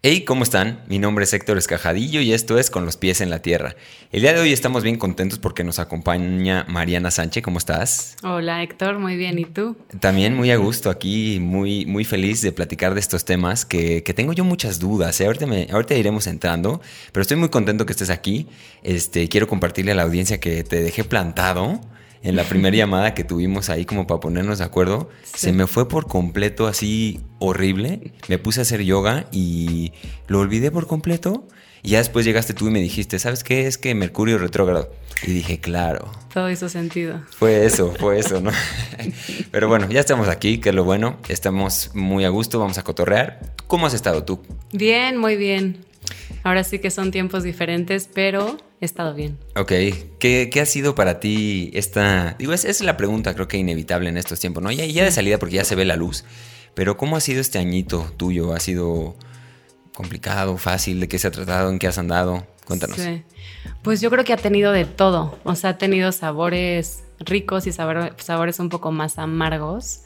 Hey, ¿cómo están? Mi nombre es Héctor Escajadillo y esto es Con los pies en la tierra. El día de hoy estamos bien contentos porque nos acompaña Mariana Sánchez. ¿Cómo estás? Hola Héctor, muy bien. ¿Y tú? También muy a gusto aquí, muy, muy feliz de platicar de estos temas que, tengo yo muchas dudas. ¿eh? Ahorita, me, ahorita iremos entrando, pero estoy muy contento que estés aquí. Este, quiero compartirle a la audiencia que te dejé plantado en la primera llamada que tuvimos ahí como para ponernos de acuerdo, se me fue por completo así horrible. Me puse a hacer yoga y lo olvidé por completo. Y ya después llegaste tú y me dijiste, ¿sabes qué? Es que Mercurio retrógrado. Y dije, claro. Todo hizo sentido. Fue eso, fue eso, ¿no? Pero bueno, ya estamos aquí, que es lo bueno. Estamos muy a gusto, vamos a cotorrear. ¿Cómo has estado tú? Bien, muy bien. Ahora sí que son tiempos diferentes, pero he estado bien. Ok, ¿qué, ha sido para ti esta... Digo, esa es la pregunta creo que inevitable en estos tiempos, ¿no? Ya, ya de salida porque ya se ve la luz, pero ¿cómo ha sido este añito tuyo? ¿Ha sido complicado, fácil? ¿De qué se ha tratado? ¿En qué has andado? Cuéntanos. Sí. Pues yo creo que ha tenido de todo, o sea, ha tenido sabores ricos y sabores un poco más amargos,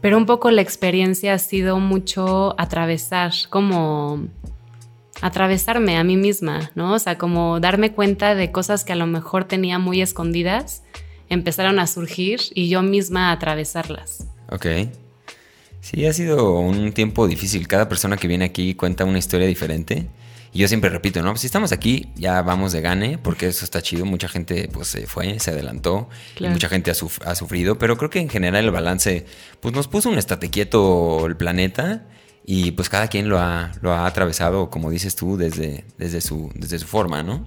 pero un poco la experiencia ha sido mucho atravesar como atravesarme a mí misma, ¿no? O sea, como darme cuenta de cosas que a lo mejor tenía muy escondidas, empezaron a surgir y yo misma atravesarlas. Ok. Sí, ha sido un tiempo difícil. Cada persona que viene aquí cuenta una historia diferente. Y yo siempre repito, ¿no? Pues si estamos aquí, ya vamos de gane, porque eso está chido. Mucha gente pues se fue, se adelantó, y mucha gente ha, ha, sufrido, pero creo que en general el balance, pues nos puso un estate quieto el planeta y pues cada quien lo ha, lo ha atravesado, como dices tú, desde, desde, su, desde su forma, ¿no?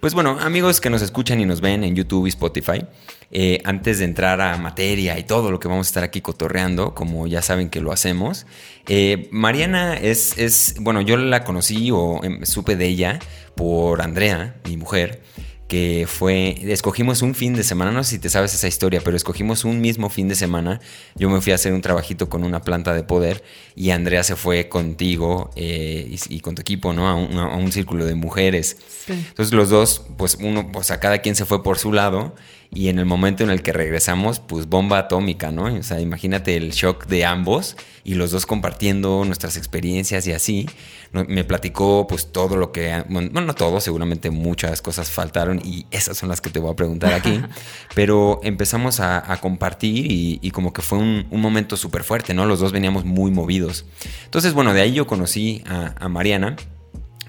Pues bueno, amigos que nos escuchan y nos ven en YouTube y Spotify, eh, antes de entrar a materia y todo lo que vamos a estar aquí cotorreando, como ya saben que lo hacemos, eh, Mariana es, es, bueno, yo la conocí o em, supe de ella por Andrea, mi mujer que fue, escogimos un fin de semana, no sé si te sabes esa historia, pero escogimos un mismo fin de semana. Yo me fui a hacer un trabajito con una planta de poder y Andrea se fue contigo eh, y, con tu equipo, ¿no? A un, círculo de mujeres. Entonces los dos, pues uno, pues a cada quien se fue por su lado y en el momento en el que regresamos, pues bomba atómica, ¿no? O sea, imagínate el shock de ambos y los dos compartiendo nuestras experiencias y así. Me platicó pues todo lo que, bueno, no todo, seguramente muchas cosas faltaron y esas son las que te voy a preguntar aquí, pero empezamos a, compartir y, como que fue un, momento súper fuerte, ¿no? Los dos veníamos muy movidos. Entonces, bueno, de ahí yo conocí a, a Mariana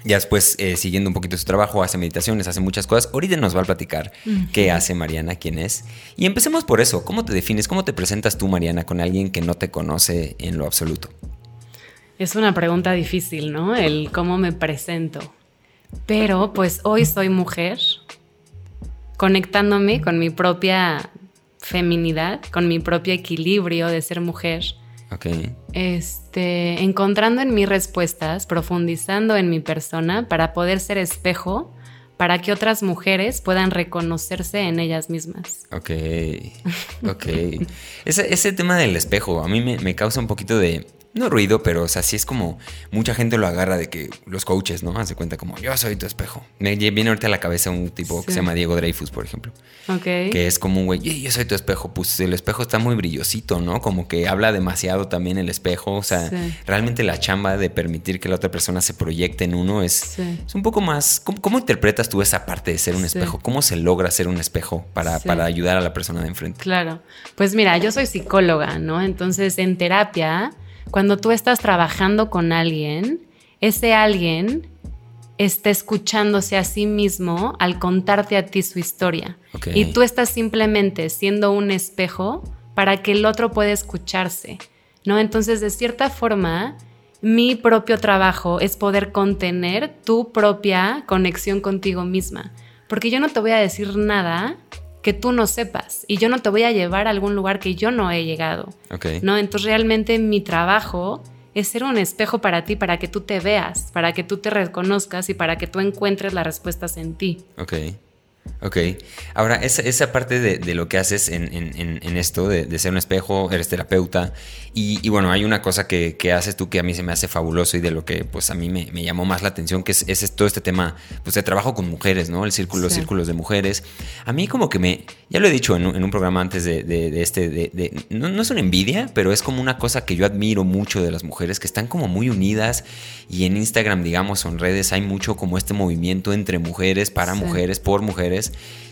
ya después, eh, siguiendo un poquito su trabajo, hace meditaciones, hace muchas cosas. Ahorita nos va a platicar qué hace Mariana, quién es. Y empecemos por eso. ¿Cómo te defines? ¿Cómo te presentas tú, Mariana, con alguien que no te conoce en lo absoluto? Es una pregunta difícil, ¿no? El cómo me presento. Pero pues hoy soy mujer, conectándome con mi propia feminidad, con mi propio equilibrio de ser mujer este, encontrando en mis respuestas, profundizando en mi persona para poder ser espejo para que otras mujeres puedan reconocerse en ellas mismas. Ok, ok. ese, ese, tema del espejo a mí me causa un poquito de, no ruido, pero o sea, sí es como mucha gente lo agarra de que los coaches, ¿no? Hace cuenta como yo soy tu espejo. Me viene ahorita a la cabeza un tipo que se llama Diego Dreyfus, por ejemplo. Ok. Que es como un güey, yo soy tu espejo. Pues el espejo está muy brillosito, ¿no? Como que habla demasiado también el espejo. O sea, realmente la chamba de permitir que la otra persona se proyecte en uno es, es un poco más. ¿cómo, interpretas tú esa parte de ser un espejo? ¿Cómo se logra ser un espejo para, para ayudar a la persona de enfrente? Claro. Pues mira, yo soy psicóloga, ¿no? Entonces en terapia cuando tú estás trabajando con alguien, ese alguien está escuchándose a sí mismo al contarte a ti su historia. Y tú estás simplemente siendo un espejo para que el otro pueda escucharse, ¿no? Entonces, de cierta forma, mi propio trabajo es poder contener tu propia conexión contigo misma. Porque yo no te voy a decir nada que tú no sepas y yo no te voy a llevar a algún lugar que yo no he llegado. ¿no? Entonces realmente mi trabajo es ser un espejo para ti, para que tú te veas, para que tú te reconozcas y para que tú encuentres las respuestas en ti. Ok. Ahora, esa, esa parte de, lo que haces en, esto, de, ser un espejo, eres terapeuta, y, bueno, hay una cosa que, haces tú que a mí se me hace fabuloso y de lo que pues a mí me, llamó más la atención, que es, todo este tema pues de trabajo con mujeres, ¿no? El círculo, los círculos de mujeres. A mí como que me, ya lo he dicho en, un programa antes de, este, no, no es una envidia, pero es como una cosa que yo admiro mucho de las mujeres, que están como muy unidas y en Instagram, digamos, o en redes hay mucho como este movimiento entre mujeres, para mujeres, por mujeres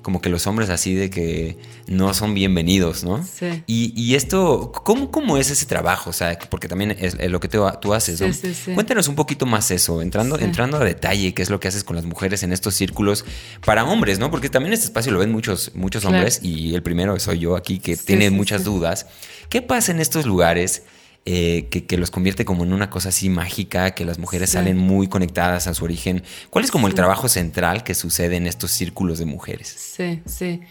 como que los hombres así de que no son bienvenidos, ¿no? Sí. Y, esto, ¿cómo, ¿cómo, es ese trabajo? O sea, porque también es, lo que tú haces, ¿no? Sí, sí, Cuéntanos un poquito más eso, entrando, entrando a detalle, qué es lo que haces con las mujeres en estos círculos para hombres, ¿no? Porque también este espacio lo ven muchos, muchos hombres y el primero soy yo aquí que tiene muchas dudas. ¿Qué pasa en estos lugares? Eh, que, los convierte como en una cosa así mágica, que las mujeres salen muy conectadas a su origen. ¿Cuál es como el trabajo central que sucede en estos círculos de mujeres? Sí, sí.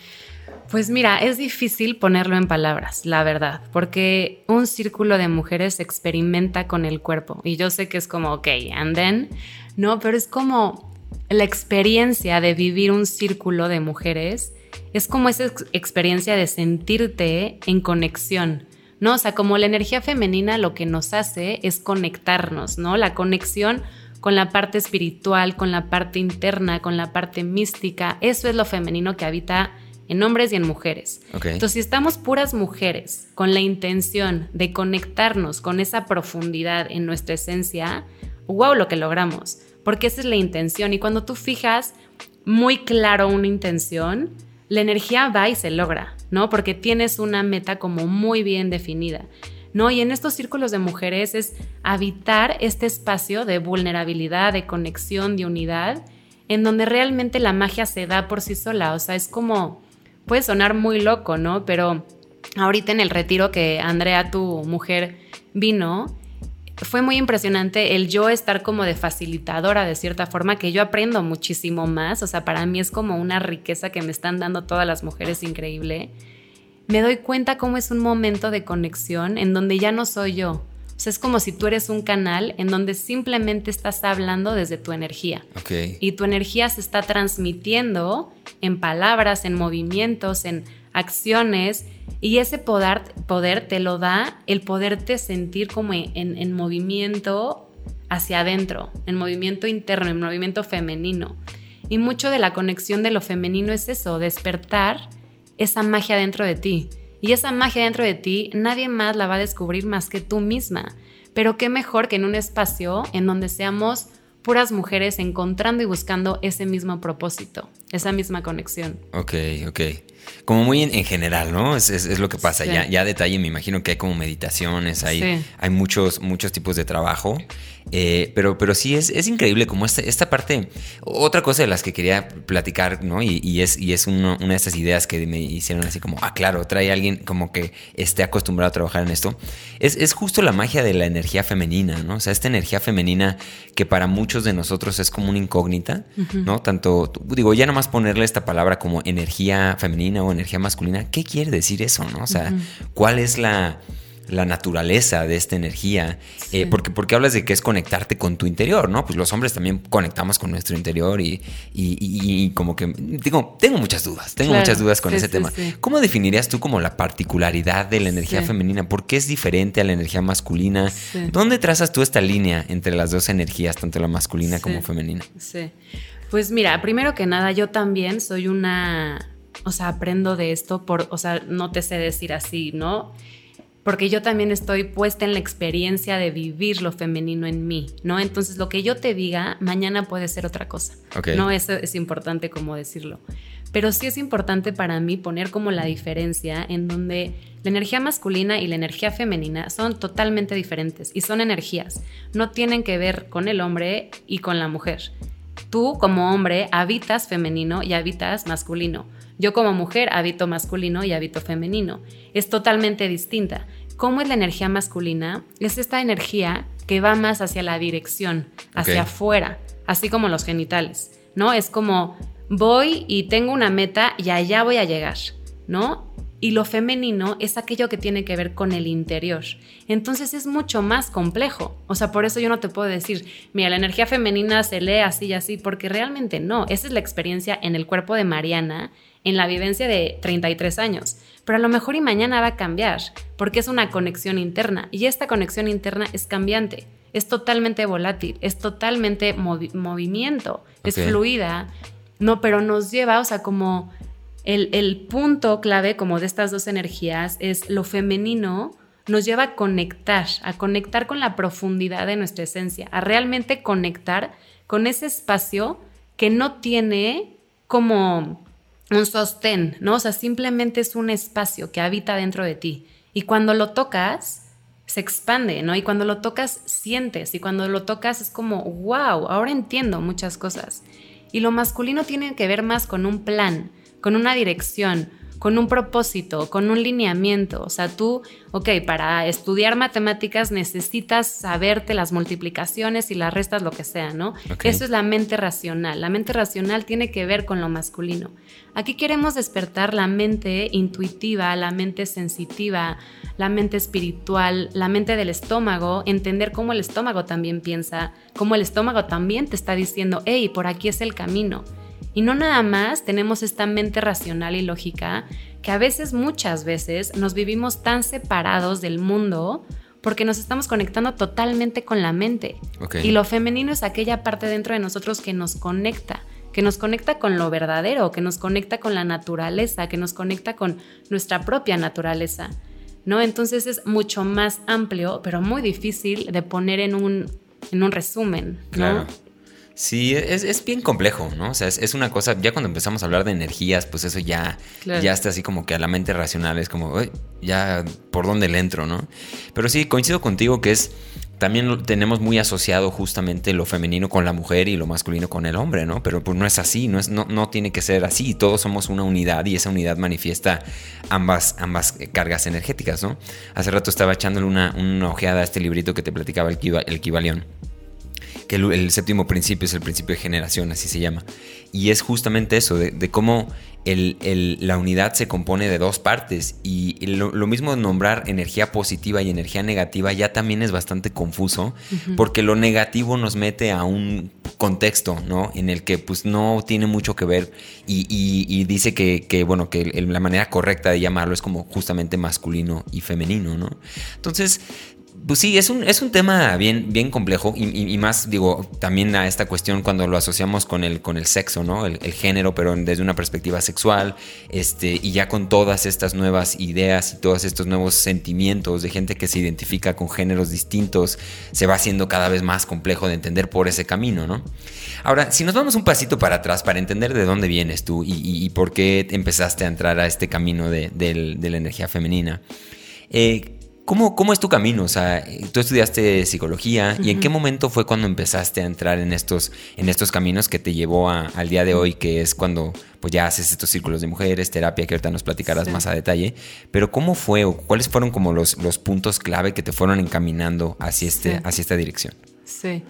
Pues mira, es difícil ponerlo en palabras, la verdad, porque un círculo de mujeres experimenta con el cuerpo. Y yo sé que es como, ok, and then, no, pero es como la experiencia de vivir un círculo de mujeres, es como esa experiencia de sentirte en conexión ¿no? O sea, como la energía femenina lo que nos hace es conectarnos, ¿no? La conexión con la parte espiritual, con la parte interna, con la parte mística, eso es lo femenino que habita en hombres y en mujeres. Entonces, si estamos puras mujeres con la intención de conectarnos con esa profundidad en nuestra esencia, wow, lo que logramos, porque esa es la intención. Y cuando tú fijas muy claro una intención, la energía va y se logra, ¿no? Porque tienes una meta como muy bien definida, ¿no? Y en estos círculos de mujeres es habitar este espacio de vulnerabilidad, de conexión, de unidad, en donde realmente la magia se da por sí sola, o sea, es como, puede sonar muy loco, ¿no? Pero ahorita en el retiro que Andrea, tu mujer, vino, fue muy impresionante el yo estar como de facilitadora de cierta forma, que yo aprendo muchísimo más, o sea, para mí es como una riqueza que me están dando todas las mujeres increíble. Me doy cuenta cómo es un momento de conexión en donde ya no soy yo. O sea, es como si tú eres un canal en donde simplemente estás hablando desde tu energía. Y tu energía se está transmitiendo en palabras, en movimientos, en acciones y ese poder, poder te lo da el poderte sentir como en, movimiento hacia adentro, en movimiento interno, en movimiento femenino. Y mucho de la conexión de lo femenino es eso, despertar esa magia dentro de ti. Y esa magia dentro de ti nadie más la va a descubrir más que tú misma. Pero qué mejor que en un espacio en donde seamos puras mujeres encontrando y buscando ese mismo propósito, esa misma conexión. Ok, ok como muy en, general, ¿no? Es, lo que pasa. Ya, ya detalle, me imagino que hay como meditaciones, hay, hay muchos, muchos tipos de trabajo. Eh, pero, pero sí es, es increíble como esta, esta parte, otra cosa de las que quería platicar, ¿no? Y, es, y es una de estas ideas que me hicieron así como, ah, claro, trae a alguien como que esté acostumbrado a trabajar en esto. Es, es justo la magia de la energía femenina, ¿no? O sea, esta energía femenina que para muchos de nosotros es como una incógnita, ¿no? Tanto, digo, ya nomás ponerle esta palabra como energía femenina o energía masculina, ¿qué quiere decir eso, no? O sea, ¿cuál es la la naturaleza de esta energía, eh, porque, porque hablas de que es conectarte con tu interior, ¿no? Pues los hombres también conectamos con nuestro interior y, y, como que, digo, tengo muchas dudas, tengo muchas dudas con ese tema. ¿Cómo definirías tú como la particularidad de la energía femenina? ¿Por qué es diferente a la energía masculina? ¿Dónde trazas tú esta línea entre las dos energías, tanto la masculina como femenina? Sí. Pues mira, primero que nada, yo también soy una, o sea, aprendo de esto por, o sea, no te sé decir así, ¿no? porque yo también estoy puesta en la experiencia de vivir lo femenino en mí, ¿no? Entonces lo que yo te diga mañana puede ser otra cosa, ¿no? Eso es importante como decirlo. Pero sí es importante para mí poner como la diferencia en donde la energía masculina y la energía femenina son totalmente diferentes y son energías, no tienen que ver con el hombre y con la mujer. Tú como hombre habitas femenino y habitas masculino. Yo como mujer habito masculino y habito femenino. Es totalmente distinta. ¿Cómo es la energía masculina? Es esta energía que va más hacia la dirección, hacia afuera, así como los genitales, ¿no? Es como voy y tengo una meta y allá voy a llegar, ¿no? Y lo femenino es aquello que tiene que ver con el interior. Entonces es mucho más complejo. O sea, por eso yo no te puedo decir, mira, la energía femenina se lee así y así, porque realmente no. Esa es la experiencia en el cuerpo de Mariana, en la vivencia de 33 años. Pero a lo mejor y mañana va a cambiar, porque es una conexión interna. Y esta conexión interna es cambiante, es totalmente volátil, es totalmente movimiento, es fluida. No, pero nos lleva, o sea, como el, punto clave como de estas dos energías es lo femenino nos lleva a conectar, a conectar con la profundidad de nuestra esencia, a realmente conectar con ese espacio que no tiene como un sostén, ¿no? O sea, simplemente es un espacio que habita dentro de ti. Y cuando lo tocas, se expande, ¿no? Y cuando lo tocas, sientes. Y cuando lo tocas, es como, wow, ahora entiendo muchas cosas. Y lo masculino tiene que ver más con un plan, con una dirección, con un propósito, con un lineamiento. O sea, tú, ok, para estudiar matemáticas necesitas saberte las multiplicaciones y las restas, lo que sea, ¿no? Eso es la mente racional. La mente racional tiene que ver con lo masculino. Aquí queremos despertar la mente intuitiva, la mente sensitiva, la mente espiritual, la mente del estómago, entender cómo el estómago también piensa, cómo el estómago también te está diciendo, hey, por aquí es el camino. Y no nada más tenemos esta mente racional y lógica que a veces, muchas veces, nos vivimos tan separados del mundo porque nos estamos conectando totalmente con la mente. Y lo femenino es aquella parte dentro de nosotros que nos conecta, que nos conecta con lo verdadero, que nos conecta con la naturaleza, que nos conecta con nuestra propia naturaleza. ¿No? Entonces es mucho más amplio, pero muy difícil de poner en un, en un resumen. Claro. Sí, es, bien complejo, ¿no? O sea, es, una cosa, ya cuando empezamos a hablar de energías, pues eso ya, ya está así como que a la mente racional es como, ya por dónde le entro, ¿no? Pero sí, coincido contigo que es, también tenemos muy asociado justamente lo femenino con la mujer y lo masculino con el hombre, ¿no? Pero pues no es así, no, es, no, no tiene que ser así, todos somos una unidad y esa unidad manifiesta ambas, ambas cargas energéticas, ¿no? Hace rato estaba echándole una, una ojeada a este librito que te platicaba el, el Kibalión que el, séptimo principio es el principio de generación, así se llama. Y es justamente eso, de, cómo la unidad se compone de dos partes. Y lo, mismo nombrar energía positiva y energía negativa ya también es bastante confuso, porque lo negativo nos mete a un contexto, ¿no? En el que pues no tiene mucho que ver y, dice que, bueno, que la manera correcta de llamarlo es como justamente masculino y femenino, ¿no? Entonces, pues sí, es un, es un tema bien, bien complejo y, más, digo, también a esta cuestión cuando lo asociamos con el, con el sexo, ¿no? El, género, pero desde una perspectiva sexual, este, y ya con todas estas nuevas ideas y todos estos nuevos sentimientos de gente que se identifica con géneros distintos, se va haciendo cada vez más complejo de entender por ese camino, ¿no? Ahora, si nos vamos un pasito para atrás para entender de dónde vienes tú y, por qué empezaste a entrar a este camino de, de la energía femenina, eh, ¿Cómo, es tu camino? O sea, tú estudiaste psicología y en qué momento fue cuando empezaste a entrar en estos, en estos caminos que te llevó al día de hoy, que es cuando pues ya haces estos círculos de mujeres, terapia, que ahorita nos platicarás más a detalle. Pero ¿cómo fue o cuáles fueron como los, los puntos clave que te fueron encaminando hacia, este, hacia esta dirección? Sí.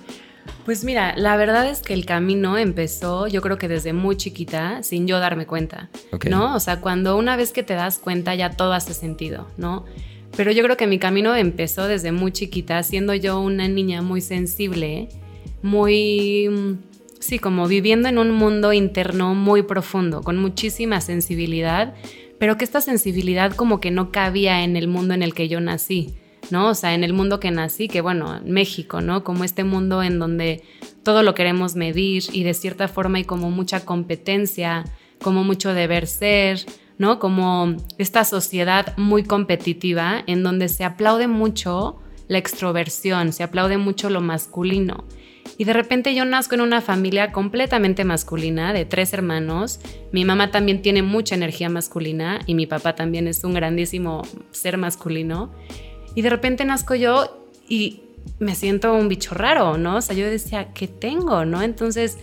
Pues mira, la verdad es que el camino empezó, yo creo que desde muy chiquita, sin yo darme cuenta, ¿no? O sea, cuando una vez que te das cuenta ya todo hace sentido, ¿no? Pero yo creo que mi camino empezó desde muy chiquita, siendo yo una niña muy sensible, muy, sí, como viviendo en un mundo interno muy profundo, con muchísima sensibilidad, pero que esta sensibilidad como que no cabía en el mundo en el que yo nací, ¿no? O sea, en el mundo que nací, que bueno, México, ¿no? Como este mundo en donde todo lo queremos medir y de cierta forma hay como mucha competencia, como mucho deber ser, ¿no? Como esta sociedad muy competitiva en donde se aplaude mucho la extroversión, se aplaude mucho lo masculino. Y de repente yo nazco en una familia completamente masculina, de tres hermanos. Mi mamá también tiene mucha energía masculina y mi papá también es un grandísimo ser masculino. Y de repente nazco yo y me siento un bicho raro, ¿no? O sea, yo decía, ¿qué tengo, no? Entonces,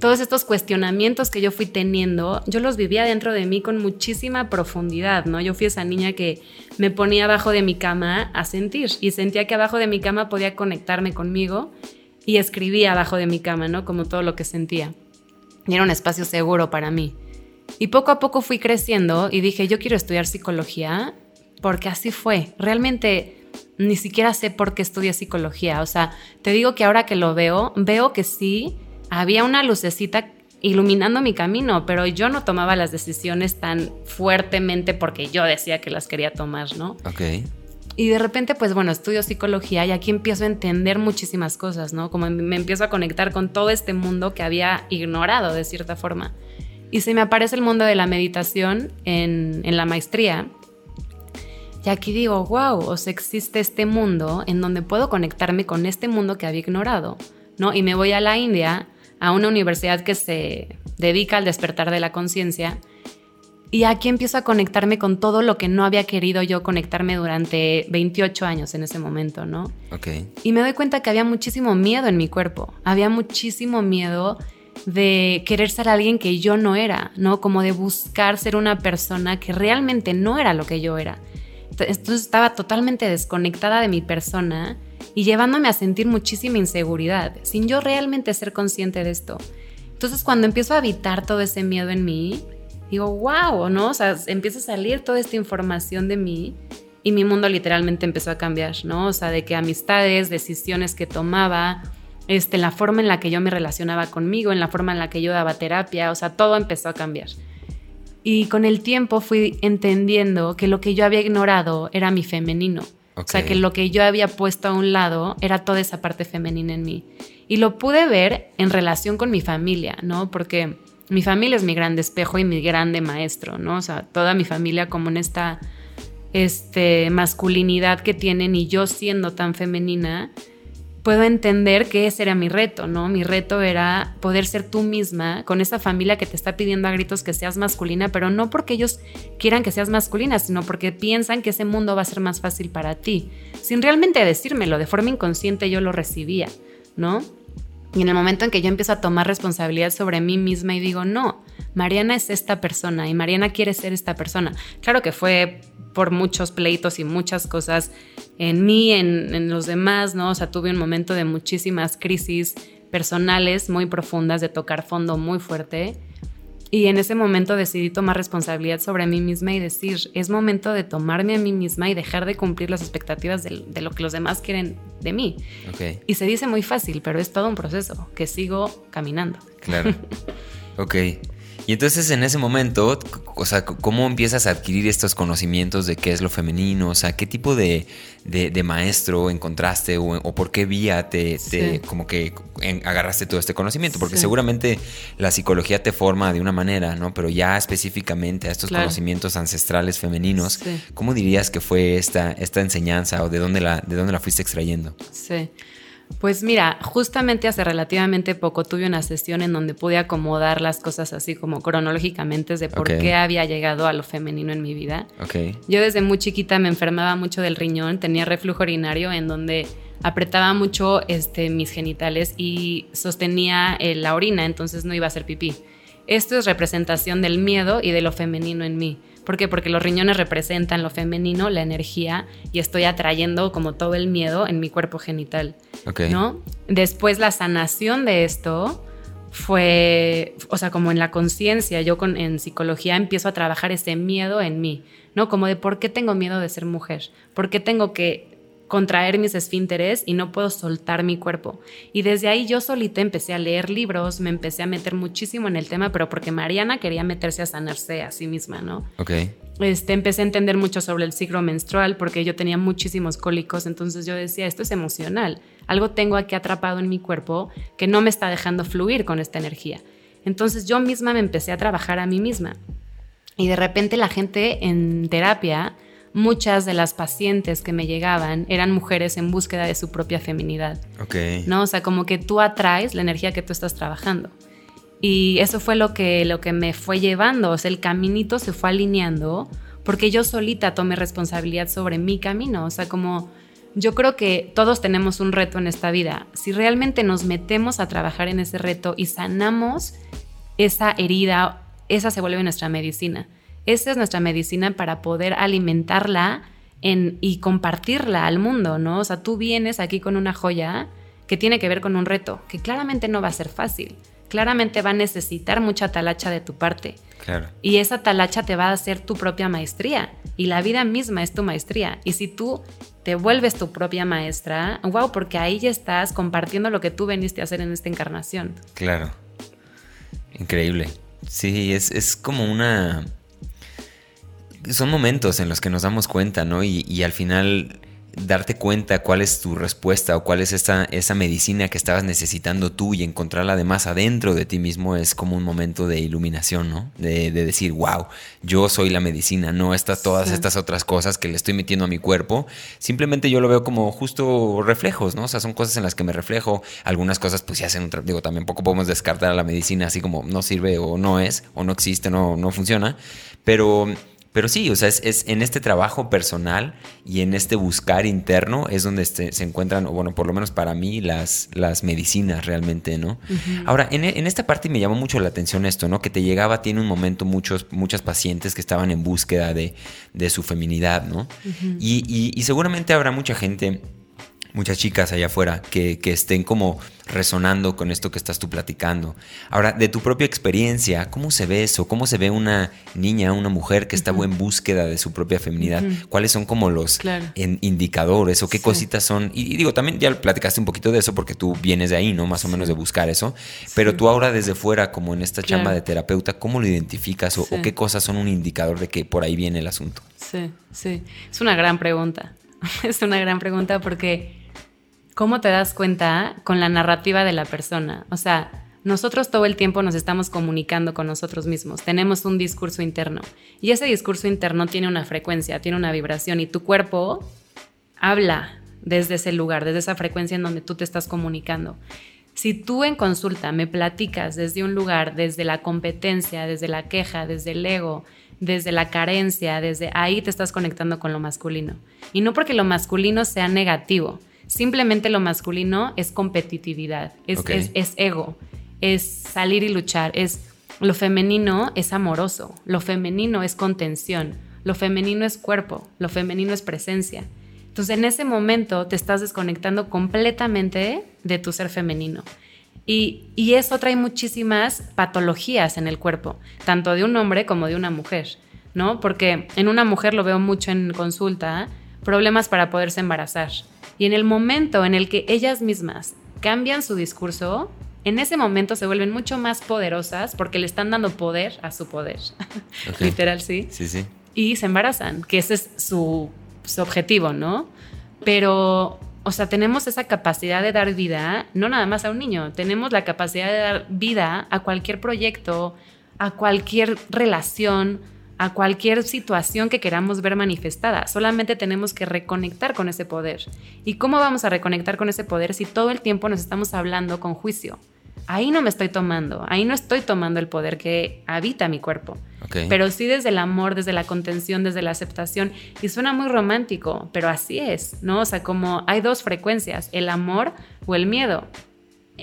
todos estos cuestionamientos que yo fui teniendo, yo los vivía dentro de mí con muchísima profundidad, ¿no? Yo fui esa niña que me ponía abajo de mi cama a sentir y sentía que abajo de mi cama podía conectarme conmigo y escribía abajo de mi cama, ¿no? Como todo lo que sentía. Y era un espacio seguro para mí. Y poco a poco fui creciendo y dije, yo quiero estudiar psicología porque así fue. Realmente ni siquiera sé por qué estudié psicología. O sea, te digo que ahora que lo veo, veo que sí, había una lucecita iluminando mi camino, pero yo no tomaba las decisiones tan fuertemente porque yo decía que las quería tomar, ¿no? Ok. Y de repente, pues bueno, estudio psicología y aquí empiezo a entender muchísimas cosas, ¿no? Como me empiezo a conectar con todo este mundo que había ignorado de cierta forma. Y se me aparece el mundo de la meditación en, en la maestría. Y aquí digo, wow, o sea, existe este mundo en donde puedo conectarme con este mundo que había ignorado, ¿no? Y me voy a la India, a una universidad que se dedica al despertar de la conciencia y aquí empiezo a conectarme con todo lo que no había querido yo conectarme durante 28 años en ese momento, ¿no? Ok. Y me doy cuenta que había muchísimo miedo en mi cuerpo. Había muchísimo miedo de querer ser alguien que yo no era, ¿no? Como de buscar ser una persona que realmente no era lo que yo era. Entonces estaba totalmente desconectada de mi persona y llevándome a sentir muchísima inseguridad, sin yo realmente ser consciente de esto. Entonces cuando empiezo a habitar todo ese miedo en mí, digo, wow, ¿no? O sea, empieza a salir toda esta información de mí y mi mundo literalmente empezó a cambiar, ¿no? O sea, de que amistades, decisiones que tomaba, este, la forma en la que yo me relacionaba conmigo, en la forma en la que yo daba terapia, o sea, todo empezó a cambiar. Y con el tiempo fui entendiendo que lo que yo había ignorado era mi femenino. O sea, que lo que yo había puesto a un lado era toda esa parte femenina en mí. Y lo pude ver en relación con mi familia, ¿no? Porque mi familia es mi gran espejo y mi grande maestro, ¿no? O sea, toda mi familia como en esta este, masculinidad que tienen y yo siendo tan femenina, puedo entender que ese era mi reto, ¿no? Mi reto era poder ser tú misma con esa familia que te está pidiendo a gritos que seas masculina, pero no porque ellos quieran que seas masculina, sino porque piensan que ese mundo va a ser más fácil para ti. Sin realmente decírmelo, de forma inconsciente yo lo recibía, ¿no? Y en el momento en que yo empiezo a tomar responsabilidad sobre mí misma y digo, no, Mariana es esta persona y Mariana quiere ser esta persona. Claro que fue por muchos pleitos y muchas cosas en mí, en, en los demás, ¿no? O sea, tuve un momento de muchísimas crisis personales muy profundas, de tocar fondo muy fuerte. Y en ese momento decidí tomar responsabilidad sobre mí misma y decir, es momento de tomarme a mí misma y dejar de cumplir las expectativas de, de lo que los demás quieren de mí. Ok. Y se dice muy fácil, pero es todo un proceso que sigo caminando. Claro. ok. Y entonces en ese momento, o sea, ¿cómo empiezas a adquirir estos conocimientos de qué es lo femenino? O sea, ¿qué tipo de, de, maestro encontraste o, por qué vía te, te como que agarraste todo este conocimiento? Porque Sí. seguramente la psicología te forma de una manera, ¿no? Pero ya específicamente a estos Claro. conocimientos ancestrales femeninos, Sí. ¿cómo dirías que fue esta, esta enseñanza o de dónde, la, de dónde la fuiste extrayendo? Sí. Pues mira, justamente hace relativamente poco tuve una sesión en donde pude acomodar las cosas así como cronológicamente de por qué había llegado a lo femenino en mi vida. Ok. Yo desde muy chiquita me enfermaba mucho del riñón, tenía reflujo urinario en donde apretaba mucho este, mis genitales y sostenía eh, la orina, entonces no iba a hacer pipí. Esto es representación del miedo y de lo femenino en mí. ¿Por qué? Porque los riñones representan lo femenino, la energía, y estoy atrayendo como todo el miedo en mi cuerpo genital. ¿no? Después la sanación de esto fue, o sea, como en la conciencia, yo con, en psicología empiezo a trabajar ese miedo en mí, ¿no? Como de por qué tengo miedo de ser mujer, por qué tengo que contraer mis esfínteres y no puedo soltar mi cuerpo. Y desde ahí yo solita empecé a leer libros, me empecé a meter muchísimo en el tema, pero porque Mariana quería meterse a sanarse a sí misma, ¿no? Ok. este, empecé a entender mucho sobre el ciclo menstrual porque yo tenía muchísimos cólicos, entonces yo decía, esto es emocional, algo tengo aquí atrapado en mi cuerpo que no me está dejando fluir con esta energía. Entonces yo misma me empecé a trabajar a mí misma. Y de repente la gente en terapia, muchas de las pacientes que me llegaban eran mujeres en búsqueda de su propia feminidad. Ok. ¿no? O sea, como que tú atraes la energía que tú estás trabajando. Y eso fue lo que, lo que me fue llevando, o sea, el caminito se fue alineando porque yo solita tomé responsabilidad sobre mi camino, o sea, como yo creo que todos tenemos un reto en esta vida. Si realmente nos metemos a trabajar en ese reto y sanamos esa herida, esa se vuelve nuestra medicina. Esa es nuestra medicina para poder alimentarla en, y compartirla al mundo, ¿no? O sea, tú vienes aquí con una joya que tiene que ver con un reto, que claramente no va a ser fácil. claramente va a necesitar mucha talacha de tu parte. Claro. Y esa talacha te va a hacer tu propia maestría. Y la vida misma es tu maestría. Y si tú te vuelves tu propia maestra, wow, porque ahí ya estás compartiendo lo que tú veniste a hacer en esta encarnación. Claro. Increíble. Sí, es, es como una... Son momentos en los que nos damos cuenta, ¿no? Y, y al final darte cuenta cuál es tu respuesta o cuál es esa, esa medicina que estabas necesitando tú y encontrarla además adentro de ti mismo es como un momento de iluminación, ¿no? De, decir, wow, yo soy la medicina, no estas, todas estas otras cosas que le estoy metiendo a mi cuerpo. Simplemente yo lo veo como justo reflejos, ¿no? O sea, son cosas en las que me reflejo. Algunas cosas pues se hacen, digo, también poco podemos descartar a la medicina así como no sirve o no es, o no existe, no, no funciona. Pero pero sí, o sea, es, en este trabajo personal y en este buscar interno es donde este, se encuentran, o bueno, por lo menos para mí, las, las medicinas realmente, ¿no? Ahora, en, esta parte me llamó mucho la atención esto, ¿no? Que te llegaba, tiene un momento muchos, muchas pacientes que estaban en búsqueda de, su feminidad, ¿no? y, y seguramente habrá mucha gente muchas chicas allá afuera que, estén como resonando con esto que estás tú platicando. Ahora, de tu propia experiencia, ¿cómo se ve eso? ¿Cómo se ve una niña, una mujer que está en búsqueda de su propia feminidad? ¿Cuáles son como los indicadores o qué cositas son? Y, digo, también ya platicaste un poquito de eso porque tú vienes de ahí, ¿no? Más o menos de buscar eso. Pero tú ahora desde fuera, como en esta chamba de terapeuta, ¿cómo lo identificas o, o qué cosas son un indicador de que por ahí viene el asunto? Sí, sí. Es una gran pregunta. es una gran pregunta porque ¿cómo te das cuenta con la narrativa de la persona? O sea, nosotros todo el tiempo nos estamos comunicando con nosotros mismos, tenemos un discurso interno y ese discurso interno tiene una frecuencia, tiene una vibración y tu cuerpo habla desde ese lugar, desde esa frecuencia en donde tú te estás comunicando. Si tú en consulta me platicas desde un lugar, desde la competencia, desde la queja, desde el ego, desde la carencia, desde ahí te estás conectando con lo masculino. Y no porque lo masculino sea negativo, Simplemente lo masculino es competitividad, es, es, ego, es salir y luchar, es lo femenino es amoroso, lo femenino es contención, lo femenino es cuerpo, lo femenino es presencia. Entonces en ese momento te estás desconectando completamente de tu ser femenino. Y, y, eso trae muchísimas patologías en el cuerpo, tanto de un hombre como de una mujer, ¿no? Porque en una mujer lo veo mucho en consulta, problemas para poderse embarazar. Y en el momento en el que ellas mismas cambian su discurso, en ese momento se vuelven mucho más poderosas porque le están dando poder a su poder. Literal, sí. Sí, sí. Y se embarazan, que ese es su, su objetivo, ¿no? Pero, o sea, tenemos esa capacidad de dar vida, no nada más a un niño, tenemos la capacidad de dar vida a cualquier proyecto, a cualquier relación, a cualquier situación que queramos ver manifestada. Solamente tenemos que reconectar con ese poder. ¿Y cómo vamos a reconectar con ese poder si todo el tiempo nos estamos hablando con juicio? Ahí no me estoy tomando, ahí no estoy tomando el poder que habita mi cuerpo. Pero sí desde el amor, desde la contención, desde la aceptación. Y suena muy romántico, pero así es, ¿no? O sea, como hay dos frecuencias, el amor o el miedo.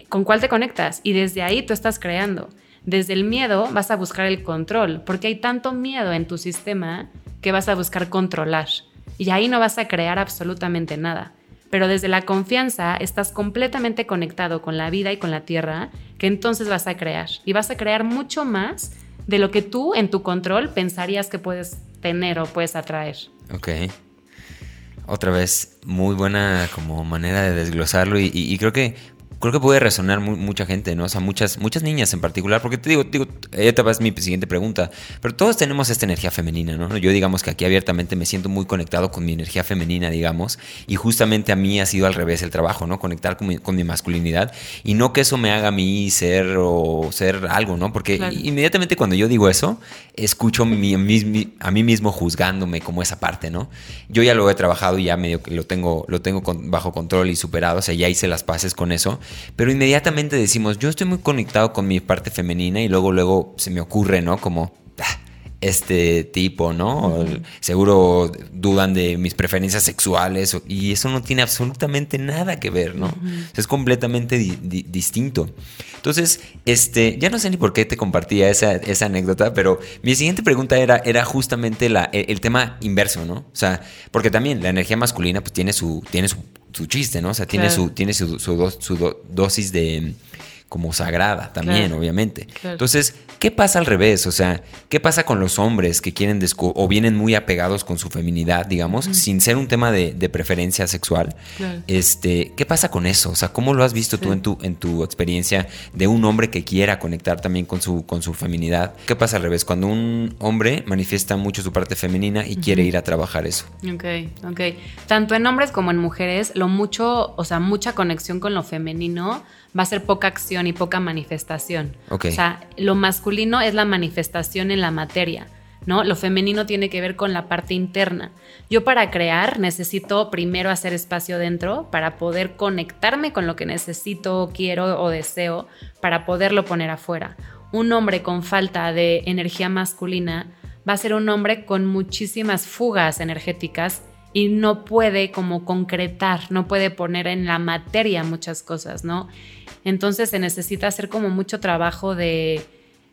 ¿Con cuál te conectas? Y desde ahí tú estás creando. Desde el miedo vas a buscar el control, porque hay tanto miedo en tu sistema que vas a buscar controlar. Y ahí no vas a crear absolutamente nada. Pero desde la confianza estás completamente conectado con la vida y con la tierra, que entonces vas a crear. Y vas a crear mucho más de lo que tú en tu control pensarías que puedes tener o puedes atraer. Ok. Otra vez, muy buena como manera de desglosarlo y, y creo que creo que puede resonar mucha gente, ¿no? O sea, muchas, muchas niñas en particular, porque te digo, digo, esta es mi siguiente pregunta, pero todos tenemos esta energía femenina, ¿no? Yo digamos que aquí abiertamente me siento muy conectado con mi energía femenina, digamos, y justamente a mí ha sido al revés el trabajo, ¿no? Conectar con mi, masculinidad y no que eso me haga a mí ser o ser algo, ¿no? Porque inmediatamente cuando yo digo eso, escucho a mí mismo juzgándome como esa parte, ¿no? Yo ya lo he trabajado y ya medio que lo tengo, lo tengo bajo control y superado, o sea, ya hice las paces con eso pero inmediatamente decimos, yo estoy muy conectado con mi parte femenina y luego, luego se me ocurre, ¿no? Como, ah, este tipo, ¿no? Seguro dudan de mis preferencias sexuales y eso no tiene absolutamente nada que ver, ¿no? Es completamente distinto. Entonces, este, ya no sé ni por qué te compartía esa, esa anécdota, pero mi siguiente pregunta era, era justamente la, el, tema inverso, ¿no? O sea, porque también la energía masculina pues tiene su, tiene su, chiste, ¿no? O sea, tiene su, tiene su, su, dosis de como sagrada también, obviamente. Entonces, ¿qué pasa al revés? O sea, ¿qué pasa con los hombres que quieren o vienen muy apegados con su feminidad, digamos, sin ser un tema de, preferencia sexual? Este, ¿qué pasa con eso? O sea, ¿cómo lo has visto tú en tu, en tu experiencia de un hombre que quiera conectar también con su, con su feminidad? ¿Qué pasa al revés? Cuando un hombre manifiesta mucho su parte femenina y quiere ir a trabajar eso. Ok, ok. Tanto en hombres como en mujeres, lo mucho, o sea, mucha conexión con lo femenino va a ser poca acción y poca manifestación. O sea, lo masculino es la manifestación en la materia. ¿no? Lo femenino tiene que ver con la parte interna. Yo para crear necesito primero hacer espacio dentro para poder conectarme con lo que necesito, quiero o deseo para poderlo poner afuera. Un hombre con falta de energía masculina va a ser un hombre con muchísimas fugas energéticas y no puede como concretar, no puede poner en la materia muchas cosas, ¿no? Entonces se necesita hacer como mucho trabajo de,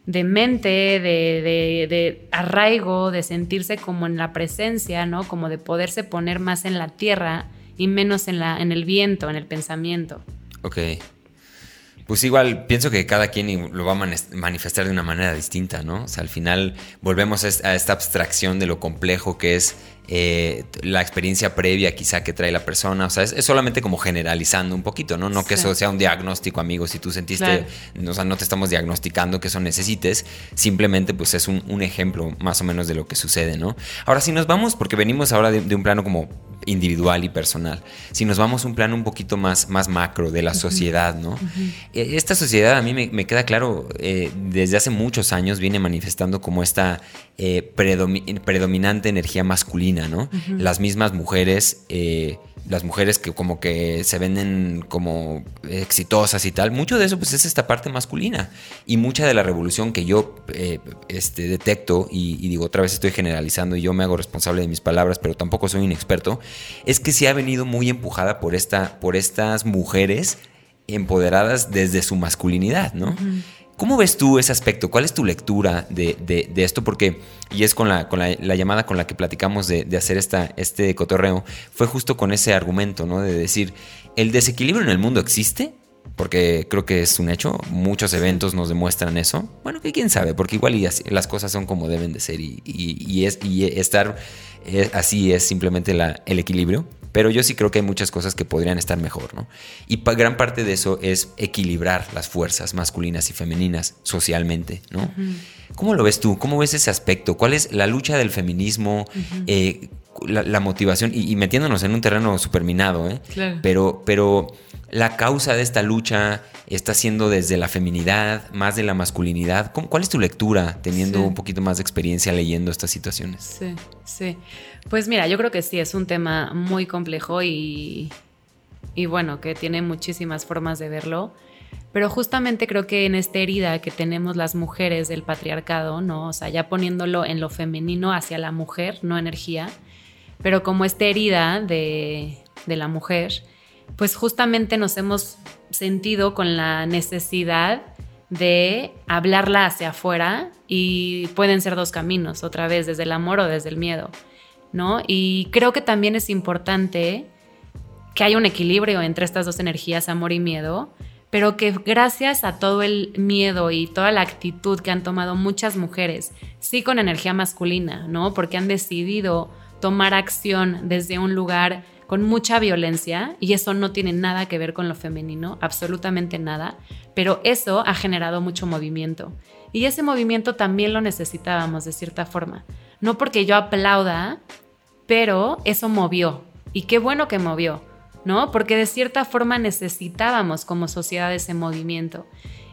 mente, de, arraigo, de sentirse como en la presencia, ¿no? Como de poderse poner más en la tierra y menos en, la, en el viento, en el pensamiento. Ok. Pues igual pienso que cada quien lo va a manifestar de una manera distinta, ¿no? O sea, al final volvemos a esta abstracción de lo complejo que es eh, la experiencia previa quizá que trae la persona. O sea, es, solamente como generalizando un poquito, ¿no? No que eso sea un diagnóstico, amigo. Si tú sentiste, o sea, no te estamos diagnosticando que eso necesites, simplemente pues es un, ejemplo más o menos de lo que sucede, ¿no? Ahora, si nos vamos, porque venimos ahora de, un plano como individual y personal, si nos vamos a un plano un poquito más, más macro de la sociedad, ¿no? E, esta sociedad a mí me, queda claro, eh, desde hace muchos años viene manifestando como esta eh, predominante energía masculina, ¿no? Las mismas mujeres, eh, las mujeres que como que se venden como exitosas y tal, mucho de eso pues es esta parte masculina. Y mucha de la revolución que yo eh, este, detecto, y, y, digo otra vez estoy generalizando y yo me hago responsable de mis palabras, pero tampoco soy un experto, es que se ha venido muy empujada por, esta, por estas mujeres empoderadas desde su masculinidad, ¿no? ¿Cómo ves tú ese aspecto? ¿Cuál es tu lectura de, esto? Porque, y es con la, con la, llamada con la que platicamos de, hacer esta, este cotorreo, fue justo con ese argumento, ¿no? De decir, ¿el desequilibrio en el mundo existe? Porque creo que es un hecho, muchos eventos nos demuestran eso. Bueno, que quién sabe, porque igual las cosas son como deben de ser y, es, y estar eh, así es simplemente el equilibrio. Pero yo sí creo que hay muchas cosas que podrían estar mejor, ¿no? Y gran parte de eso es equilibrar las fuerzas masculinas y femeninas socialmente, ¿no? ¿Cómo lo ves tú? ¿Cómo ves ese aspecto? ¿Cuál es la lucha del feminismo? Eh, la, motivación y, metiéndonos en un terreno superminado, ¿eh? Pero, pero la causa de esta lucha está siendo desde la feminidad, más de la masculinidad. ¿Cuál es tu lectura teniendo un poquito más de experiencia leyendo estas situaciones? Sí, sí. Pues mira, yo creo que sí, es un tema muy complejo y, y bueno, que tiene muchísimas formas de verlo. Pero justamente creo que en esta herida que tenemos las mujeres del patriarcado, ¿no? O sea, ya poniéndolo en lo femenino hacia la mujer, no energía, pero como esta herida de, de la mujer, pues justamente nos hemos sentido con la necesidad de hablarla hacia afuera y pueden ser dos caminos, otra vez, desde el amor o desde el miedo, ¿no? Y creo que también es importante que haya un equilibrio entre estas dos energías, amor y miedo, pero que gracias a todo el miedo y toda la actitud que han tomado muchas mujeres, sí con energía masculina, ¿no? Porque han decidido tomar acción desde un lugar con mucha violencia y eso no tiene nada que ver con lo femenino, absolutamente nada, pero eso ha generado mucho movimiento. Y ese movimiento también lo necesitábamos de cierta forma. No porque yo aplauda, pero eso movió. Y qué bueno que movió, ¿no? Porque de cierta forma necesitábamos como sociedad ese movimiento.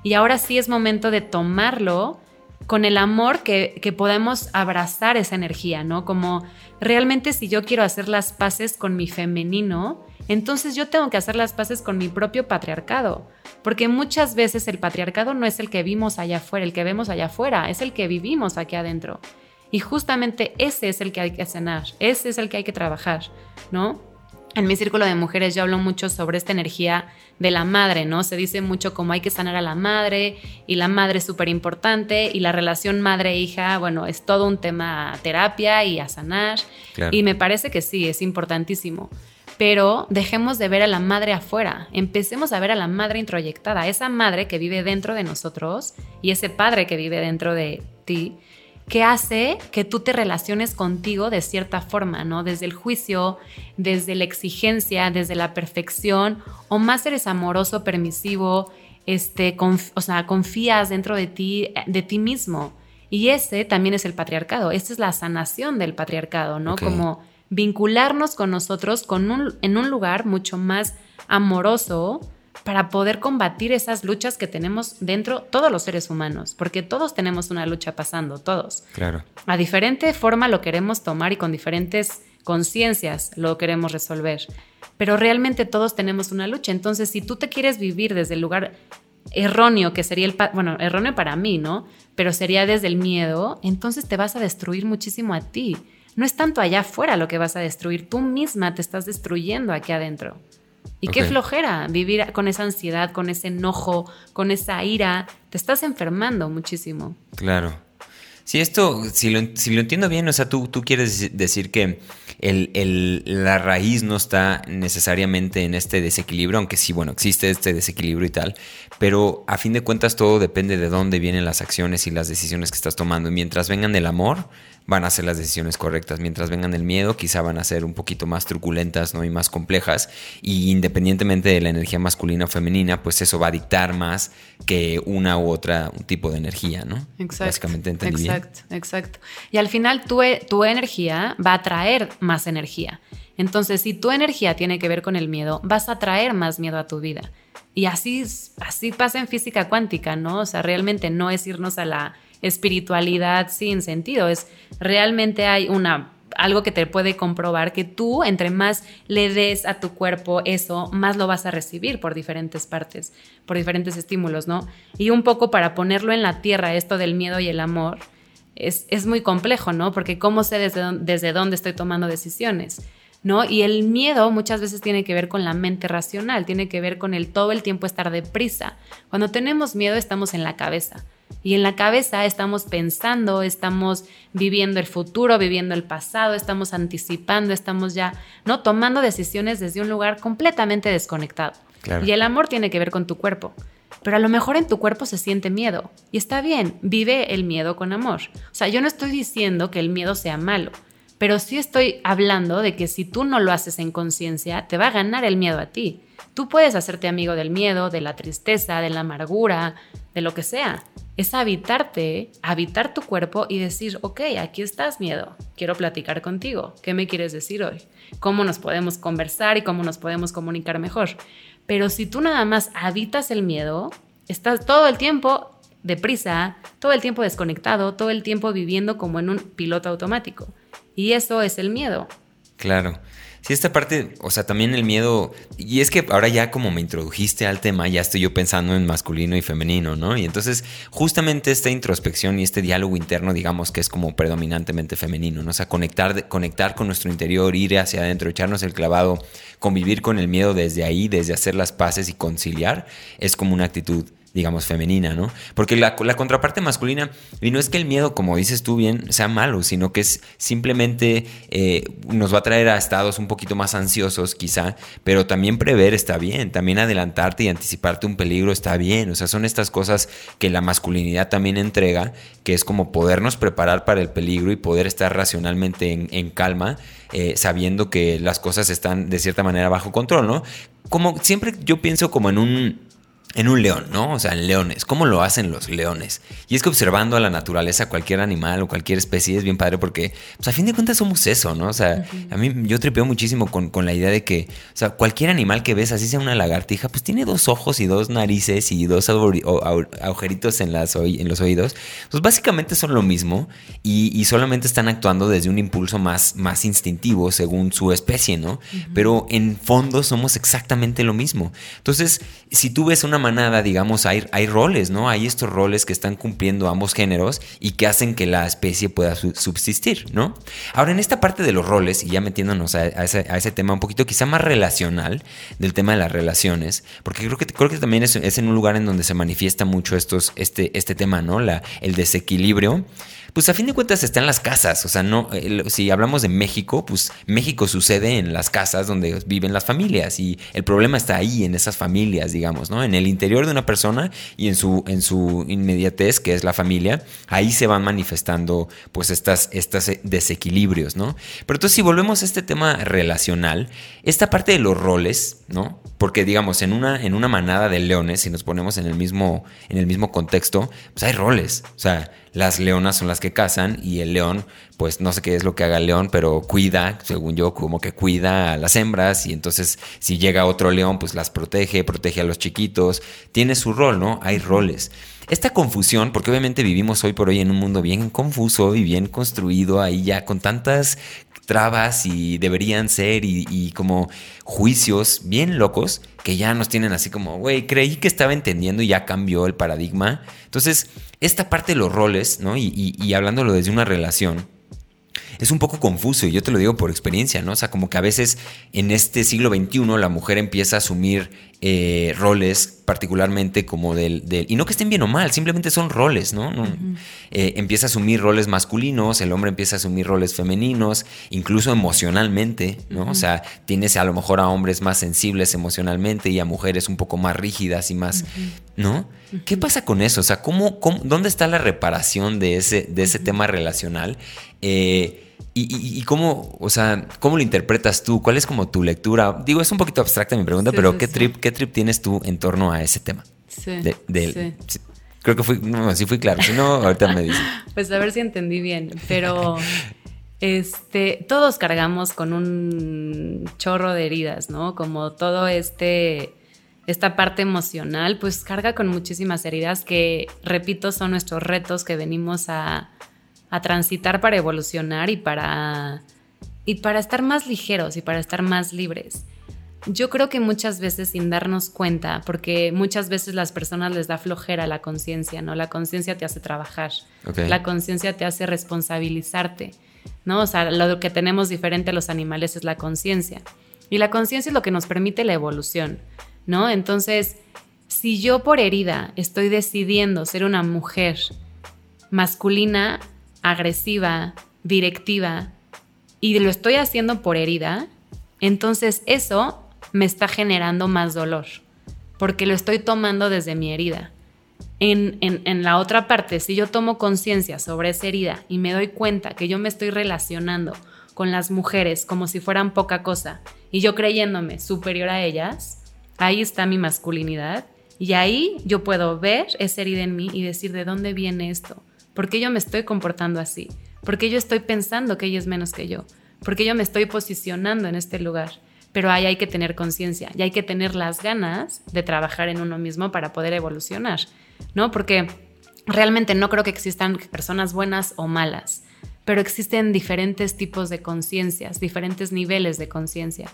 Y ahora sí es momento de tomarlo con el amor que, podemos abrazar esa energía, ¿no? Como realmente si yo quiero hacer las paces con mi femenino, entonces yo tengo que hacer las paces con mi propio patriarcado, porque muchas veces el patriarcado no es el que vimos allá afuera, el que vemos allá afuera, es el que vivimos aquí adentro. Y justamente ese es el que hay que sanar, ese es el que hay que trabajar, ¿no? En mi círculo de mujeres yo hablo mucho sobre esta energía de la madre, ¿no? Se dice mucho como hay que sanar a la madre y la madre es súper importante y la relación madre-hija, bueno, es todo un tema a terapia y a sanar. Y me parece que sí, es importantísimo. pero dejemos de ver a la madre afuera, empecemos a ver a la madre introyectada, esa madre que vive dentro de nosotros y ese padre que vive dentro de ti, que hace que tú te relaciones contigo de cierta forma, ¿no? Desde el juicio, desde la exigencia, desde la perfección, o más eres amoroso, permisivo, este, o sea, confías dentro de ti, de ti mismo. Y ese también es el patriarcado, esa es la sanación del patriarcado, ¿no? Como vincularnos con nosotros con en un lugar mucho más amoroso para poder combatir esas luchas que tenemos dentro todos los seres humanos, porque todos tenemos una lucha pasando, todos. Claro. A diferente forma lo queremos tomar y con diferentes conciencias lo queremos resolver, pero realmente todos tenemos una lucha, entonces si tú te quieres vivir desde el lugar erróneo, que sería el, bueno, erróneo para mí, ¿no? Pero sería desde el miedo, entonces te vas a destruir muchísimo a ti no es tanto allá afuera lo que vas a destruir, tú misma te estás destruyendo aquí adentro. Y qué flojera vivir con esa ansiedad, con ese enojo, con esa ira, te estás enfermando muchísimo. Claro. Si esto, si lo, si lo entiendo bien, o sea, tú, tú quieres decir que el, la raíz no está necesariamente en este desequilibrio, aunque sí, bueno, existe este desequilibrio y tal, pero a fin de cuentas todo depende de dónde vienen las acciones y las decisiones que estás tomando. Y mientras vengan del amor, van a ser las decisiones correctas. Mientras vengan el miedo, quizá van a ser un poquito más truculentas ¿no? y más complejas. Y independientemente de la energía masculina o femenina, pues eso va a dictar más que una u otra un tipo de energía, ¿no? Exacto. Básicamente entendí Exacto, exacto. Y al final tu, tu energía va a traer más energía. Entonces, si tu energía tiene que ver con el miedo, vas a traer más miedo a tu vida. Y así, así pasa en física cuántica, ¿no? O sea, realmente no es irnos a la espiritualidad sin sentido, es realmente hay una algo que te puede comprobar que tú, entre más le des a tu cuerpo eso, más lo vas a recibir por diferentes partes, por diferentes estímulos, ¿no? Y un poco para ponerlo en la tierra, esto del miedo y el amor, es, es muy complejo, ¿no? Porque ¿cómo sé desde, desde dónde estoy tomando decisiones? ¿No? Y el miedo muchas veces tiene que ver con la mente racional, tiene que ver con el todo el tiempo estar deprisa. Cuando tenemos miedo estamos en la cabeza. Y en la cabeza estamos pensando, estamos viviendo el futuro, viviendo el pasado, estamos anticipando, estamos ya, ¿no? Tomando decisiones desde un lugar completamente desconectado. Y el amor tiene que ver con tu cuerpo. Pero a lo mejor en tu cuerpo se siente miedo. Y está bien, vive el miedo con amor. O sea, yo no estoy diciendo que el miedo sea malo pero sí estoy hablando de que si tú no lo haces en conciencia, te va a ganar el miedo a ti. Tú puedes hacerte amigo del miedo, de la tristeza, de la amargura, de lo que sea. Es habitarte, habitar tu cuerpo y decir, ok, aquí estás miedo, quiero platicar contigo. ¿Qué me quieres decir hoy? ¿Cómo nos podemos conversar y cómo nos podemos comunicar mejor? Pero si tú nada más habitas el miedo, estás todo el tiempo deprisa, todo el tiempo desconectado, todo el tiempo viviendo como en un piloto automático. Y eso es el miedo. Claro. Sí, esta parte, o sea, también el miedo, y es que ahora ya como me introdujiste al tema, ya estoy yo pensando en masculino y femenino, ¿no? Y entonces justamente esta introspección y este diálogo interno, digamos que es como predominantemente femenino, ¿no? O sea, conectar, conectar con nuestro interior, ir hacia adentro, echarnos el clavado, convivir con el miedo desde ahí, desde hacer las paces y conciliar, es como una actitud digamos, femenina, ¿no? Porque la, contraparte masculina, y no es que el miedo, como dices tú bien, sea malo, sino que es simplemente eh, nos va a traer a estados un poquito más ansiosos, quizá, pero también prever está bien, también adelantarte y anticiparte un peligro está bien, o sea, son estas cosas que la masculinidad también entrega, que es como podernos preparar para el peligro y poder estar racionalmente en, calma, eh, sabiendo que las cosas están de cierta manera bajo control, ¿no? Como siempre yo pienso como en un en un león, ¿no? O sea, en leones. ¿Cómo lo hacen los leones? Y es que observando a la naturaleza, cualquier animal o cualquier especie es bien padre porque, pues a fin de cuentas somos eso, ¿no? O sea, a mí yo tripeo muchísimo con, la idea de que, o sea, cualquier animal que ves, así sea una lagartija, pues tiene dos ojos y dos narices y dos agujeritos en, las en los oídos. Pues básicamente son lo mismo y, solamente están actuando desde un impulso más, más instintivo según su especie, ¿no? Pero en fondo somos exactamente lo mismo. Entonces, si tú ves una manada, digamos, hay, hay roles, ¿no? Hay estos roles que están cumpliendo ambos géneros y que hacen que la especie pueda subsistir, ¿no? Ahora, en esta parte de los roles, y ya metiéndonos a, ese, tema un poquito quizá más relacional, del tema de las relaciones, porque creo que, creo que también es, en un lugar en donde se manifiesta mucho estos, este, este tema, ¿no? La, el desequilibrio pues a fin de cuentas está en las casas. O sea, no, si hablamos de México, pues México sucede en las casas donde viven las familias y el problema está ahí, en esas familias, digamos, ¿no? En el interior de una persona y en su, en su inmediatez, que es la familia, ahí se van manifestando pues estas, estas desequilibrios, ¿no? Pero entonces si volvemos a este tema relacional, esta parte de los roles, ¿no? Porque digamos, en una, en una manada de leones, si nos ponemos en el mismo, en el mismo contexto, pues hay roles. O sea, las leonas son las que cazan y el león, pues no sé qué es lo que haga el león, pero cuida, según yo, como que cuida a las hembras y entonces si llega otro león, pues las protege, protege a los chiquitos, tiene su rol, ¿no? Hay roles. Esta confusión, porque obviamente vivimos hoy por hoy en un mundo bien confuso y bien construido, ahí ya con tantas trabas y deberían ser y, como juicios bien locos que ya nos tienen así como, güey, creí que estaba entendiendo y ya cambió el paradigma. Entonces, esta parte de los roles, ¿no? Y, hablándolo desde una relación, es un poco confuso y yo te lo digo por experiencia, ¿no? O sea, como que a veces en este siglo XXI la mujer empieza a asumir eh, roles particularmente como del, Y no que estén bien o mal, simplemente son roles, ¿no? Eh, empieza a asumir roles masculinos, el hombre empieza a asumir roles femeninos, incluso emocionalmente, ¿no? O sea, tienes a lo mejor a hombres más sensibles emocionalmente y a mujeres un poco más rígidas y más, ¿no? ¿Qué pasa con eso? O sea, ¿cómo, dónde está la reparación de ese, de ese tema relacional? Eh, y, cómo, o sea, cómo lo interpretas tú? ¿Cuál es como tu lectura? Digo, es un poquito abstracta mi pregunta, pero ¿qué, Trip, ¿qué trip tienes tú en torno a ese tema? Sí. Creo que fui, no, sí fui claro. Si no, ahorita me dices. Pues a ver si entendí bien, pero este, todos cargamos con un chorro de heridas, ¿no? Como todo este, esta parte emocional, pues carga con muchísimas heridas que, repito, son nuestros retos que venimos a, a transitar para evolucionar y para, y para estar más ligeros y para estar más libres. Yo creo que muchas veces sin darnos cuenta, porque muchas veces las personas les da flojera la conciencia, ¿no? La conciencia te hace trabajar, la conciencia te hace responsabilizarte, ¿no? O sea, lo que tenemos diferente a los animales es la conciencia. Y la conciencia es lo que nos permite la evolución, ¿no? Entonces, si yo por herida estoy decidiendo ser una mujer masculina, agresiva, directiva, y lo estoy haciendo por herida, entonces eso me está generando más dolor, porque lo estoy tomando desde mi herida. En, en, la otra parte, si yo tomo conciencia sobre esa herida y me doy cuenta que yo me estoy relacionando con las mujeres como si fueran poca cosa y yo creyéndome superior a ellas, ahí está mi masculinidad y ahí yo puedo ver esa herida en mí y decir de dónde viene esto, ¿Por qué yo me estoy comportando así? ¿Por qué yo estoy pensando que ella es menos que yo? ¿Por qué yo me estoy posicionando en este lugar? Pero ahí hay que tener conciencia y hay que tener las ganas de trabajar en uno mismo para poder evolucionar, ¿no? Porque realmente no creo que existan personas buenas o malas, pero existen diferentes tipos de conciencias, diferentes niveles de conciencia.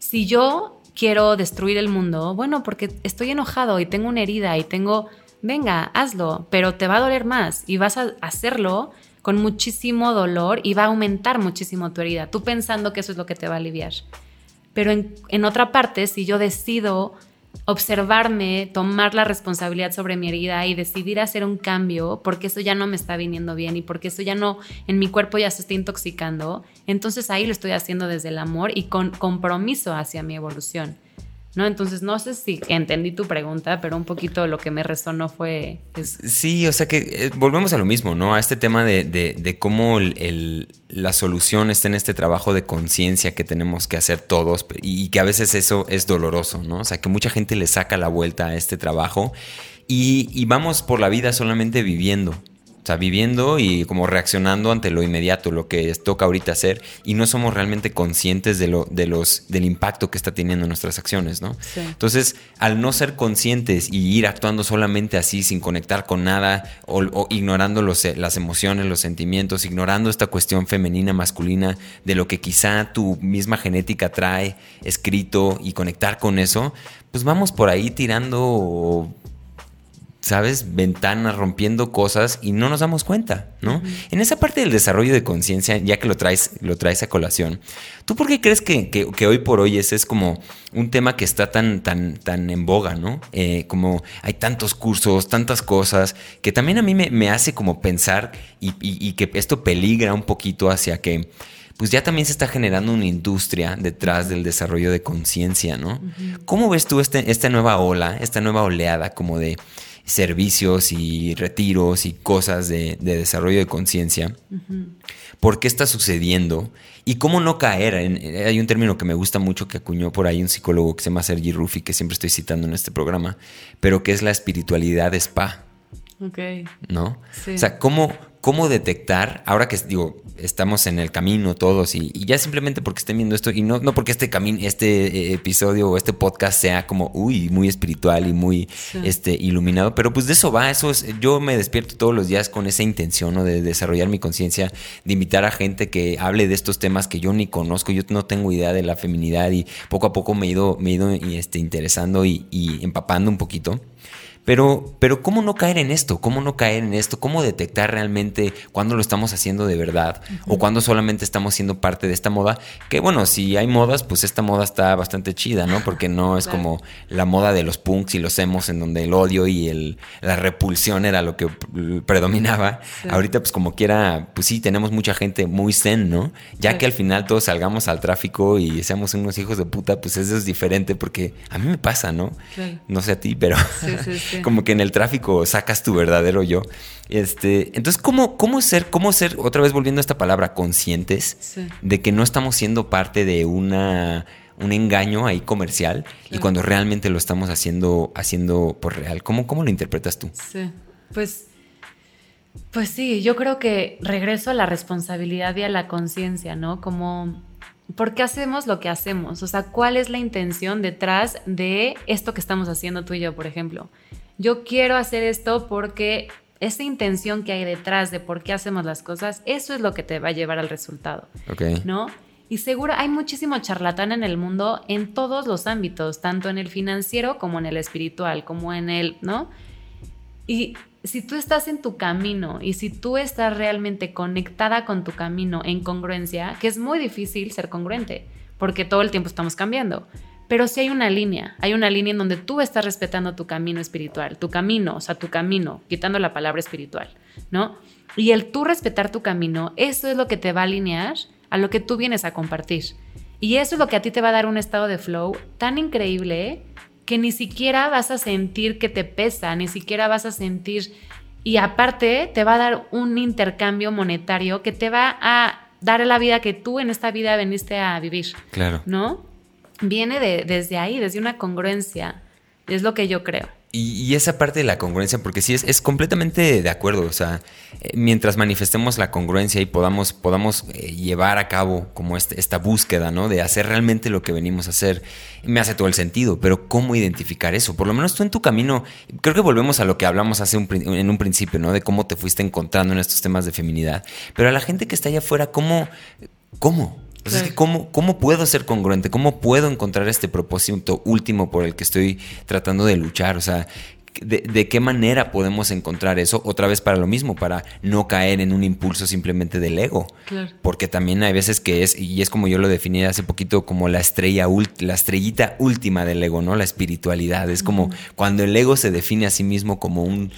Si yo quiero destruir el mundo, bueno, porque estoy enojado y tengo una herida y tengo venga, hazlo, pero te va a doler más y vas a hacerlo con muchísimo dolor y va a aumentar muchísimo tu herida, tú pensando que eso es lo que te va a aliviar. Pero en, otra parte, si yo decido observarme, tomar la responsabilidad sobre mi herida y decidir hacer un cambio porque eso ya no me está viniendo bien y porque eso ya no en mi cuerpo ya se está intoxicando, entonces ahí lo estoy haciendo desde el amor y con compromiso hacia mi evolución. ¿No? Entonces, no sé si entendí tu pregunta, pero un poquito lo que me resonó fue... Sí, o sea que eh, volvemos a lo mismo, ¿no? A este tema de, cómo la solución está en este trabajo de conciencia que tenemos que hacer todos y que a veces eso es doloroso, ¿no? O sea, que mucha gente le saca la vuelta a este trabajo y vamos por la vida solamente viviendo. O sea, viviendo y como reaccionando ante lo inmediato, lo que toca ahorita hacer, y no somos realmente conscientes de lo, de los, del impacto que está teniendo nuestras acciones, ¿no? Entonces, al no ser conscientes y ir actuando solamente así, sin conectar con nada, o, ignorando los, las emociones, los sentimientos, ignorando esta cuestión femenina, masculina, de lo que quizá tu misma genética trae escrito y conectar con eso, pues vamos por ahí tirando ¿sabes? Ventanas, rompiendo cosas y no nos damos cuenta, ¿no? En esa parte del desarrollo de conciencia, ya que lo traes, lo traes a colación, ¿tú por qué crees que, hoy por hoy ese es como un tema que está tan, tan, tan en boga, ¿no? Eh, como hay tantos cursos, tantas cosas, que también a mí me, hace como pensar y, que esto peligra un poquito hacia que pues ya también se está generando una industria detrás del desarrollo de conciencia, ¿no? ¿Cómo ves tú este, esta nueva ola, esta nueva oleada como de servicios y retiros y cosas de, desarrollo de conciencia. ¿Por qué está sucediendo? ¿Y cómo no caer? En, hay un término que me gusta mucho que acuñó por ahí un psicólogo que se llama Sergi Ruffi, que siempre estoy citando en este programa, pero que es la espiritualidad spa. Ok. ¿No? O sea, ¿cómo, cómo detectar, ahora que digo, estamos en el camino todos y, ya simplemente porque estén viendo esto y no, no porque este camino, este eh, episodio o este podcast sea como, uy, muy espiritual y muy este, iluminado, pero pues de eso va, eso es, yo me despierto todos los días con esa intención de desarrollar mi conciencia, de invitar a gente que hable de estos temas que yo ni conozco, yo no tengo idea de la feminidad y poco a poco me he ido, me he ido este, interesando y, y empapando un poquito. Pero, pero ¿cómo no caer en esto? ¿Cómo no caer en esto? ¿Cómo detectar realmente cuándo lo estamos haciendo de verdad? O cuándo solamente estamos siendo parte de esta moda. Que bueno, si hay modas, pues esta moda está bastante chida, ¿no? Porque no es como la moda de los punks y los emos en donde el odio y el, la repulsión era lo que predominaba. Ahorita pues como quiera, pues sí, tenemos mucha gente muy zen, ¿no? Ya que al final todos salgamos al tráfico y seamos unos hijos de puta, pues eso es diferente porque a mí me pasa, ¿no? No sé a ti, pero... Sí, sí, sí. Como que en el tráfico sacas tu verdadero yo. Este, entonces, ¿cómo, cómo ser, cómo ser, otra vez volviendo a esta palabra, conscientes de que no estamos siendo parte de una un engaño ahí comercial y cuando realmente lo estamos haciendo, haciendo por real. ¿Cómo, ¿Cómo lo interpretas tú? Sí, pues, pues sí, yo creo que regreso a la responsabilidad y a la conciencia, ¿no? Como ¿por qué hacemos lo que hacemos? O sea, ¿cuál es la intención detrás de esto que estamos haciendo tú y yo, por ejemplo? Yo quiero hacer esto porque esa intención que hay detrás de por qué hacemos las cosas, eso es lo que te va a llevar al resultado. ¿No? Y seguro hay muchísimo charlatán en el mundo en todos los ámbitos, tanto en el financiero como en el espiritual, como en el, ¿no? Y si tú estás en tu camino y si tú estás realmente conectada con tu camino en congruencia, que es muy difícil ser congruente, porque todo el tiempo estamos cambiando. Pero sí hay una línea, hay una línea en donde tú estás respetando tu camino espiritual, tu camino, o sea, tu camino, quitando la palabra espiritual, ¿no? Y el tú respetar tu camino, eso es lo que te va a alinear a lo que tú vienes a compartir. Y eso es lo que a ti te va a dar un estado de flow tan increíble que ni siquiera vas a sentir que te pesa, ni siquiera vas a sentir... Y aparte te va a dar un intercambio monetario que te va a dar la vida que tú en esta vida veniste a vivir. Claro. ¿No? Viene de, desde ahí, desde una congruencia. Es lo que yo creo. Y, esa parte de la congruencia, porque sí, es, es completamente de acuerdo. O sea, eh, mientras manifestemos la congruencia y podamos, podamos eh, llevar a cabo como este, esta búsqueda, ¿no? De hacer realmente lo que venimos a hacer, me hace todo el sentido. Pero ¿cómo identificar eso? Por lo menos tú en tu camino, creo que volvemos a lo que hablamos hace un, en un principio, ¿no? De cómo te fuiste encontrando en estos temas de feminidad. Pero a la gente que está allá afuera, ¿cómo? ¿Cómo? ¿Cómo, ¿cómo puedo ser congruente? ¿Cómo puedo encontrar este propósito último por el que estoy tratando de luchar? O sea, de, qué manera podemos encontrar eso otra vez para lo mismo, para no caer en un impulso simplemente del ego. Porque también hay veces que es, y es como yo lo definí hace poquito, como la estrella, la estrellita última del ego, ¿no? La espiritualidad. Es como cuando el ego se define a sí mismo como un,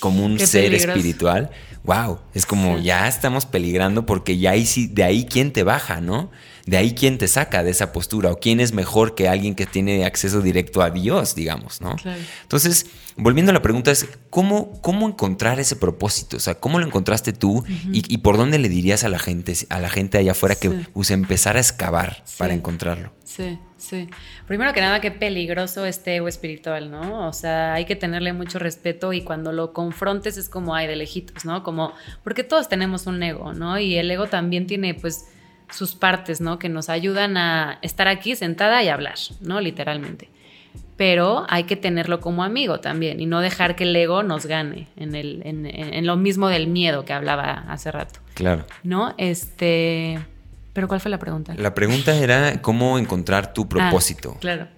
como un ser espiritual. Wow, es como ya estamos peligrando porque ya ahí sí, de ahí quién te baja, ¿no? De ahí quién te saca de esa postura o quién es mejor que alguien que tiene acceso directo a Dios, digamos, ¿no? Entonces, volviendo a la pregunta es, ¿cómo, ¿cómo encontrar ese propósito? O sea, ¿cómo lo encontraste tú y, por dónde le dirías a la gente, a la gente allá afuera que pues, empezara a excavar para encontrarlo? Sí, sí. Primero que nada, qué peligroso este ego espiritual, ¿no? O sea, hay que tenerle mucho respeto y cuando lo confrontes es como, ay, de lejitos, ¿no? Como, porque todos tenemos un ego, ¿no? Y el ego también tiene, pues, sus partes, ¿no? Que nos ayudan a estar aquí sentada y hablar, ¿no? Literalmente. Pero hay que tenerlo como amigo también y no dejar que el ego nos gane en, el, en, lo mismo del miedo que hablaba hace rato. Claro. ¿No? Este. Pero ¿cuál fue la pregunta? La pregunta era cómo encontrar tu ah, propósito. claro.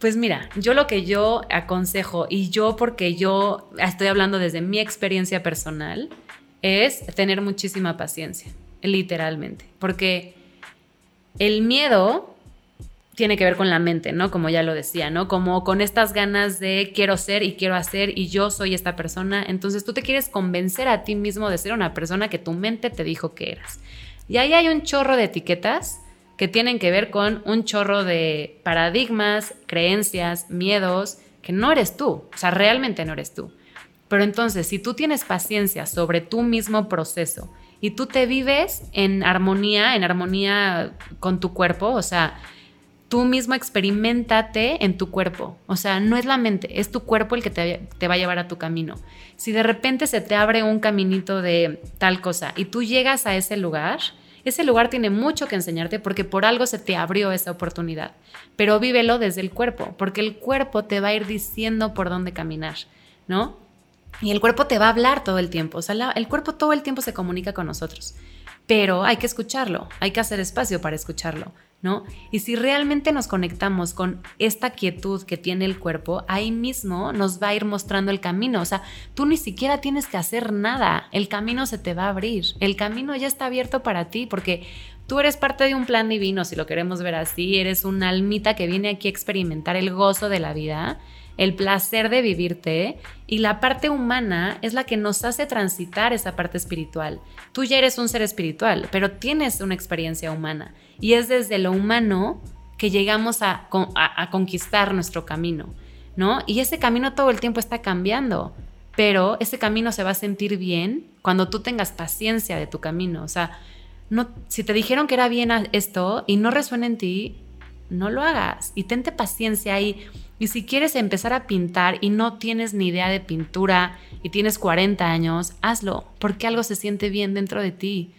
Pues mira, yo lo que yo aconsejo, y yo porque yo estoy hablando desde mi experiencia personal, es tener muchísima paciencia, literalmente. Porque el miedo tiene que ver con la mente, ¿no? Como ya lo decía, ¿no? Como con estas ganas de quiero ser y quiero hacer y yo soy esta persona. Entonces tú te quieres convencer a ti mismo de ser una persona que tu mente te dijo que eras. Y ahí hay un chorro de etiquetas que tienen que ver con un chorro de paradigmas, creencias, miedos, que no eres tú, o sea, realmente no eres tú. Pero entonces, si tú tienes paciencia sobre tu mismo proceso y tú te vives en armonía, en armonía con tu cuerpo, o sea, tú mismo experimentate en tu cuerpo. O sea, no es la mente, es tu cuerpo el que te, te, va a llevar a tu camino. Si de repente se te abre un caminito de tal cosa y tú llegas a ese lugar, ese lugar tiene mucho que enseñarte porque por algo se te abrió esa oportunidad. Pero vívelo desde el cuerpo, porque el cuerpo te va a ir diciendo por dónde caminar, ¿no? Y el cuerpo te va a hablar todo el tiempo. O sea, el cuerpo todo el tiempo se comunica con nosotros. Pero hay que escucharlo, hay que hacer espacio para escucharlo. ¿no? Y si realmente nos conectamos con esta quietud que tiene el cuerpo, ahí mismo nos va a ir mostrando el camino. O sea, tú ni siquiera tienes que hacer nada, el camino se te va a abrir, el camino ya está abierto para ti porque tú eres parte de un plan divino, si lo queremos ver así, eres una almita que viene aquí a experimentar el gozo de la vida el placer de vivirte y la parte humana es la que nos hace transitar esa parte espiritual. Tú ya eres un ser espiritual, pero tienes una experiencia humana y es desde lo humano que llegamos a, conquistar nuestro camino, ¿no? Y ese camino todo el tiempo está cambiando, pero ese camino se va a sentir bien cuando tú tengas paciencia de tu camino. O sea, no, si te dijeron que era bien esto y no resuena en ti, no lo hagas y tente paciencia ahí. Y si quieres empezar a pintar y no tienes ni idea de pintura y tienes 40 años, hazlo, porque algo se siente bien dentro de ti.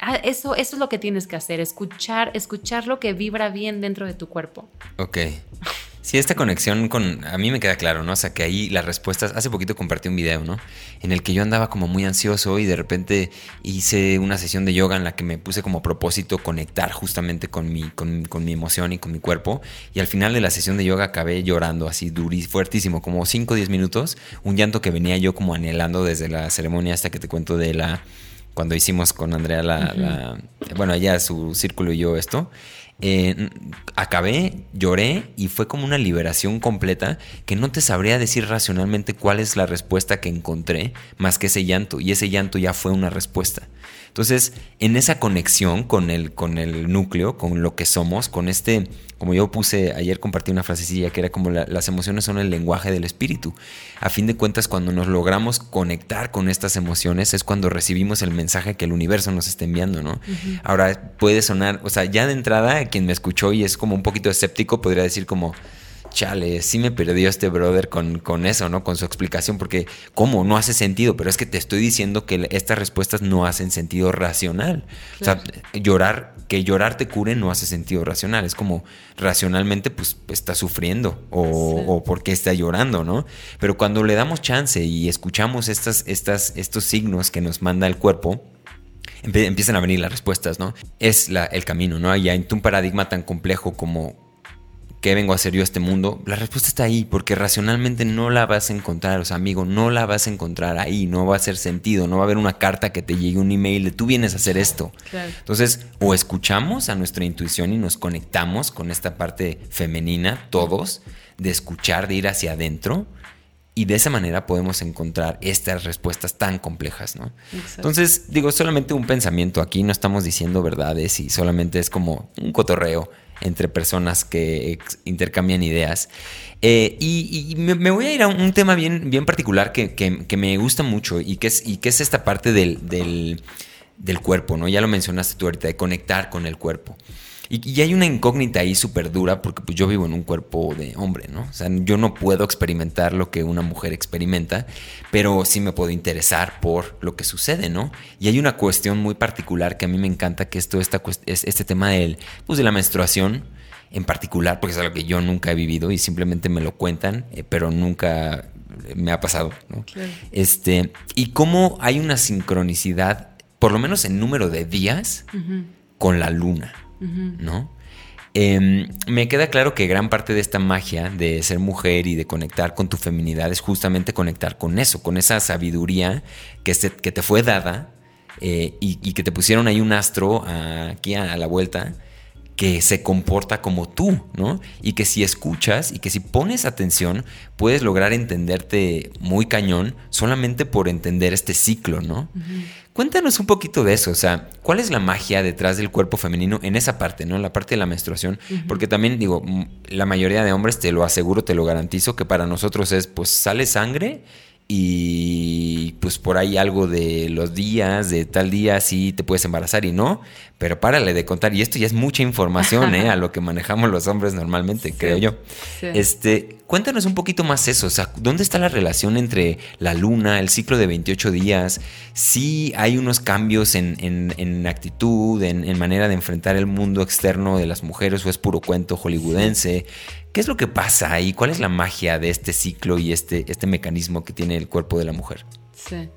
Ah, eso, eso es lo que tienes que hacer, escuchar, escuchar lo que vibra bien dentro de tu cuerpo. Ok. Sí, esta conexión con. A mí me queda claro, ¿no? O sea, que ahí las respuestas. Hace poquito compartí un video, ¿no? En el que yo andaba como muy ansioso y de repente hice una sesión de yoga en la que me puse como propósito conectar justamente con mi, con, mi emoción y con mi cuerpo. Y al final de la sesión de yoga acabé llorando así durísimo, fuertísimo, como 5 o 10 minutos. Un llanto que venía yo como anhelando desde la ceremonia hasta que te cuento de la. Cuando hicimos con Andrea la. la bueno, ella, su círculo y yo esto. Eh, acabé, lloré y fue como una liberación completa que no te sabría decir racionalmente cuál es la respuesta que encontré más que ese llanto y ese llanto ya fue una respuesta. Entonces, en esa conexión con el, con el núcleo, con lo que somos, con este, como yo puse, ayer compartí una frasecilla que era como las emociones son el lenguaje del espíritu. A fin de cuentas, cuando nos logramos conectar con estas emociones es cuando recibimos el mensaje que el universo nos está enviando, ¿no? Ahora puede sonar, o sea, ya de entrada, quien me escuchó y es como un poquito escéptico, podría decir como, chale, sí me perdió este brother con, con, eso, ¿no? Con su explicación, porque ¿cómo? No hace sentido, pero es que te estoy diciendo que estas respuestas no hacen sentido racional. O sea, llorar, que llorar te cure no hace sentido racional. Es como racionalmente, pues está sufriendo o, o porque está llorando, ¿no? Pero cuando le damos chance y escuchamos estas, estas, estos signos que nos manda el cuerpo, empiezan a venir las respuestas, ¿no? Es la, el camino, ¿no? Y en un paradigma tan complejo como ¿qué vengo a hacer yo a este mundo? La respuesta está ahí, porque racionalmente no la vas a encontrar, o sea, amigo, no la vas a encontrar ahí, no va a hacer sentido, no va a haber una carta que te llegue un email de tú vienes a hacer esto. Entonces, o escuchamos a nuestra intuición y nos conectamos con esta parte femenina, todos, de escuchar, de ir hacia adentro. Y de esa manera podemos encontrar estas respuestas tan complejas, ¿no? Entonces, digo, solamente un pensamiento aquí, no estamos diciendo verdades y solamente es como un cotorreo entre personas que intercambian ideas. Eh, y, me, voy a ir a un tema bien, bien particular que, me gusta mucho y que es, y que es esta parte del, del, cuerpo, ¿no? Ya lo mencionaste tú ahorita, de conectar con el cuerpo. Y, hay una incógnita ahí súper dura porque pues, yo vivo en un cuerpo de hombre, ¿no? O sea, yo no puedo experimentar lo que una mujer experimenta, pero sí me puedo interesar por lo que sucede, ¿no? Y hay una cuestión muy particular que a mí me encanta, que es todo esta, este tema del, pues, de la menstruación en particular, porque es algo que yo nunca he vivido y simplemente me lo cuentan, eh, pero nunca me ha pasado, ¿no? Este, y cómo hay una sincronicidad, por lo menos en número de días, con la luna. ¿No? Em, me queda claro que gran parte de esta magia de ser mujer y de conectar con tu feminidad es justamente conectar con eso, con esa sabiduría que, que te fue dada eh, y, que te pusieron ahí un astro aquí a la vuelta que se comporta como tú, ¿no? Y que si escuchas y que si pones atención, puedes lograr entenderte muy cañón solamente por entender este ciclo, ¿no? Cuéntanos un poquito de eso, o sea, ¿cuál es la magia detrás del cuerpo femenino en esa parte, ¿no? En la parte de la menstruación, porque también digo, la mayoría de hombres, te lo aseguro, te lo garantizo, que para nosotros es, pues sale sangre y pues por ahí algo de los días, de tal día sí te puedes embarazar y no, pero párale de contar. Y esto ya es mucha información ¿eh? a lo que manejamos los hombres normalmente, creo yo. Este, cuéntanos un poquito más eso, o sea, ¿dónde está la relación entre la luna, el ciclo de 28 días? Si hay unos cambios en, en, actitud, en, en, manera de enfrentar el mundo externo de las mujeres o es puro cuento hollywoodense. ¿Qué es lo que pasa ahí? ¿Cuál es la magia de este ciclo y este, este mecanismo que tiene el cuerpo de la mujer? Sí.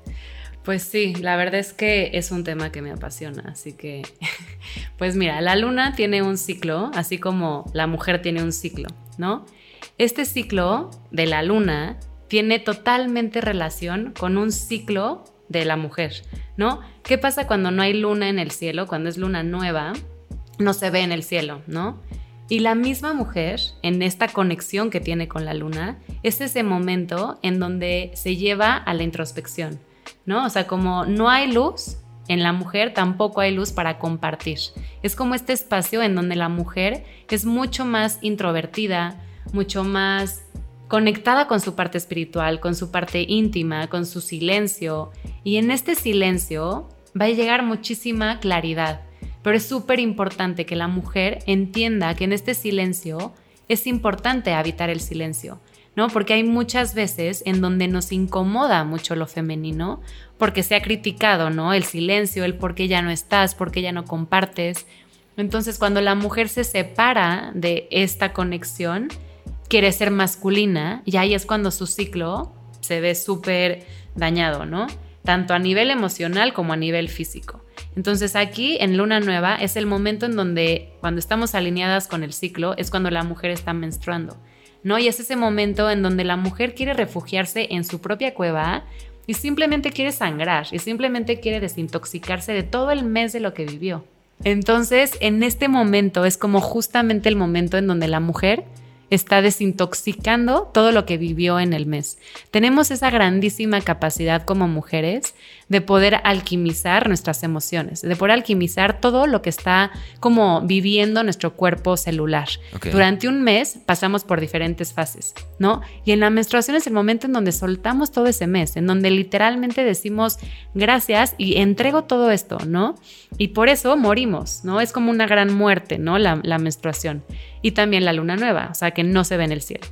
Pues sí, la verdad es que es un tema que me apasiona, así que, pues mira, la luna tiene un ciclo, así como la mujer tiene un ciclo, ¿no? Este ciclo de la luna tiene totalmente relación con un ciclo de la mujer, ¿no? ¿Qué pasa cuando no hay luna en el cielo? Cuando es luna nueva, no se ve en el cielo, ¿no? Y la misma mujer, en esta conexión que tiene con la luna, es ese momento en donde se lleva a la introspección, ¿no? O sea, como no hay luz, en la mujer tampoco hay luz para compartir. Es como este espacio en donde la mujer es mucho más introvertida, mucho más conectada con su parte espiritual, con su parte íntima, con su silencio. Y en este silencio va a llegar muchísima claridad pero es súper importante que la mujer entienda que en este silencio es importante habitar el silencio, ¿no? Porque hay muchas veces en donde nos incomoda mucho lo femenino, porque se ha criticado, ¿no? El silencio, el por qué ya no estás, por qué ya no compartes. Entonces, cuando la mujer se separa de esta conexión, quiere ser masculina y ahí es cuando su ciclo se ve súper dañado, ¿no? Tanto a nivel emocional como a nivel físico. Entonces aquí en luna nueva es el momento en donde cuando estamos alineadas con el ciclo es cuando la mujer está menstruando, ¿no? Y es ese momento en donde la mujer quiere refugiarse en su propia cueva y simplemente quiere sangrar y simplemente quiere desintoxicarse de todo el mes de lo que vivió. Entonces, en este momento es como justamente el momento en donde la mujer está desintoxicando todo lo que vivió en el mes. Tenemos esa grandísima capacidad como mujeres de poder alquimizar nuestras emociones, de poder alquimizar todo lo que está como viviendo nuestro cuerpo celular. Durante un mes pasamos por diferentes fases, ¿no? Y en la menstruación es el momento en donde soltamos todo ese mes, en donde literalmente decimos gracias y entrego todo esto, ¿no? Y por eso morimos, ¿no? Es como una gran muerte, ¿no? La, la menstruación. Y también la luna nueva, o sea, que no se ve en el cielo.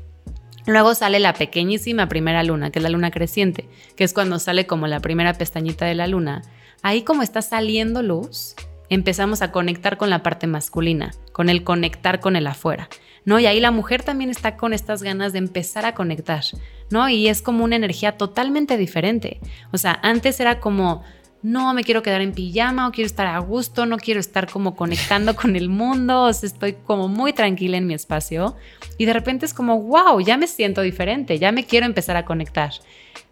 Luego sale la pequeñísima primera luna, que es la luna creciente, que es cuando sale como la primera pestañita de la luna. Ahí como está saliendo luz, empezamos a conectar con la parte masculina, con el conectar con el afuera, ¿no? Y ahí la mujer también está con estas ganas de empezar a conectar, ¿no? Y es como una energía totalmente diferente. O sea, antes era como no me quiero quedar en pijama o quiero estar a gusto, no quiero estar como conectando con el mundo, estoy como muy tranquila en mi espacio y de repente es como, wow, ya me siento diferente, ya me quiero empezar a conectar.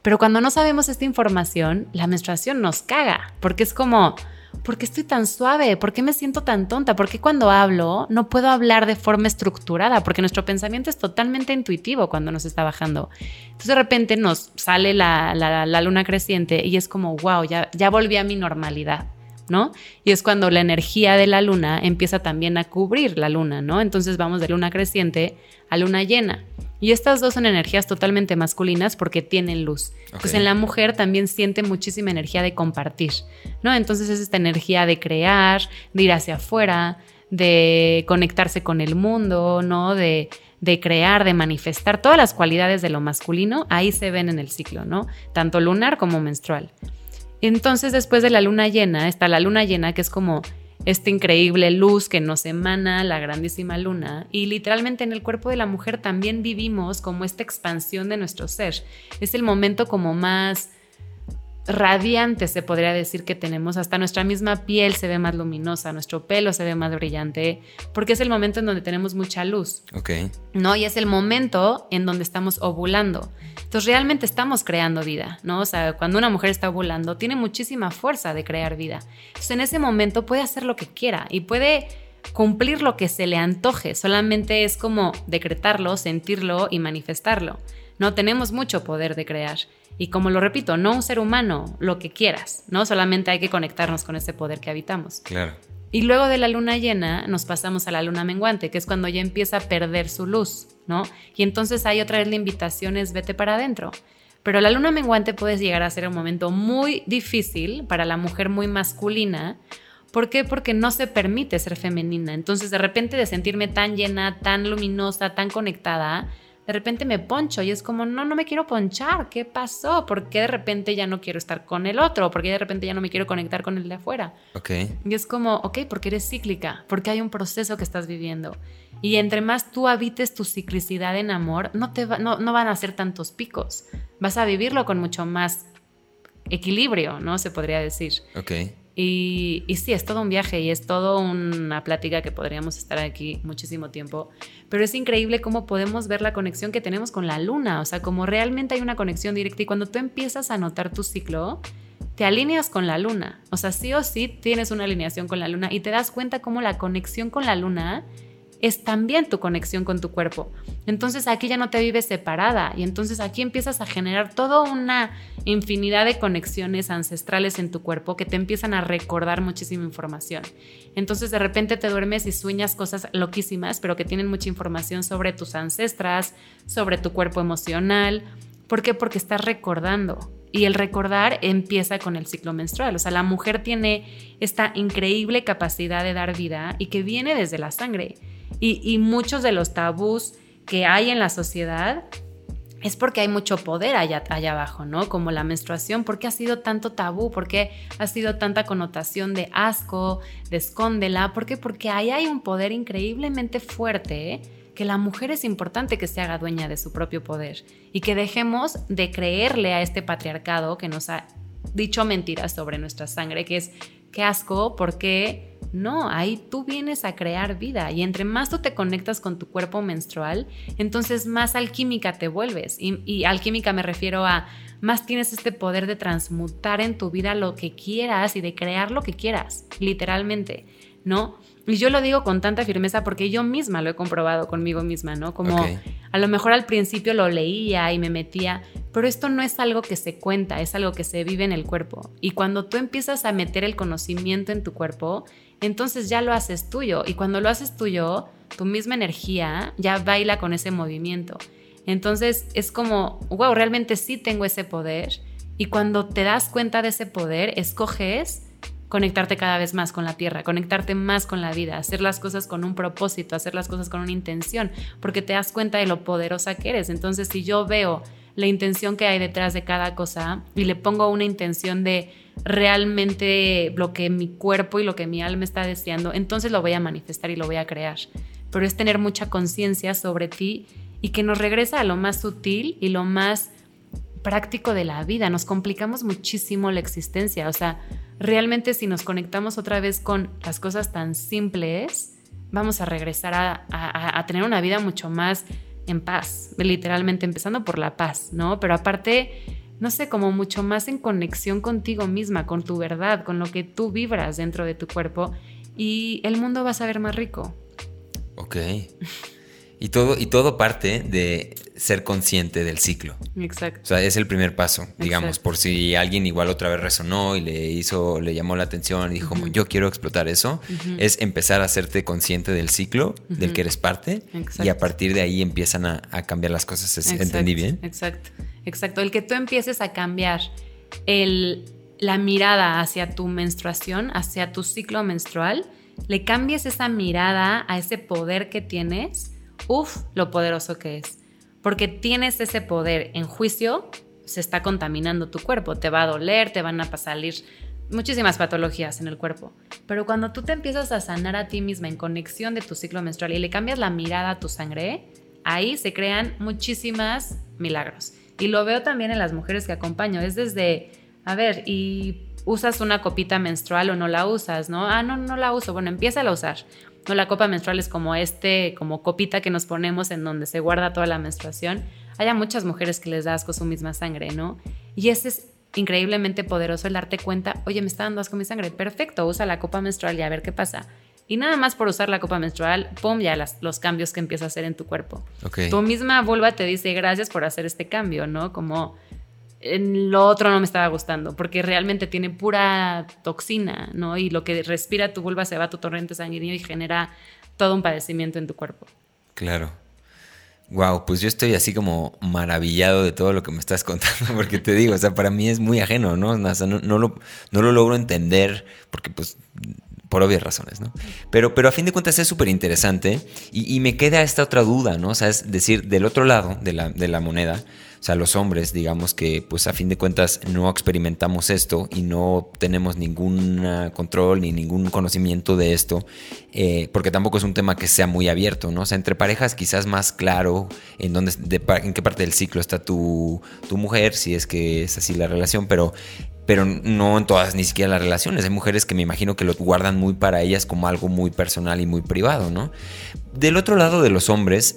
Pero cuando no sabemos esta información, la menstruación nos caga, porque es como, ¿por qué estoy tan suave? ¿Por qué me siento tan tonta? ¿Por qué cuando hablo no puedo hablar de forma estructurada? Porque nuestro pensamiento es totalmente intuitivo cuando nos está bajando. Entonces de repente nos sale la, luna creciente y es como, wow, ya, ya volví a mi normalidad. ¿No? Y es cuando la energía de la luna empieza también a cubrir la luna, ¿no? Entonces vamos de luna creciente a luna llena. Y estas dos son energías totalmente masculinas porque tienen luz. Pues en la mujer también siente muchísima energía de compartir, ¿no? Entonces es esta energía de crear, de ir hacia afuera, de conectarse con el mundo, ¿no? De, de crear, de manifestar. Todas las cualidades de lo masculino ahí se ven en el ciclo, ¿no? Tanto lunar como menstrual. Entonces después de la luna llena está la luna llena que es como esta increíble luz que nos emana la grandísima luna y literalmente en el cuerpo de la mujer también vivimos como esta expansión de nuestro ser. Es el momento como más radiante, se podría decir que tenemos. Hasta nuestra misma piel se ve más luminosa, nuestro pelo se ve más brillante, porque es el momento en donde tenemos mucha luz. Ok. ¿No? Y es el momento en donde estamos ovulando. Entonces realmente estamos creando vida, ¿no? O sea, cuando una mujer está ovulando, tiene muchísima fuerza de crear vida. Entonces en ese momento puede hacer lo que quiera y puede cumplir lo que se le antoje. Solamente es como decretarlo, sentirlo y manifestarlo. No tenemos mucho poder de crear. Y como lo repito, no un ser humano, lo que quieras, ¿no? Solamente hay que conectarnos con ese poder que habitamos. Claro. Y luego de la luna llena nos pasamos a la luna menguante, que es cuando ya empieza a perder su luz, ¿no? Y entonces hay otra vez la invitación es vete para adentro. Pero la luna menguante puede llegar a ser un momento muy difícil para la mujer muy masculina. ¿Por qué? Porque no se permite ser femenina. Entonces de repente de sentirme tan llena, tan luminosa, tan conectada, de repente me poncho y es como, no, no me quiero ponchar, ¿qué pasó? ¿Por qué de repente ya no quiero estar con el otro? ¿Por qué de repente ya no me quiero conectar con el de afuera? Ok. Y es como, ok, porque eres cíclica, porque hay un proceso que estás viviendo. Y entre más tú habites tu ciclicidad en amor, no, te no, no van a ser tantos picos. Vas a vivirlo con mucho más equilibrio, ¿no? Se podría decir. Ok. Y, sí, es todo un viaje y es todo una plática que podríamos estar aquí muchísimo tiempo. Pero es increíble cómo podemos ver la conexión que tenemos con la luna. O sea, como realmente hay una conexión directa y cuando tú empiezas a notar tu ciclo, te alineas con la luna. O sea, sí o sí tienes una alineación con la luna y te das cuenta cómo la conexión con la luna es también tu conexión con tu cuerpo. Entonces aquí ya no te vives separada y entonces aquí empiezas a generar toda una infinidad de conexiones ancestrales en tu cuerpo que te empiezan a recordar muchísima información. Entonces de repente te duermes y sueñas cosas loquísimas, pero que tienen mucha información sobre tus ancestras, sobre tu cuerpo emocional. ¿Por qué? Porque estás recordando. Y el recordar empieza con el ciclo menstrual. O sea, la mujer tiene esta increíble capacidad de dar vida y que viene desde la sangre. Y, muchos de los tabús que hay en la sociedad es porque hay mucho poder allá, allá abajo, ¿no? Como la menstruación, ¿por qué ha sido tanto tabú? ¿Por qué ha sido tanta connotación de asco, de escóndela? ¿Por qué? Porque ahí hay un poder increíblemente fuerte, ¿eh? que la mujer es importante que se haga dueña de su propio poder y que dejemos de creerle a este patriarcado que nos ha dicho mentiras sobre nuestra sangre, que es qué asco, ¿por qué? No, ahí tú vienes a crear vida y entre más tú te conectas con tu cuerpo menstrual, entonces más alquímica te vuelves. Y, alquímica me refiero a más tienes este poder de transmutar en tu vida lo que quieras y de crear lo que quieras, literalmente, ¿no? Y yo lo digo con tanta firmeza porque yo misma lo he comprobado conmigo misma, ¿no? Como a lo mejor al principio lo leía y me metía, pero esto no es algo que se cuenta, es algo que se vive en el cuerpo. Y cuando tú empiezas a meter el conocimiento en tu cuerpo, entonces ya lo haces tuyo. Y cuando lo haces tuyo, tu misma energía ya baila con ese movimiento. Entonces es como, wow, realmente sí tengo ese poder. Y cuando te das cuenta de ese poder, escoges conectarte cada vez más con la tierra, conectarte más con la vida, hacer las cosas con un propósito, hacer las cosas con una intención, porque te das cuenta de lo poderosa que eres. Entonces, si yo veo la intención que hay detrás de cada cosa y le pongo una intención de realmente lo que mi cuerpo y lo que mi alma está deseando, entonces lo voy a manifestar y lo voy a crear. Pero es tener mucha conciencia sobre ti y que nos regresa a lo más sutil y lo más práctico de la vida. Nos complicamos muchísimo la existencia. O sea, realmente si nos conectamos otra vez con las cosas tan simples, vamos a regresar a, tener una vida mucho más en paz, literalmente empezando por la paz, ¿no? Pero aparte, no sé, como mucho más en conexión contigo misma, con tu verdad, con lo que tú vibras dentro de tu cuerpo y el mundo va a saber más rico. Ok. Y todo, y todo parte de ser consciente del ciclo. Exacto. O sea, es el primer paso, digamos, por si alguien igual otra vez resonó y le hizo, le llamó la atención y dijo, yo quiero explotar eso, es empezar a hacerte consciente del ciclo del que eres parte y a partir de ahí empiezan a, cambiar las cosas. ¿Entendí bien? Exacto, exacto. El que tú empieces a cambiar el, la mirada hacia tu menstruación, hacia tu ciclo menstrual, le cambies esa mirada a ese poder que tienes Uf, lo poderoso que es. Porque tienes ese poder en juicio, se está contaminando tu cuerpo, te va a doler, te van a salir muchísimas patologías en el cuerpo. Pero cuando tú te empiezas a sanar a ti misma en conexión de tu ciclo menstrual y le cambias la mirada a tu sangre, ahí se crean muchísimas milagros. Y lo veo también en las mujeres que acompaño. Es desde a ver, y usas una copita menstrual o no la usas, ¿no? Ah, no, no la uso. Bueno, empieza a usar. No, la copa menstrual es como este, como copita que nos ponemos en donde se guarda toda la menstruación. Hay muchas mujeres que les da asco su misma sangre, ¿no? Y ese es increíblemente poderoso el darte cuenta, oye, me está dando asco mi sangre. Perfecto, usa la copa menstrual y a ver qué pasa. Y nada más por usar la copa menstrual, pum, ya los cambios que empieza a hacer en tu cuerpo. Tu misma vulva te dice gracias por hacer este cambio, ¿no? Como en lo otro no me estaba gustando, porque realmente tiene pura toxina, ¿no? Y lo que respira tu vulva se va a tu torrente sanguíneo y genera todo un padecimiento en tu cuerpo. Claro. Wow, pues yo estoy así como maravillado de todo lo que me estás contando, porque te digo, o sea, para mí es muy ajeno, ¿no? O sea, no, no, lo, no lo logro entender, porque pues por obvias razones, ¿no? Pero, pero a fin de cuentas es súper interesante y, y, me queda esta otra duda, ¿no? O sea, es decir, del otro lado de la, de la moneda, o sea, los hombres, digamos que pues a fin de cuentas no experimentamos esto y no tenemos ningún control ni ningún conocimiento de esto, eh, porque tampoco es un tema que sea muy abierto, ¿no? O sea, entre parejas quizás más claro en, dónde, en qué parte del ciclo está tu, tu mujer, si es que es así la relación, pero pero no en todas, ni siquiera las relaciones. Hay mujeres que me imagino que lo guardan muy para ellas como algo muy personal y muy privado, ¿no? Del otro lado de los hombres,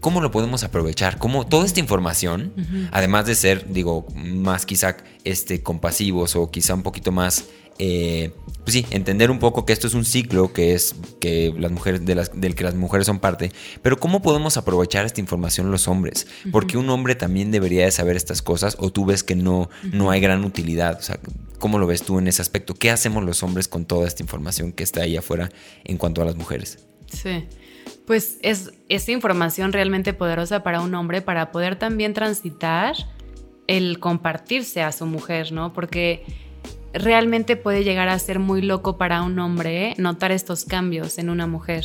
¿cómo lo podemos aprovechar? ¿Cómo toda esta información, además de ser, digo, más quizá este, compasivos o quizá un poquito más, eh, pues sí, entender un poco que esto es un ciclo que es que las mujeres, de las, del que las mujeres son parte, pero ¿cómo podemos aprovechar esta información los hombres? Porque un hombre también debería de saber estas cosas o tú ves que no, no hay gran utilidad, o sea, ¿cómo lo ves tú en ese aspecto? ¿Qué hacemos los hombres con toda esta información que está ahí afuera en cuanto a las mujeres? Sí pues es, esa información realmente poderosa para un hombre para poder también transitar el compartirse a su mujer, ¿no? Porque realmente puede llegar a ser muy loco para un hombre notar estos cambios en una mujer,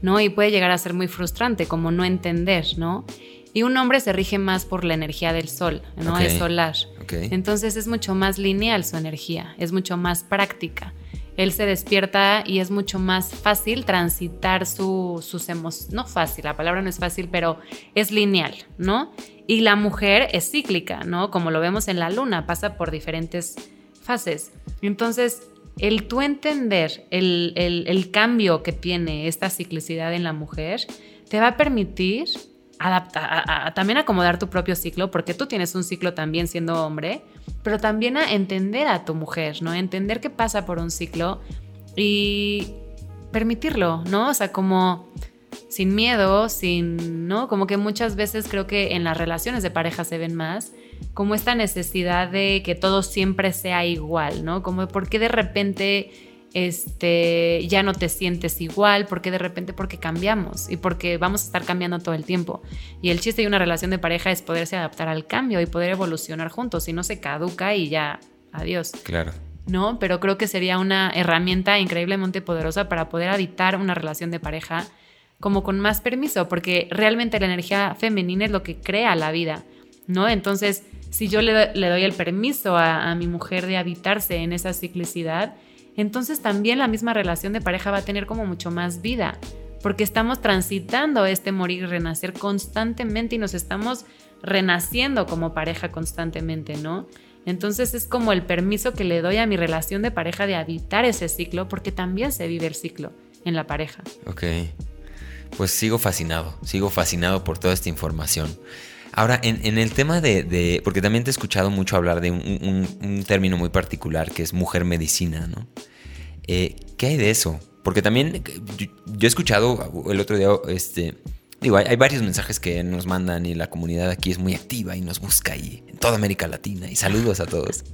¿no? Y puede llegar a ser muy frustrante, como no entender, ¿no? Y un hombre se rige más por la energía del sol, ¿no? Es solar. Entonces es mucho más lineal su energía, es mucho más práctica él se despierta y es mucho más fácil transitar sus emociones. No fácil, la palabra no es fácil, pero es lineal, ¿no? Y la mujer es cíclica, ¿no? Como lo vemos en la luna, pasa por diferentes fases. Entonces, el tú entender el, el cambio que tiene esta ciclicidad en la mujer te va a permitir adaptar, también acomodar tu propio ciclo, porque tú tienes un ciclo también siendo hombre, pero también a entender a tu mujer, ¿no? Entender qué pasa por un ciclo y permitirlo, ¿no? O sea, como sin miedo, sin, ¿no? Como que muchas veces creo que en las relaciones de pareja se ven más como esta necesidad de que todo siempre sea igual, ¿no? Como por qué de repente este, ya no te sientes igual, porque de repente, porque cambiamos y porque vamos a estar cambiando todo el tiempo. Y el chiste de una relación de pareja es poderse adaptar al cambio y poder evolucionar juntos, si no se caduca y ya, adiós. Claro. ¿No? Pero creo que sería una herramienta increíblemente poderosa para poder habitar una relación de pareja como con más permiso, porque realmente la energía femenina es lo que crea la vida, ¿no? Entonces, si yo le, doy el permiso a, a mi mujer de habitarse en esa ciclicidad, entonces también la misma relación de pareja va a tener como mucho más vida, porque estamos transitando este morir y renacer constantemente y nos estamos renaciendo como pareja constantemente, ¿no? Entonces es como el permiso que le doy a mi relación de pareja de habitar ese ciclo, porque también se vive el ciclo en la pareja. Ok. Pues sigo fascinado, sigo fascinado por toda esta información. Ahora, en, el tema de, Porque también te he escuchado mucho hablar de un, término muy particular que es mujer medicina, ¿no? Eh, ¿Qué hay de eso? Porque también yo, he escuchado el otro día, este. Digo, hay, varios mensajes que nos mandan y la comunidad aquí es muy activa y nos busca ahí en toda América Latina y saludos a todos.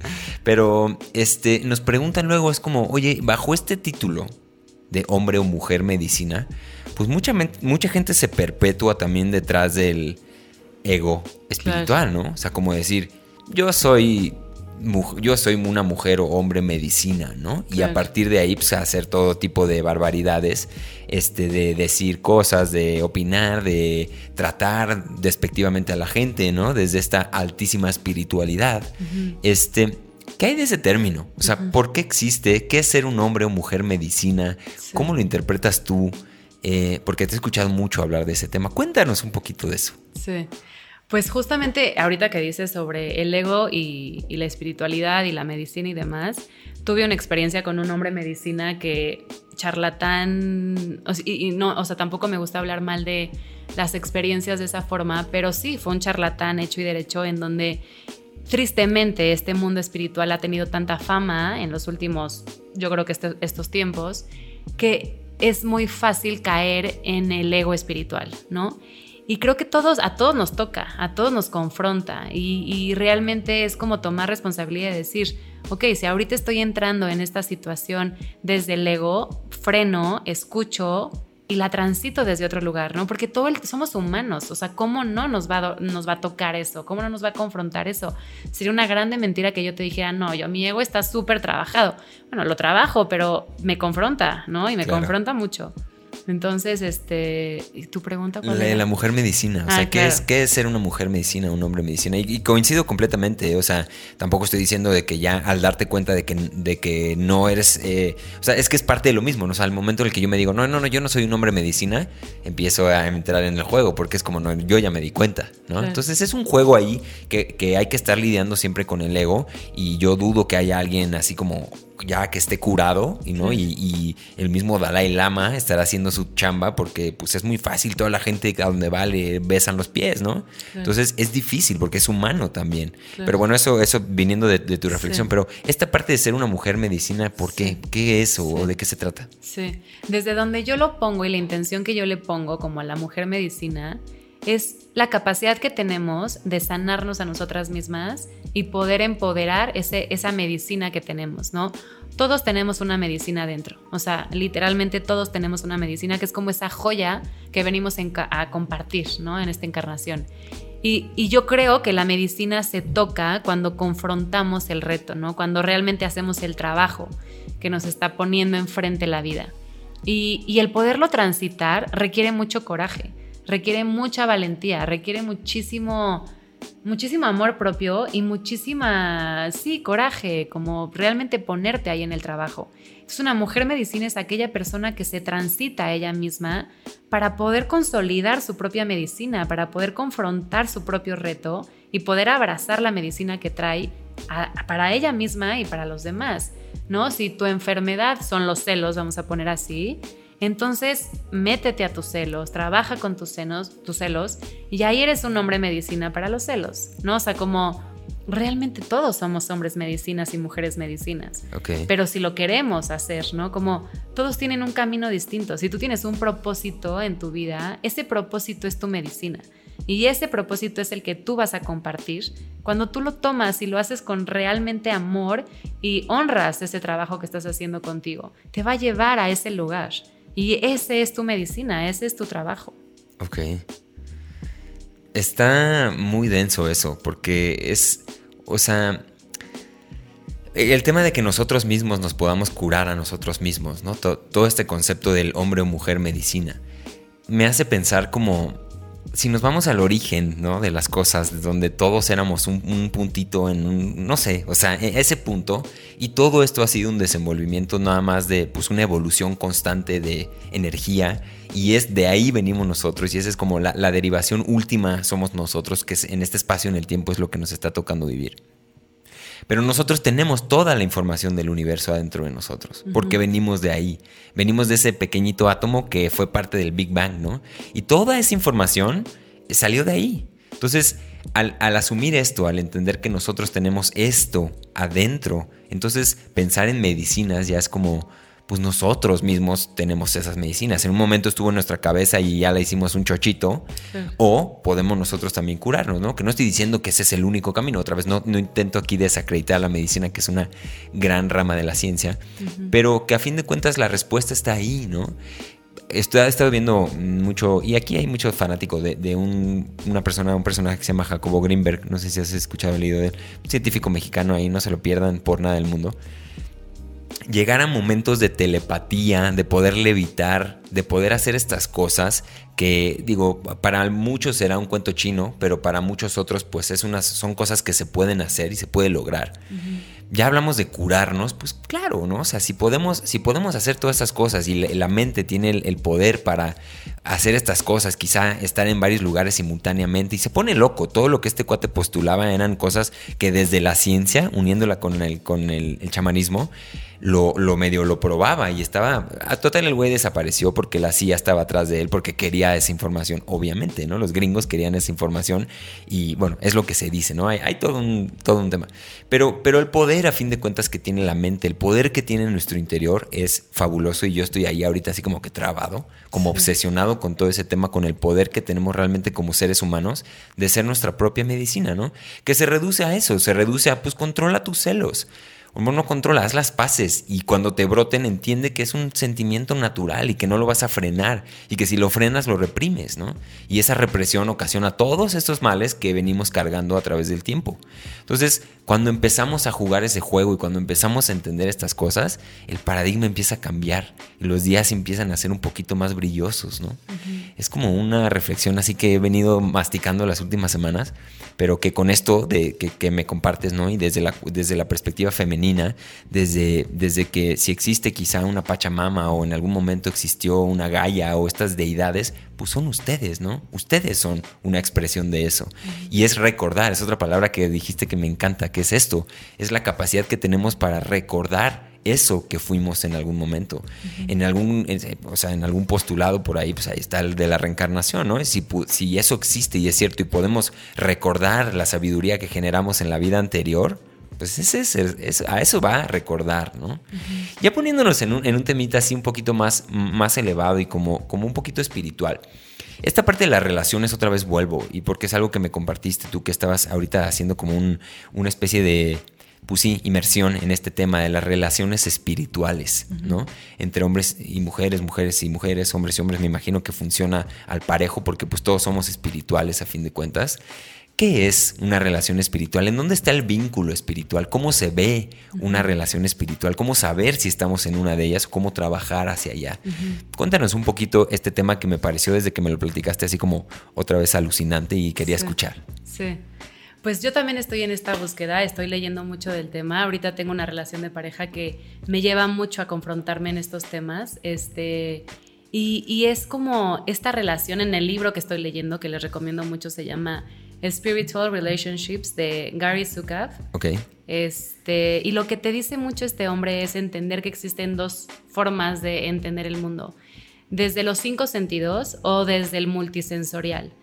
Pero este, nos preguntan luego, es como, oye, bajo este título de hombre o mujer medicina, pues mucha, mucha gente se perpetúa también detrás del, ego espiritual, ¿no? O sea, como decir, yo soy yo soy una mujer o hombre medicina, ¿no? Y a partir de ahí, pues, hacer todo tipo de barbaridades, este, de decir cosas, de opinar, de tratar despectivamente a la gente, ¿no? Desde esta altísima espiritualidad. Este, ¿qué hay de ese término? O sea, ¿por qué existe? ¿Qué es ser un hombre o mujer medicina? ¿Cómo lo interpretas tú? Eh, porque te he escuchado mucho hablar de ese tema. Cuéntanos un poquito de eso. Sí. Pues justamente ahorita que dices sobre el ego y, la espiritualidad y la medicina y demás, tuve una experiencia con un hombre medicina que charlatán, y, no, o sea, tampoco me gusta hablar mal de las experiencias de esa forma, pero sí, fue un charlatán hecho y derecho en donde tristemente este mundo espiritual ha tenido tanta fama en los últimos, yo creo que este, estos tiempos, que es muy fácil caer en el ego espiritual, ¿no? Y creo que todos, a todos nos toca, a todos nos confronta y, realmente es como tomar responsabilidad de decir, ok, si ahorita estoy entrando en esta situación desde el ego, freno, escucho y la transito desde otro lugar, ¿no? Porque todos somos humanos, o sea, ¿cómo no nos va, a, nos va a tocar eso? ¿Cómo no nos va a confrontar eso? Sería una grande mentira que yo te dijera, no, yo, mi ego está súper trabajado. Bueno, lo trabajo, pero me confronta, ¿no? Y me confronta mucho. Entonces, este, ¿tu pregunta cuál la, la mujer medicina, o sea, ah, ¿qué, es, ¿qué es ser una mujer medicina, un hombre medicina? Y, coincido completamente, o sea, tampoco estoy diciendo de que ya al darte cuenta de que, de que no eres, eh, o sea, es que es parte de lo mismo, ¿no? O sea, al momento en el que yo me digo, no, no, no, yo no soy un hombre medicina, empiezo a entrar en el juego, porque es como, no, yo ya me di cuenta, ¿no? Entonces es un juego ahí que, que hay que estar lidiando siempre con el ego y yo dudo que haya alguien así como ya que esté curado y no y, el mismo Dalai Lama estará haciendo su chamba porque pues es muy fácil toda la gente a donde va le besan los pies no entonces es difícil porque es humano también. Pero bueno eso eso viniendo de, tu reflexión pero esta parte de ser una mujer medicina ¿por qué qué es o de qué se trata sí. Desde donde yo lo pongo y la intención que yo le pongo como a la mujer medicina es la capacidad que tenemos de sanarnos a nosotras mismas y poder empoderar ese, esa medicina que tenemos, ¿no? Todos tenemos una medicina dentro, o sea, literalmente todos tenemos una medicina que es como esa joya que venimos a compartir, ¿no? En esta encarnación. Y, yo creo que la medicina se toca cuando confrontamos el reto, ¿no? Cuando realmente hacemos el trabajo que nos está poniendo enfrente la vida. Y el poderlo transitar requiere mucho coraje requiere mucha valentía, requiere muchísimo, muchísimo amor propio y muchísima, sí, coraje, como realmente ponerte ahí en el trabajo. Es una mujer medicina, es aquella persona que se transita a ella misma para poder consolidar su propia medicina, para poder confrontar su propio reto y poder abrazar la medicina que trae para ella misma y para los demás. ¿no? Si tu enfermedad son los celos, vamos a poner así, entonces, métete a tus celos, trabaja con tus, senos, tus celos y ahí eres un hombre medicina para los celos, ¿no? O sea, como realmente todos somos hombres medicinas y mujeres medicinas. Pero si lo queremos hacer, ¿no? Como todos tienen un camino distinto. Si tú tienes un propósito en tu vida, ese propósito es tu medicina. Y ese propósito es el que tú vas a compartir. Cuando tú lo tomas y lo haces con realmente amor y honras ese trabajo que estás haciendo contigo, te va a llevar a ese lugar. Y ese es tu medicina, ese es tu trabajo. Ok. Está muy denso eso, porque es, o sea, el tema de que nosotros mismos nos podamos curar a nosotros mismos, ¿no? Todo, este concepto del hombre o mujer medicina, me hace pensar como si nos vamos al origen, ¿no? De las cosas, donde todos éramos un, puntito en un, no sé, o sea, e, ese punto, y todo esto ha sido un desenvolvimiento nada más de, pues, una evolución constante de energía, y es de ahí venimos nosotros, y esa es como la, la derivación última somos nosotros, que en este espacio en el tiempo es lo que nos está tocando vivir. Pero nosotros tenemos toda la información del universo adentro de nosotros, porque venimos de ahí. Venimos de ese pequeñito átomo que fue parte del Big Bang, ¿no? Y toda esa información salió de ahí. Entonces, al, al, asumir esto, al entender que nosotros tenemos esto adentro, entonces pensar en medicinas ya es como, pues nosotros mismos tenemos esas medicinas. En un momento estuvo en nuestra cabeza y ya la hicimos un chochito. O podemos nosotros también curarnos, ¿no? Que no estoy diciendo que ese es el único camino. Otra vez, no, no intento aquí desacreditar la medicina, que es una gran rama de la ciencia. Pero que a fin de cuentas la respuesta está ahí, ¿no? Estoy, he estado viendo mucho, y aquí hay muchos fanáticos de, una persona, un personaje que se llama Jacobo Greenberg, no sé si has escuchado el leído de él, un científico mexicano ahí, no se lo pierdan por nada del mundo llegar a momentos de telepatía, de poder levitar, de poder hacer estas cosas que, digo, para muchos será un cuento chino, pero para muchos otros, pues es unas, son cosas que se pueden hacer y se puede lograr ya hablamos de curarnos, pues claro, ¿no? O sea, si podemos, si podemos hacer todas estas cosas y la mente tiene el, poder para hacer estas cosas, quizá estar en varios lugares simultáneamente y se pone loco. Todo lo que este cuate postulaba eran cosas que desde la ciencia, uniéndola con el, con el chamanismo, lo, lo, medio lo probaba y estaba. A total, el güey desapareció porque la CIA estaba atrás de él porque quería esa información, obviamente, ¿no? Los gringos querían esa información y bueno, es lo que se dice, ¿no? Hay, hay todo, un, todo un tema. Pero, pero el poder, a fin de cuentas, que tiene la mente, el poder que tiene nuestro interior es fabuloso y yo estoy ahí ahorita así como que trabado, como obsesionado con todo ese tema, con el poder que tenemos realmente como seres humanos de ser nuestra propia medicina, ¿no? Que se reduce a eso, se reduce a, pues, controla tus celos no controla, haz las paces y cuando te broten entiende que es un sentimiento natural y que no lo vas a frenar y que si lo frenas lo reprimes, ¿no? Y esa represión ocasiona todos estos males que venimos cargando a través del tiempo. Entonces, cuando empezamos a jugar ese juego y cuando empezamos a entender estas cosas, el paradigma empieza a cambiar y los días empiezan a ser un poquito más brillosos, ¿no? Es como una reflexión así que he venido masticando las últimas semanas, pero que con esto de que, me compartes, ¿no? Y desde la, desde la perspectiva femenina, desde, desde que si existe quizá una Pachamama o en algún momento existió una Gaia o estas deidades, pues son ustedes, ¿no? Ustedes son una expresión de eso. Y es recordar, es otra palabra que dijiste que me encanta, que es esto, es la capacidad que tenemos para recordar eso que fuimos en algún momento. En algún, o sea, en algún postulado por ahí, pues ahí está el de la reencarnación, ¿no? Si, si eso existe y es cierto y podemos recordar la sabiduría que generamos en la vida anterior, pues ese es, a eso va a recordar, ¿no? Ya poniéndonos en un, en un, temita así un poquito más, más elevado y como, como un poquito espiritual. Esta parte de las relaciones otra vez vuelvo y porque es algo que me compartiste tú que estabas ahorita haciendo como un, una especie de, pues sí, inmersión en este tema de las relaciones espirituales, ¿no? Entre hombres y mujeres, mujeres y mujeres, hombres y hombres, me imagino que funciona al parejo porque pues todos somos espirituales a fin de cuentas. ¿Qué es una relación espiritual? ¿En dónde está el vínculo espiritual? ¿Cómo se ve una relación espiritual? ¿Cómo saber si estamos en una de ellas? ¿Cómo trabajar hacia allá? Cuéntanos un poquito este tema que me pareció desde que me lo platicaste así como otra vez alucinante y quería escuchar. Sí. Pues yo también estoy en esta búsqueda, estoy leyendo mucho del tema. Ahorita tengo una relación de pareja que me lleva mucho a confrontarme en estos temas. Este, y, y es como esta relación en el libro que estoy leyendo, que les recomiendo mucho, se llama Spiritual Relationships de Gary Zukav. Ok. Este, y lo que te dice mucho este hombre es entender que existen dos formas de entender el mundo, desde los cinco sentidos o desde el multisensorial.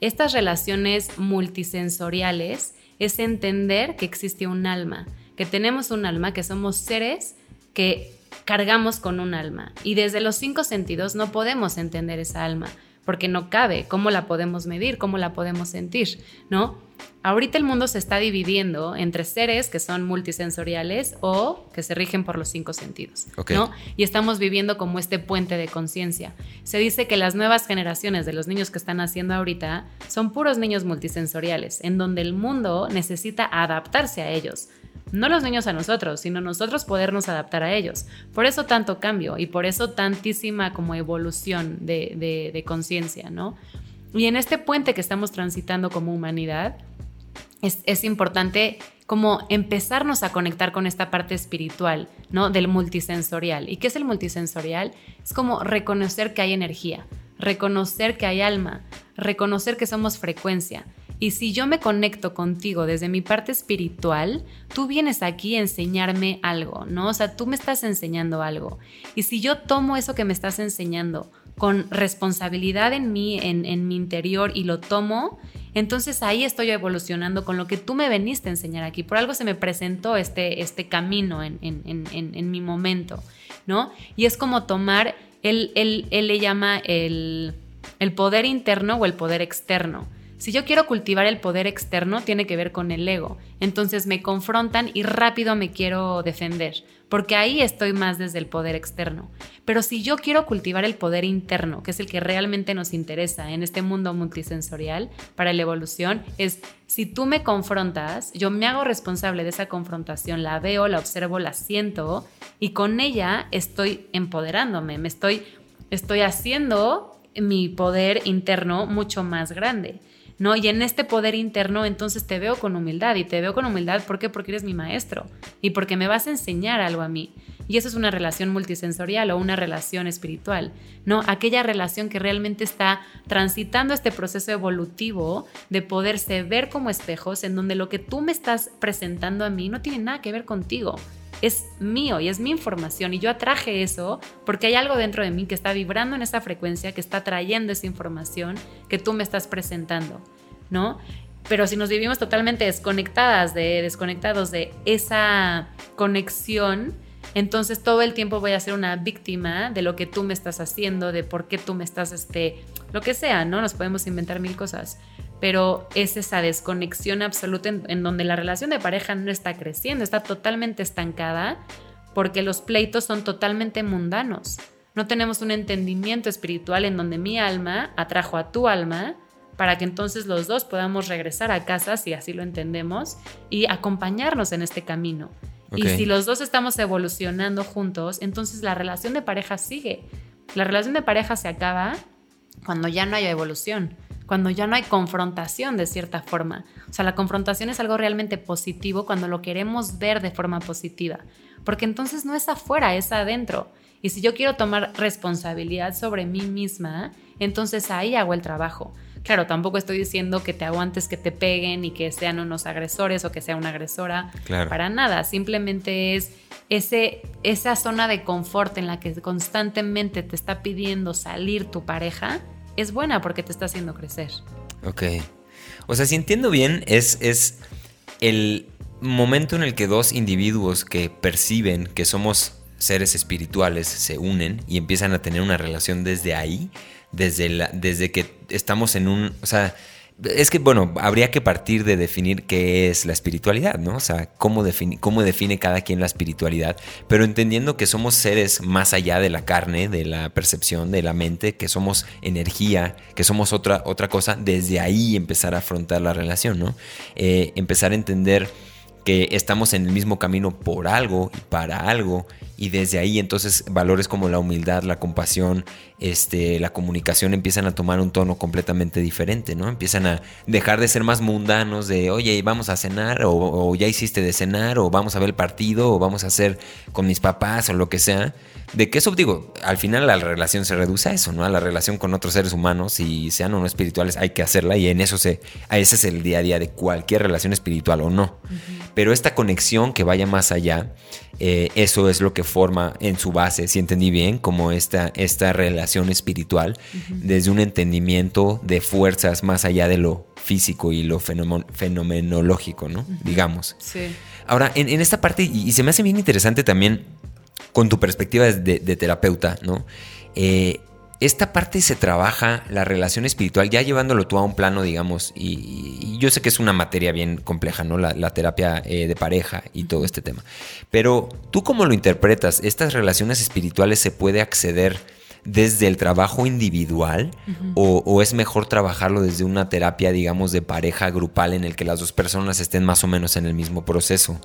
Estas relaciones multisensoriales es entender que existe un alma, que tenemos un alma, que somos seres que cargamos con un alma. Y desde los cinco sentidos no podemos entender esa alma porque no cabe. ¿Cómo la podemos medir? ¿Cómo la podemos sentir? ¿No? Ahorita el mundo se está dividiendo entre seres que son multisensoriales o que se rigen por los cinco sentidos, ¿no? Y estamos viviendo como este puente de conciencia. Se dice que las nuevas generaciones de los niños que están naciendo ahorita son puros niños multisensoriales, en donde el mundo necesita adaptarse a ellos, no los niños a nosotros, sino nosotros podernos adaptar a ellos. Por eso tanto cambio y por eso tantísima como evolución de, conciencia, ¿no? Y en este puente que estamos transitando como humanidad, es, es, importante como empezarnos a conectar con esta parte espiritual, ¿no? Del multisensorial. ¿Y qué es el multisensorial? Es como reconocer que hay energía, reconocer que hay alma, reconocer que somos frecuencia, y si yo me conecto contigo desde mi parte espiritual, tú vienes aquí a enseñarme algo, ¿no? O sea, tú me estás enseñando algo. Y si yo tomo eso que me estás enseñando con responsabilidad en mí, en, mi interior, y lo tomo, entonces ahí estoy evolucionando con lo que tú me veniste a enseñar aquí. Por algo se me presentó este, este camino en, en mi momento, ¿no? Y es como tomar, él, él, él le llama el, el poder interno o el poder externo. Si yo quiero cultivar el poder externo, tiene que ver con el ego. Entonces me confrontan y rápido me quiero defender, porque ahí estoy más desde el poder externo. Pero si yo quiero cultivar el poder interno, que es el que realmente nos interesa en este mundo multisensorial para la evolución, es si tú me confrontas, yo me hago responsable de esa confrontación, la veo, la observo, la siento y con ella estoy empoderándome, me estoy estoy haciendo mi poder interno mucho más grande. ¿No? Y en este poder interno entonces te veo con humildad y te veo con humildad ¿por qué? porque eres mi maestro y porque me vas a enseñar algo a mí. Y eso es una relación multisensorial o una relación espiritual, ¿no? Aquella relación que realmente está transitando este proceso evolutivo de poderse ver como espejos en donde lo que tú me estás presentando a mí no tiene nada que ver contigo es mío y es mi información y yo atraje eso porque hay algo dentro de mí que está vibrando en esa frecuencia, que está trayendo esa información que tú me estás presentando, ¿no? Pero si nos vivimos totalmente desconectadas de desconectados de esa conexión, entonces todo el tiempo voy a ser una víctima de lo que tú me estás haciendo, de por qué tú me estás este lo que sea, ¿no? Nos podemos inventar mil cosas pero es esa desconexión absoluta en, donde la relación de pareja no está creciendo, está totalmente estancada porque los pleitos son totalmente mundanos. No tenemos un entendimiento espiritual en donde mi alma atrajo a tu alma para que entonces los dos podamos regresar a casa, si así lo entendemos, y acompañarnos en este camino. Y si los dos estamos evolucionando juntos, entonces la relación de pareja sigue. La relación de pareja se acaba cuando ya no haya evolución cuando ya no hay confrontación de cierta forma. O sea, la confrontación es algo realmente positivo cuando lo queremos ver de forma positiva, porque entonces no es afuera, es adentro. Y si yo quiero tomar responsabilidad sobre mí misma, entonces ahí hago el trabajo. Claro, tampoco estoy diciendo que te aguantes que te peguen y que sean unos agresores o que sea una agresora. Para nada. Simplemente es ese, esa zona de confort en la que constantemente te está pidiendo salir tu pareja es buena porque te está haciendo crecer. Ok. O sea, si entiendo bien, es, es el momento en el que dos individuos que perciben que somos seres espirituales se unen y empiezan a tener una relación desde ahí, desde, la, desde que estamos en un... O sea, es que, bueno, habría que partir de definir qué es la espiritualidad, ¿no? O sea, cómo define, cómo define cada quien la espiritualidad, pero entendiendo que somos seres más allá de la carne, de la percepción, de la mente, que somos energía, que somos otra, otra cosa, desde ahí empezar a afrontar la relación, ¿no? Eh, empezar a entender que estamos en el mismo camino por algo y para algo y desde ahí entonces valores como la humildad, la compasión, este, la comunicación empiezan a tomar un tono completamente diferente, ¿no? Empiezan a dejar de ser más mundanos de, oye, vamos a cenar o, o ya hiciste de cenar o vamos a ver el partido o vamos a hacer con mis papás o lo que sea. De que eso, digo, al final la relación se reduce a eso, ¿no? A la relación con otros seres humanos y sean o no espirituales, hay que hacerla y en eso se, ese es el día a día de cualquier relación espiritual o no. Pero esta conexión que vaya más allá, eh, eso es lo que forma en su base, si entendí bien, como esta, esta relación espiritual, desde un entendimiento de fuerzas más allá de lo físico y lo fenomenológico, ¿no? Digamos. Sí. Ahora, en, esta parte, y, se me hace bien interesante también con tu perspectiva de, de terapeuta, ¿no? Eh, esta parte se trabaja, la relación espiritual, ya llevándolo tú a un plano, digamos, y, yo sé que es una materia bien compleja, ¿no? La, terapia eh, de pareja y todo este tema. Pero tú cómo lo interpretas, ¿estas relaciones espirituales se puede acceder desde el trabajo individual o, es mejor trabajarlo desde una terapia, digamos, de pareja grupal en el que las dos personas estén más o menos en el mismo proceso?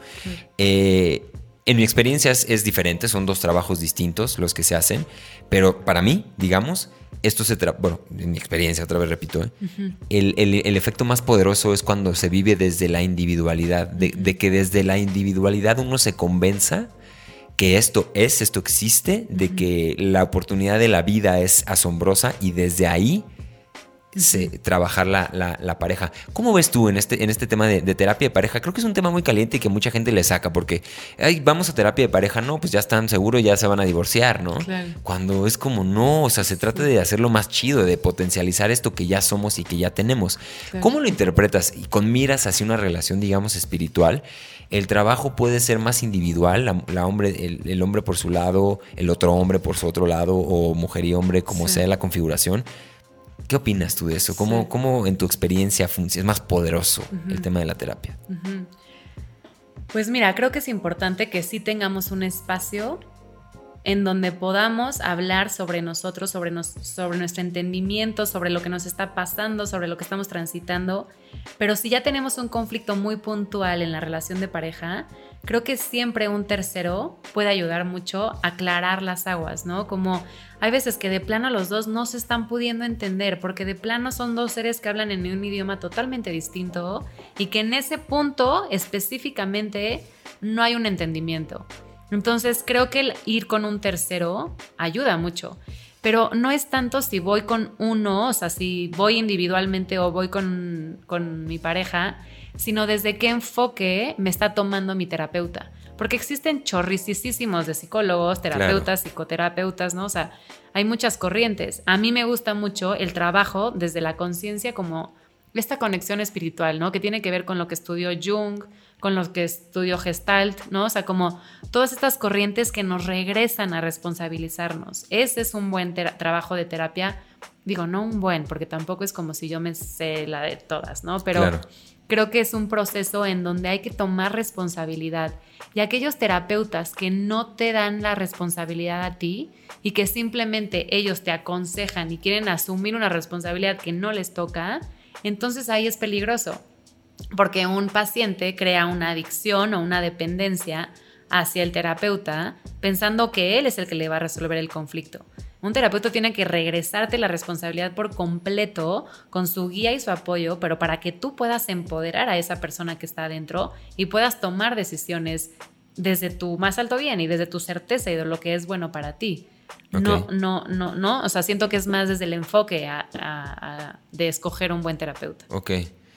Eh, en mi experiencia es, diferente, son dos trabajos distintos los que se hacen, pero para mí, digamos, esto se trata, bueno, en mi experiencia, otra vez repito, ¿eh? el, efecto más poderoso es cuando se vive desde la individualidad, de, de, que desde la individualidad uno se convenza que esto es, esto existe, de que la oportunidad de la vida es asombrosa y desde ahí trabajar la, pareja. ¿Cómo ves tú en este, en este tema de, terapia de pareja? Creo que es un tema muy caliente y que mucha gente le saca porque, ay, vamos a terapia de pareja, no, pues ya están seguros, ya se van a divorciar, ¿no? Cuando es como, no, o sea, se trata de hacerlo más chido, de potencializar esto que ya somos y que ya tenemos. ¿Cómo lo interpretas? Y con miras hacia una relación, digamos, espiritual, el trabajo puede ser más individual, la, hombre, el, hombre por su lado, el otro hombre por su otro lado, o mujer y hombre, como sea la configuración ¿Qué opinas tú de eso? ¿Cómo, cómo en tu experiencia es más poderoso el tema de la terapia? Pues mira, creo que es importante que sí tengamos un espacio en donde podamos hablar sobre nosotros, sobre, nuestro entendimiento, sobre lo que nos está pasando, sobre lo que estamos transitando. Pero si ya tenemos un conflicto muy puntual en la relación de pareja, creo que siempre un tercero puede ayudar mucho a aclarar las aguas, ¿no? Como hay veces que de plano los dos no se están pudiendo entender, porque de plano son dos seres que hablan en un idioma totalmente distinto y que en ese punto específicamente no hay un entendimiento. Entonces creo que el ir con un tercero ayuda mucho. Pero no es tanto si voy con uno, o sea, si voy individualmente o voy con, mi pareja, sino desde qué enfoque me está tomando mi terapeuta. Porque existen chorricísimos de psicólogos, terapeutas, psicoterapeutas, ¿no? O sea, hay muchas corrientes. A mí me gusta mucho el trabajo desde la conciencia como esta conexión espiritual, ¿no? Que tiene que ver con lo que estudió Jung, con lo que estudió Gestalt, ¿no? O sea, como todas estas corrientes que nos regresan a responsabilizarnos. Ese es un buen trabajo de terapia. Digo, no un buen, porque tampoco es como si yo me sé la de todas, ¿no? Pero creo que es un proceso en donde hay que tomar responsabilidad. Y aquellos terapeutas que no te dan la responsabilidad a ti y que simplemente ellos te aconsejan y quieren asumir una responsabilidad que no les toca, entonces ahí es peligroso, porque un paciente crea una adicción o una dependencia hacia el terapeuta pensando que él es el que le va a resolver el conflicto. Un terapeuta tiene que regresarte la responsabilidad por completo con su guía y su apoyo, pero para que tú puedas empoderar a esa persona que está adentro y puedas tomar decisiones desde tu más alto bien y desde tu certeza y de lo que es bueno para ti. No, no, no, no. O sea, siento que es más desde el enfoque de escoger un buen terapeuta. Ok.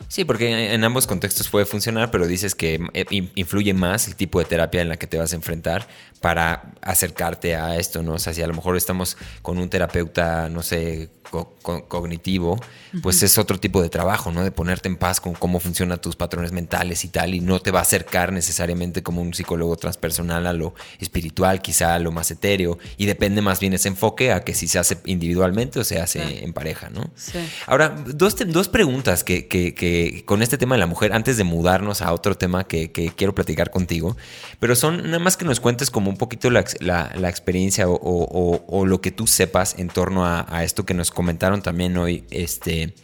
Sí, porque en ambos contextos puede funcionar, pero dices que eh, influye más el tipo de terapia en la que te vas a enfrentar para acercarte a esto, ¿no? O sea, si a lo mejor estamos con un terapeuta, no sé, cognitivo, pues es otro tipo de trabajo, ¿no? De ponerte en paz con cómo funcionan tus patrones mentales y tal, y no te va a acercar necesariamente como un psicólogo transpersonal a lo espiritual, quizá a lo más etéreo, y depende más bien ese enfoque a que si se hace individualmente o se hace en pareja, ¿no? Sí. Ahora, dos, dos preguntas que, que, que, con este tema de la mujer, antes de mudarnos a otro tema que, quiero platicar contigo, pero son nada más que nos cuentes como un poquito la, la, experiencia o, o, o, lo que tú sepas en torno a, a esto que nos comentaron también hoy, este,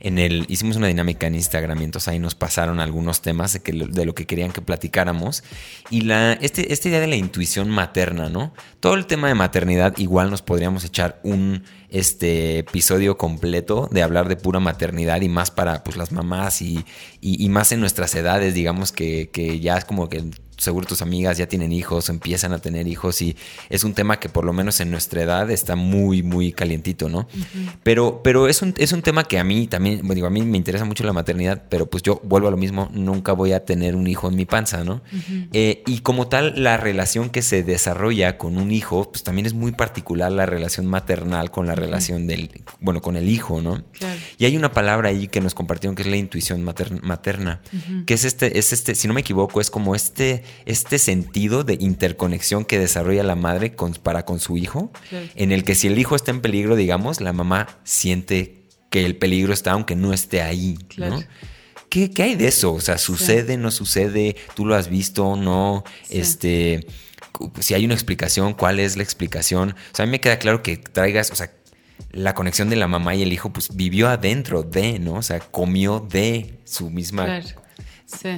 en el, hicimos una dinámica en Instagram y entonces ahí nos pasaron algunos temas de, que, de lo que querían que platicáramos. Y la, este, esta idea de la intuición materna, ¿no? Todo el tema de maternidad, igual nos podríamos echar un este, episodio completo de hablar de pura maternidad y más para pues, las mamás y, y, más en nuestras edades, digamos que, que ya es como que seguro tus amigas ya tienen hijos o empiezan a tener hijos y es un tema que por lo menos en nuestra edad está muy, muy calientito, ¿no? Pero, pero es, un, es un tema que a mí también, digo, a mí me interesa mucho la maternidad, pero pues yo vuelvo a lo mismo, nunca voy a tener un hijo en mi panza, ¿no? Eh, y como tal, la relación que se desarrolla con un hijo, pues también es muy particular la relación maternal con la relación del, bueno, con el hijo, ¿no? Y hay una palabra ahí que nos compartieron que es la intuición materna, que es este, es este, si no me equivoco, es como este este sentido de interconexión que desarrolla la madre con, para con su hijo, en el que si el hijo está en peligro, digamos, la mamá siente que el peligro está aunque no esté ahí. ¿Qué, hay de eso? O sea, ¿sucede, no sucede? ¿Tú lo has visto, no? Este, si hay una explicación, ¿cuál es la explicación? O sea, a mí me queda claro que traigas, o sea, la conexión de la mamá y el hijo, pues vivió adentro de, ¿no? O sea, comió de su misma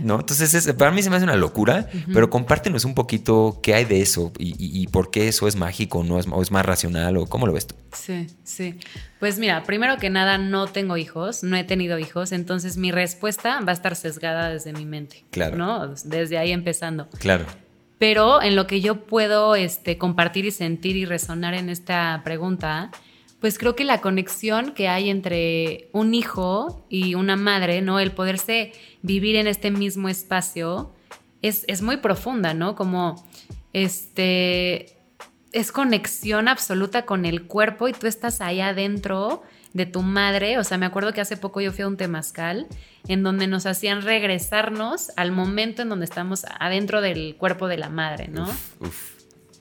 ¿No? Entonces, para mí se me hace una locura, pero compártenos un poquito qué hay de eso y, por qué eso es mágico no es, o es más racional o cómo lo ves tú. Sí, sí. Pues mira, primero que nada, no tengo hijos, no he tenido hijos, entonces mi respuesta va a estar sesgada desde mi mente. Claro. ¿No? Desde ahí empezando. Claro. Pero en lo que yo puedo este, compartir y sentir y resonar en esta pregunta pues creo que la conexión que hay entre un hijo y una madre, ¿no? El poderse vivir en este mismo espacio es, muy profunda, ¿no? Como este es conexión absoluta con el cuerpo y tú estás ahí adentro de tu madre. O sea, me acuerdo que hace poco yo fui a un temazcal en donde nos hacían regresarnos al momento en donde estamos adentro del cuerpo de la madre, ¿no?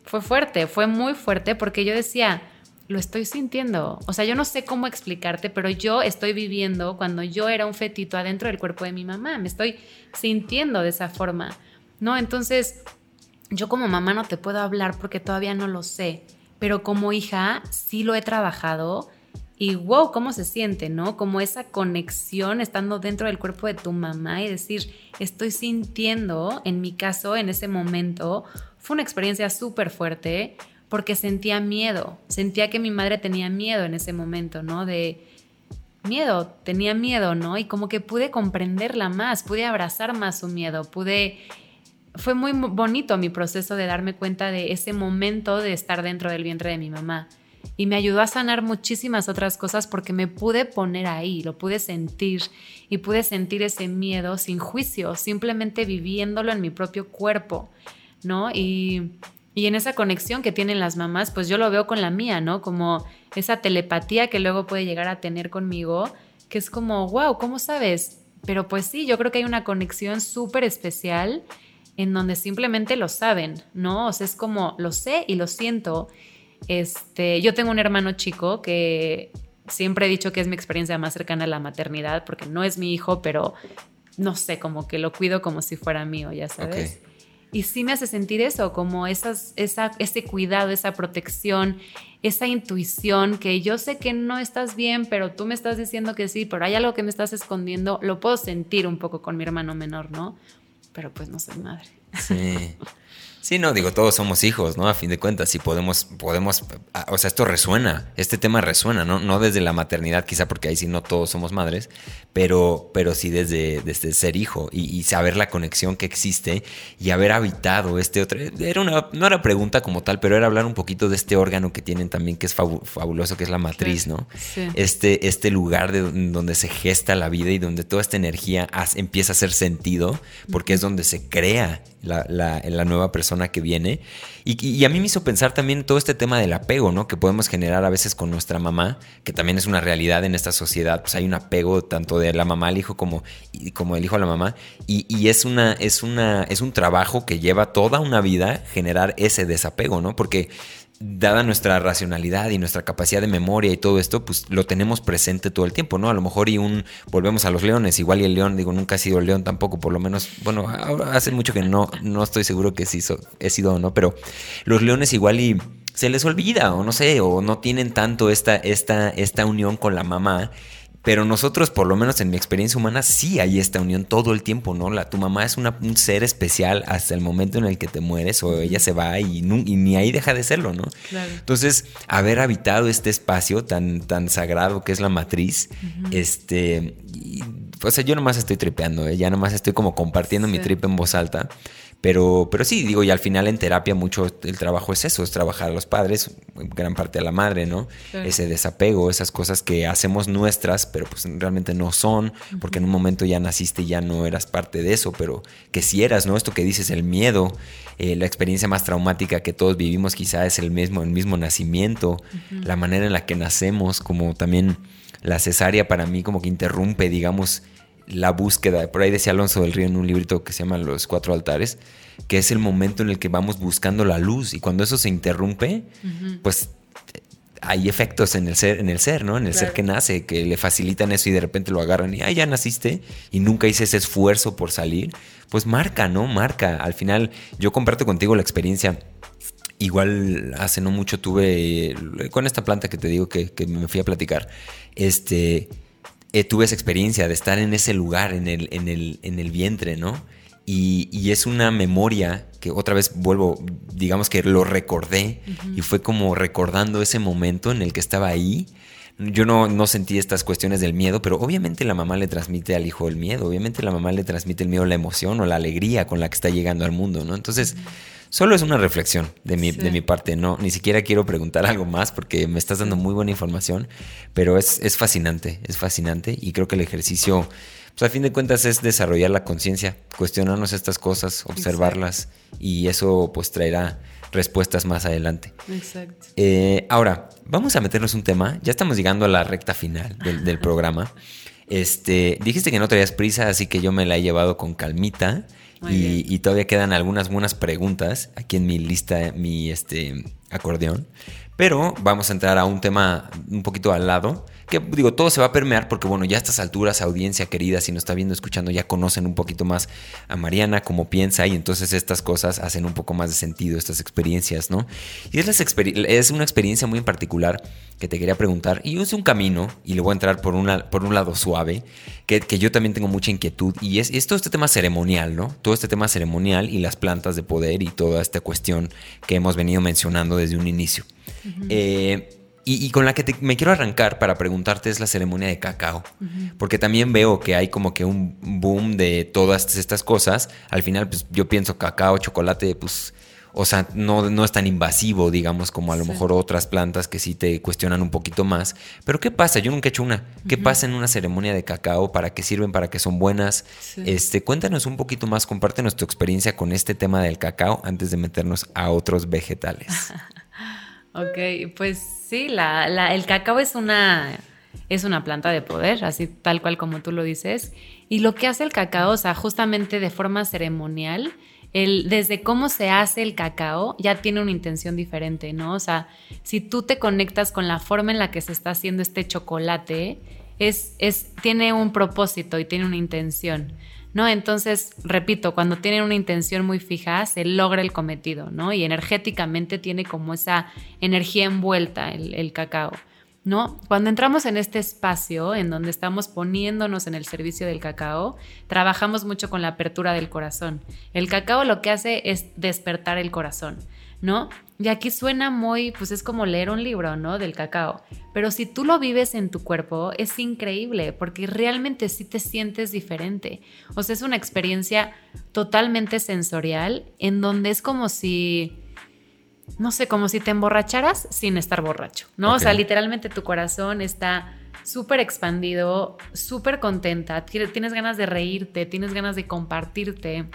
Fue fuerte, fue muy fuerte porque yo decía, lo estoy sintiendo. O sea, yo no sé cómo explicarte, pero yo estoy viviendo cuando yo era un fetito adentro del cuerpo de mi mamá. Me estoy sintiendo de esa forma, ¿no? Entonces, yo como mamá no te puedo hablar porque todavía no lo sé, pero como hija sí lo he trabajado y wow, cómo se siente, ¿no? Como esa conexión estando dentro del cuerpo de tu mamá y decir, estoy sintiendo, en mi caso, en ese momento, fue una experiencia súper fuerte porque sentía miedo, sentía que mi madre tenía miedo en ese momento, ¿no? De miedo, tenía miedo, ¿no? Y como que pude comprenderla más, pude abrazar más su miedo, pude... Fue muy bonito mi proceso de darme cuenta de ese momento de estar dentro del vientre de mi mamá y me ayudó a sanar muchísimas otras cosas porque me pude poner ahí, lo pude sentir y pude sentir ese miedo sin juicio, simplemente viviéndolo en mi propio cuerpo, ¿no? Y, y en esa conexión que tienen las mamás, pues yo lo veo con la mía, ¿no? Como esa telepatía que luego puede llegar a tener conmigo, que es como, wow, ¿cómo sabes? Pero pues sí, yo creo que hay una conexión súper especial en donde simplemente lo saben, ¿no? O sea, es como, lo sé y lo siento este, yo tengo un hermano chico que siempre he dicho que es mi experiencia más cercana a la maternidad, porque no es mi hijo, pero no sé, como que lo cuido como si fuera mío, ya sabes. Y sí me hace sentir eso, como esas, esa, ese cuidado, esa protección, esa intuición que yo sé que no estás bien, pero tú me estás diciendo que sí, pero hay algo que me estás escondiendo, lo puedo sentir un poco con mi hermano menor, ¿no? Pero pues no soy madre. Sí. Sí, no, digo, todos somos hijos, ¿no? A fin de cuentas, si podemos, podemos, o sea, esto resuena, este tema resuena, ¿no? No desde la maternidad, quizá porque ahí sí no todos somos madres, pero, pero sí desde, desde ser hijo y, saber la conexión que existe y haber habitado este otro. Era una, no era pregunta como tal, pero era hablar un poquito de este órgano que tienen también, que es fabuloso, que es la matriz, ¿no? Sí. Este, este lugar de, donde se gesta la vida y donde toda esta energía empieza a hacer sentido, porque es donde se crea la, la, la nueva persona que viene. Y, a mí me hizo pensar también todo este tema del apego, ¿no? Que podemos generar a veces con nuestra mamá, que también es una realidad en esta sociedad. Pues hay un apego tanto de la mamá al hijo como, como del hijo a la mamá. Y, y, es, una, es, una, es un trabajo que lleva toda una vida generar ese desapego, ¿no? Porque dada nuestra racionalidad y nuestra capacidad de memoria y todo esto, pues lo tenemos presente todo el tiempo, ¿no? A lo mejor y un, volvemos a los leones, igual y el león, digo, nunca ha sido el león tampoco, por lo menos, bueno, hace mucho que no, no estoy seguro que sí he sido o no, pero los leones igual y se les olvida o no sé, o no tienen tanto esta, esta, esta unión con la mamá pero nosotros, por lo menos en mi experiencia humana, sí hay esta unión todo el tiempo, ¿no? La, tu mamá es un ser especial hasta el momento en el que te mueres o ella se va y, ni ahí deja de serlo, ¿no? Entonces, haber habitado este espacio tan, tan sagrado que es la matriz, este, o sea, yo nomás estoy tripeando, ¿eh? ya nomás estoy como compartiendo mi trip en voz alta. Pero, pero sí, digo, y al final en terapia mucho el trabajo es eso, es trabajar a los padres, gran parte a la madre, ¿no? Ese desapego, esas cosas que hacemos nuestras, pero pues realmente no son, porque en un momento ya naciste y ya no eras parte de eso, pero que si eras, ¿no? Esto que dices, el miedo, eh, la experiencia más traumática que todos vivimos quizá es el mismo, el mismo nacimiento, la manera en la que nacemos, como también la cesárea para mí como que interrumpe, digamos, la búsqueda. Por ahí decía Alonso del Río en un librito que se llama Los Cuatro Altares, que es el momento en el que vamos buscando la luz y cuando eso se interrumpe, pues hay efectos en el ser, en el ser, ¿no? En el ser que nace, que le facilitan eso y de repente lo agarran y, ay, ya naciste y nunca hice ese esfuerzo por salir. Pues marca, ¿no? Marca. Al final, yo comparto contigo la experiencia. Igual hace no mucho tuve, con esta planta que te digo que, que me fui a platicar, este, eh, tuve esa experiencia de estar en ese lugar, en el, en el, en el vientre, ¿no? Y, es una memoria que otra vez vuelvo, digamos que lo recordé y fue como recordando ese momento en el que estaba ahí. Yo no, no sentí estas cuestiones del miedo, pero obviamente la mamá le transmite al hijo el miedo, obviamente la mamá le transmite el miedo, la emoción o la alegría con la que está llegando al mundo, ¿no? Entonces... Solo es una reflexión de mi, de mi parte, no, ni siquiera quiero preguntar algo más porque me estás dando muy buena información, pero es, es fascinante, es fascinante y creo que el ejercicio, pues a fin de cuentas es desarrollar la conciencia, cuestionarnos estas cosas, observarlas y eso pues traerá respuestas más adelante. Exacto. Eh, ahora, vamos a meternos un tema, ya estamos llegando a la recta final del, del programa. Este, dijiste que no traías prisa, así que yo me la he llevado con calmita. Y, todavía quedan algunas buenas preguntas aquí en mi lista, mi este, acordeón. Pero vamos a entrar a un tema un poquito al lado, que digo, todo se va a permear porque bueno, ya a estas alturas, audiencia querida, si nos está viendo, escuchando, ya conocen un poquito más a Mariana, cómo piensa y entonces estas cosas hacen un poco más de sentido, estas experiencias, ¿no? Y es una experiencia muy en particular que te quería preguntar y es un camino, y le voy a entrar por, una, por un lado suave, que, que yo también tengo mucha inquietud y es, es todo este tema ceremonial, ¿no? Todo este tema ceremonial y las plantas de poder y toda esta cuestión que hemos venido mencionando desde un inicio. eh, y, con la que me quiero arrancar para preguntarte es la ceremonia de cacao. Porque también veo que hay como que un boom de todas estas cosas. Al final, pues yo pienso cacao, chocolate, pues, o sea, no, no es tan invasivo, digamos, como a lo mejor otras plantas que sí te cuestionan un poquito más. Pero ¿qué pasa? Yo nunca he hecho una. ¿Qué pasa en una ceremonia de cacao? ¿Para qué sirven? ¿Para qué son buenas? Este, cuéntanos un poquito más, compártenos tu experiencia con este tema del cacao antes de meternos a otros vegetales. Ok, pues sí, la, el cacao es una, es una planta de poder, así tal cual como tú lo dices. Y lo que hace el cacao, o sea, justamente de forma ceremonial, el, desde cómo se hace el cacao ya tiene una intención diferente, ¿no? O sea, si tú te conectas con la forma en la que se está haciendo este chocolate, es, tiene un propósito y tiene una intención. ¿no? Entonces, repito, cuando tienen una intención muy fija, se logra el cometido, ¿no? Y energéticamente tiene como esa energía envuelta el, cacao. ¿No? Cuando entramos en este espacio en donde estamos poniéndonos en el servicio del cacao, trabajamos mucho con la apertura del corazón. El cacao lo que hace es despertar el corazón. ¿no? Y aquí suena muy, pues es como leer un libro, ¿no? Del cacao. Pero si tú lo vives en tu cuerpo, es increíble, porque realmente sí te sientes diferente. O sea, es una experiencia totalmente sensorial, en donde es como si, no sé, como si te emborracharas sin estar borracho, ¿no? O sea, literalmente tu corazón está súper expandido, súper contenta, tienes ganas de reírte, tienes ganas de compartirte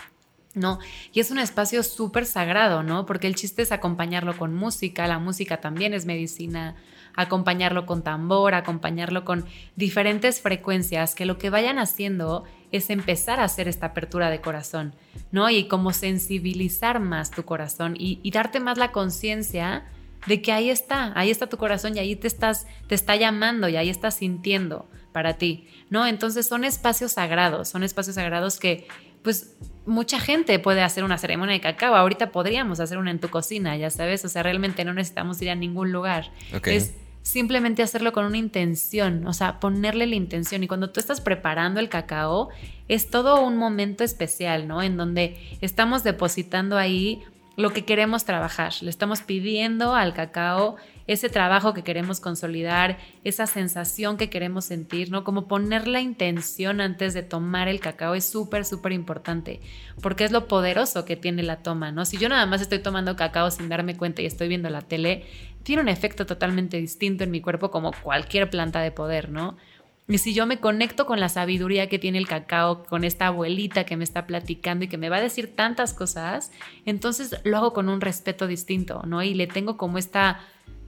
¿no? Y es un espacio súper sagrado, ¿no? Porque el chiste es acompañarlo con música, la música también es medicina, acompañarlo con tambor, acompañarlo con diferentes frecuencias que lo que vayan haciendo es empezar a hacer esta apertura de corazón, ¿no? Y como sensibilizar más tu corazón y, y darte más la conciencia de que ahí está, ahí está tu corazón y ahí te estás, te está llamando y ahí estás sintiendo para ti, ¿no? Entonces son espacios sagrados, son espacios sagrados que pues mucha gente puede hacer una ceremonia de cacao. Ahorita podríamos hacer una en tu cocina, ya sabes. O sea, realmente no necesitamos ir a ningún lugar. Es simplemente hacerlo con una intención, o sea, ponerle la intención. Y cuando tú estás preparando el cacao, es todo un momento especial, ¿no? En donde estamos depositando ahí lo que queremos trabajar. Le estamos pidiendo al cacao ese trabajo que queremos consolidar, esa sensación que queremos sentir, ¿no? Como poner la intención antes de tomar el cacao es súper, súper importante, porque es lo poderoso que tiene la toma, ¿no? Si yo nada más estoy tomando cacao sin darme cuenta y estoy viendo la tele, tiene un efecto totalmente distinto en mi cuerpo como cualquier planta de poder, ¿no? Y si yo me conecto con la sabiduría que tiene el cacao, con esta abuelita que me está platicando y que me va a decir tantas cosas, entonces lo hago con un respeto distinto, ¿no? Y le tengo como esta,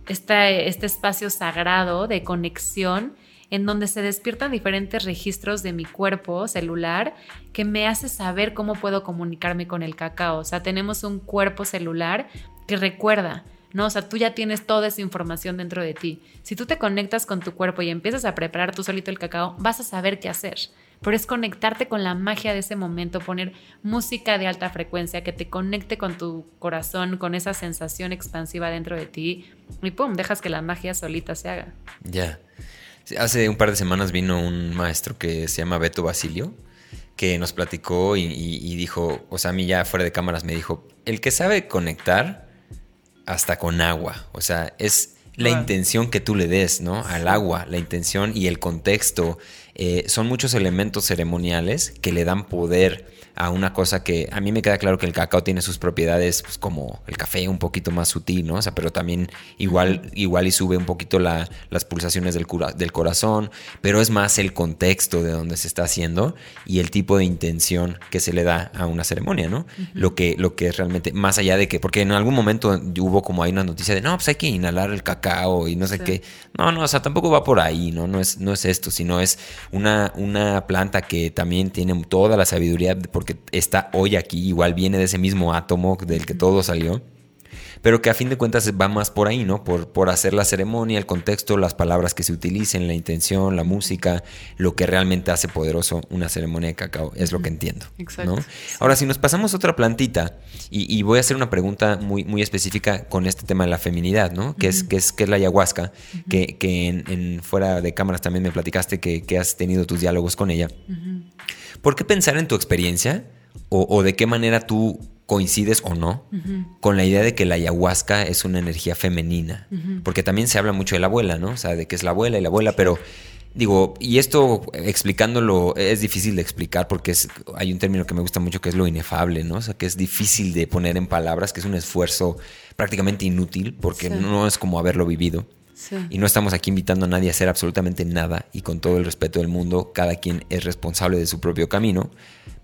esta, este espacio sagrado de conexión en donde se despiertan diferentes registros de mi cuerpo celular que me hace saber cómo puedo comunicarme con el cacao. O sea, tenemos un cuerpo celular que recuerda, ¿no? O sea, tú ya tienes toda esa información dentro de ti. Si tú te conectas con tu cuerpo y empiezas a preparar tú solito el cacao, vas a saber qué hacer. Pero es conectarte con la magia de ese momento, poner música de alta frecuencia que te conecte con tu corazón, con esa sensación expansiva dentro de ti y pum, dejas que la magia solita se haga. Ya. Hace un par de semanas vino un maestro que se llama Beto Basilio, que nos platicó y, y dijo, o sea, a mí ya fuera de cámaras me dijo, el que sabe conectar hasta con agua. O sea, es la intención que tú le des, ¿no? Al agua, la intención y el contexto. Eh, son muchos elementos ceremoniales que le dan poder a una cosa que a mí me queda claro que el cacao tiene sus propiedades pues, como el café un poquito más sutil, ¿no? O sea, pero también igual, igual y sube un poquito la, las pulsaciones del, del corazón, pero es más el contexto de donde se está haciendo y el tipo de intención que se le da a una ceremonia, ¿no? lo, que, lo que es realmente, más allá de que, porque en algún momento hubo como ahí una noticia de, no, pues hay que inhalar el cacao y no sé qué. No, no, o sea, tampoco va por ahí, ¿no? No es, no es esto, sino es una, una planta que también tiene toda la sabiduría, porque está hoy aquí, igual viene de ese mismo átomo del que todo salió. pero que a fin de cuentas va más por ahí, ¿no? Por, por hacer la ceremonia, el contexto, las palabras que se utilicen, la intención, la música, lo que realmente hace poderoso una ceremonia de cacao, es lo que entiendo. Exacto. ¿no? Ahora, si nos pasamos a otra plantita, y, voy a hacer una pregunta muy, muy específica con este tema de la feminidad, ¿no? Que, es, que, es, que es la ayahuasca, que, que en, fuera de cámaras también me platicaste que, que has tenido tus diálogos con ella. ¿Por qué pensar en tu experiencia o, de qué manera tú coincides o no con la idea de que la ayahuasca es una energía femenina? Porque también se habla mucho de la abuela, ¿no? O sea, de que es la abuela y la abuela, pero digo, y esto explicándolo es difícil de explicar porque es, hay un término que me gusta mucho que es lo inefable, ¿no? O sea, que es difícil de poner en palabras, que es un esfuerzo prácticamente inútil porque no es como haberlo vivido. Y no estamos aquí invitando a nadie a hacer absolutamente nada y con todo el respeto del mundo, cada quien es responsable de su propio camino,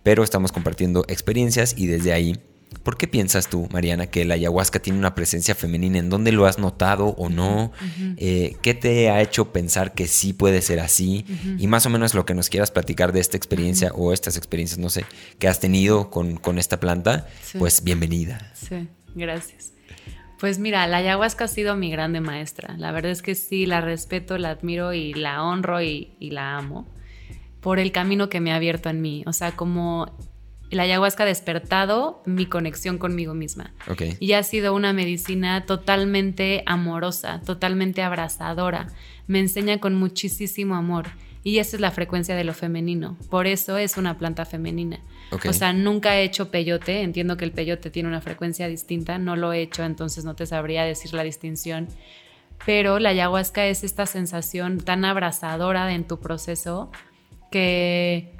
pero estamos compartiendo experiencias y desde ahí, ¿por qué piensas tú, Mariana, que la ayahuasca tiene una presencia femenina? ¿En dónde lo has notado o no? Eh, ¿Qué te ha hecho pensar que sí puede ser así? Y más o menos lo que nos quieras platicar de esta experiencia o estas experiencias, no sé, que has tenido con, con esta planta, pues bienvenida. Sí, gracias. Pues mira, la ayahuasca ha sido mi grande maestra. La verdad es que sí, la respeto, la admiro y la honro y, la amo por el camino que me ha abierto en mí. O sea, como la ayahuasca ha despertado mi conexión conmigo misma. Y ha sido una medicina totalmente amorosa, totalmente abrazadora. Me enseña con muchísimo amor. Y esa es la frecuencia de lo femenino. Por eso es una planta femenina. O sea, nunca he hecho peyote. Entiendo que el peyote tiene una frecuencia distinta. No lo he hecho, entonces no te sabría decir la distinción. Pero la ayahuasca es esta sensación tan abrazadora en tu proceso que,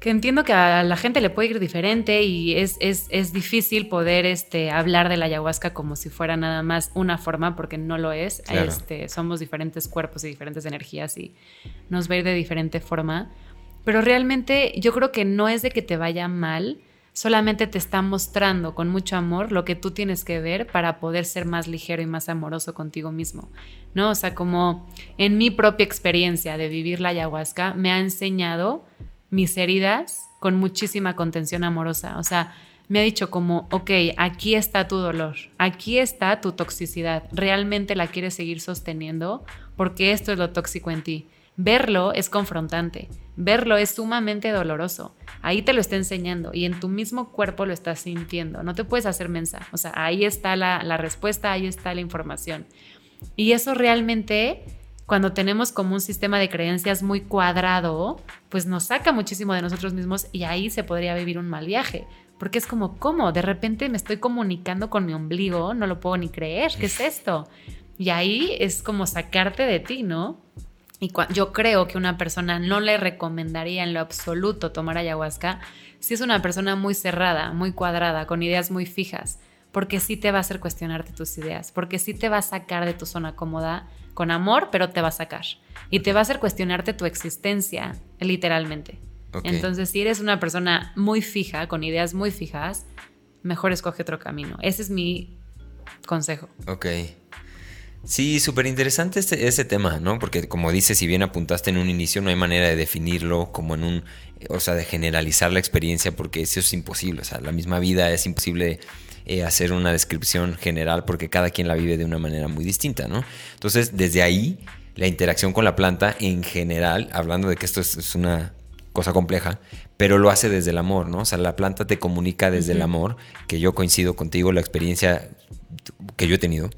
que entiendo que a la gente le puede ir diferente y es, es, difícil poder este, hablar de la ayahuasca como si fuera nada más una forma, porque no lo es. Este, somos diferentes cuerpos y diferentes energías y nos va a ir de diferente forma. Pero realmente yo creo que no es de que te vaya mal, solamente te está mostrando con mucho amor lo que tú tienes que ver para poder ser más ligero y más amoroso contigo mismo, ¿no? O sea, como en mi propia experiencia de vivir la ayahuasca me ha enseñado mis heridas con muchísima contención amorosa, o sea, me ha dicho como, ok, aquí está tu dolor, aquí está tu toxicidad, realmente la quieres seguir sosteniendo porque esto es lo tóxico en ti. Verlo es confrontante, verlo es sumamente doloroso. Ahí te lo está enseñando y en tu mismo cuerpo lo estás sintiendo. No te puedes hacer mensa. O sea, ahí está la, la respuesta, ahí está la información. Y eso realmente, cuando tenemos como un sistema de creencias muy cuadrado, pues nos saca muchísimo de nosotros mismos y ahí se podría vivir un mal viaje. Porque es como, ¿cómo? De repente me estoy comunicando con mi ombligo, no lo puedo ni creer, ¿qué es esto? Y ahí es como sacarte de ti, ¿no? Y yo creo que una persona no le recomendaría en lo absoluto tomar ayahuasca si es una persona muy cerrada, muy cuadrada, con ideas muy fijas, porque sí te va a hacer cuestionarte tus ideas, porque sí te va a sacar de tu zona cómoda con amor, pero te va a sacar. Y te va a hacer cuestionarte tu existencia, literalmente. Entonces, si eres una persona muy fija, con ideas muy fijas, mejor escoge otro camino. Ese es mi consejo. Ok. Sí, súper interesante este, ese tema, ¿no? Porque como dices, si bien apuntaste en un inicio, no hay manera de definirlo como en un, o sea, de generalizar la experiencia, porque eso es imposible. O sea, la misma vida es imposible eh, hacer una descripción general porque cada quien la vive de una manera muy distinta, ¿no? Entonces, desde ahí, la interacción con la planta en general, hablando de que esto es, una cosa compleja, pero lo hace desde el amor, ¿no? O sea, la planta te comunica desde el amor, que yo coincido contigo, la experiencia que yo he tenido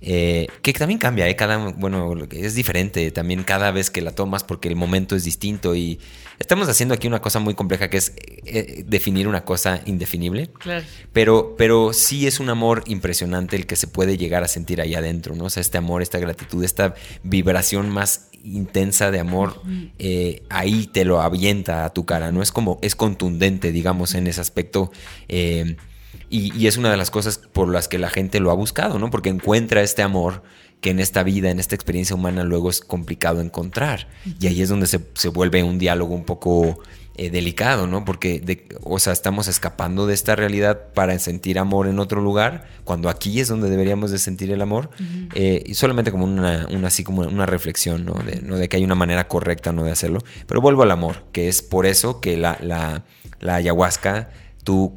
eh, que también cambia, ¿eh? cada, bueno, es diferente también cada vez que la tomas porque el momento es distinto y estamos haciendo aquí una cosa muy compleja que es eh, definir una cosa indefinible, claro. pero, pero sí es un amor impresionante el que se puede llegar a sentir ahí adentro, ¿no? O sea, este amor, esta gratitud, esta vibración más intensa de amor, eh, ahí te lo avienta a tu cara, ¿no? Es como, es contundente, digamos, en ese aspecto. Y, es una de las cosas por las que la gente lo ha buscado, ¿no? Porque encuentra este amor que en esta vida, en esta experiencia humana, luego es complicado encontrar. Y ahí es donde se, vuelve un diálogo un poco eh, delicado, ¿no? Porque, de, o sea, estamos escapando de esta realidad para sentir amor en otro lugar, cuando aquí es donde deberíamos de sentir el amor. Eh, y solamente como una, así como una reflexión, ¿no? De, ¿no? de que hay una manera correcta, ¿no? De hacerlo. Pero vuelvo al amor, que es por eso que la, la, la ayahuasca tú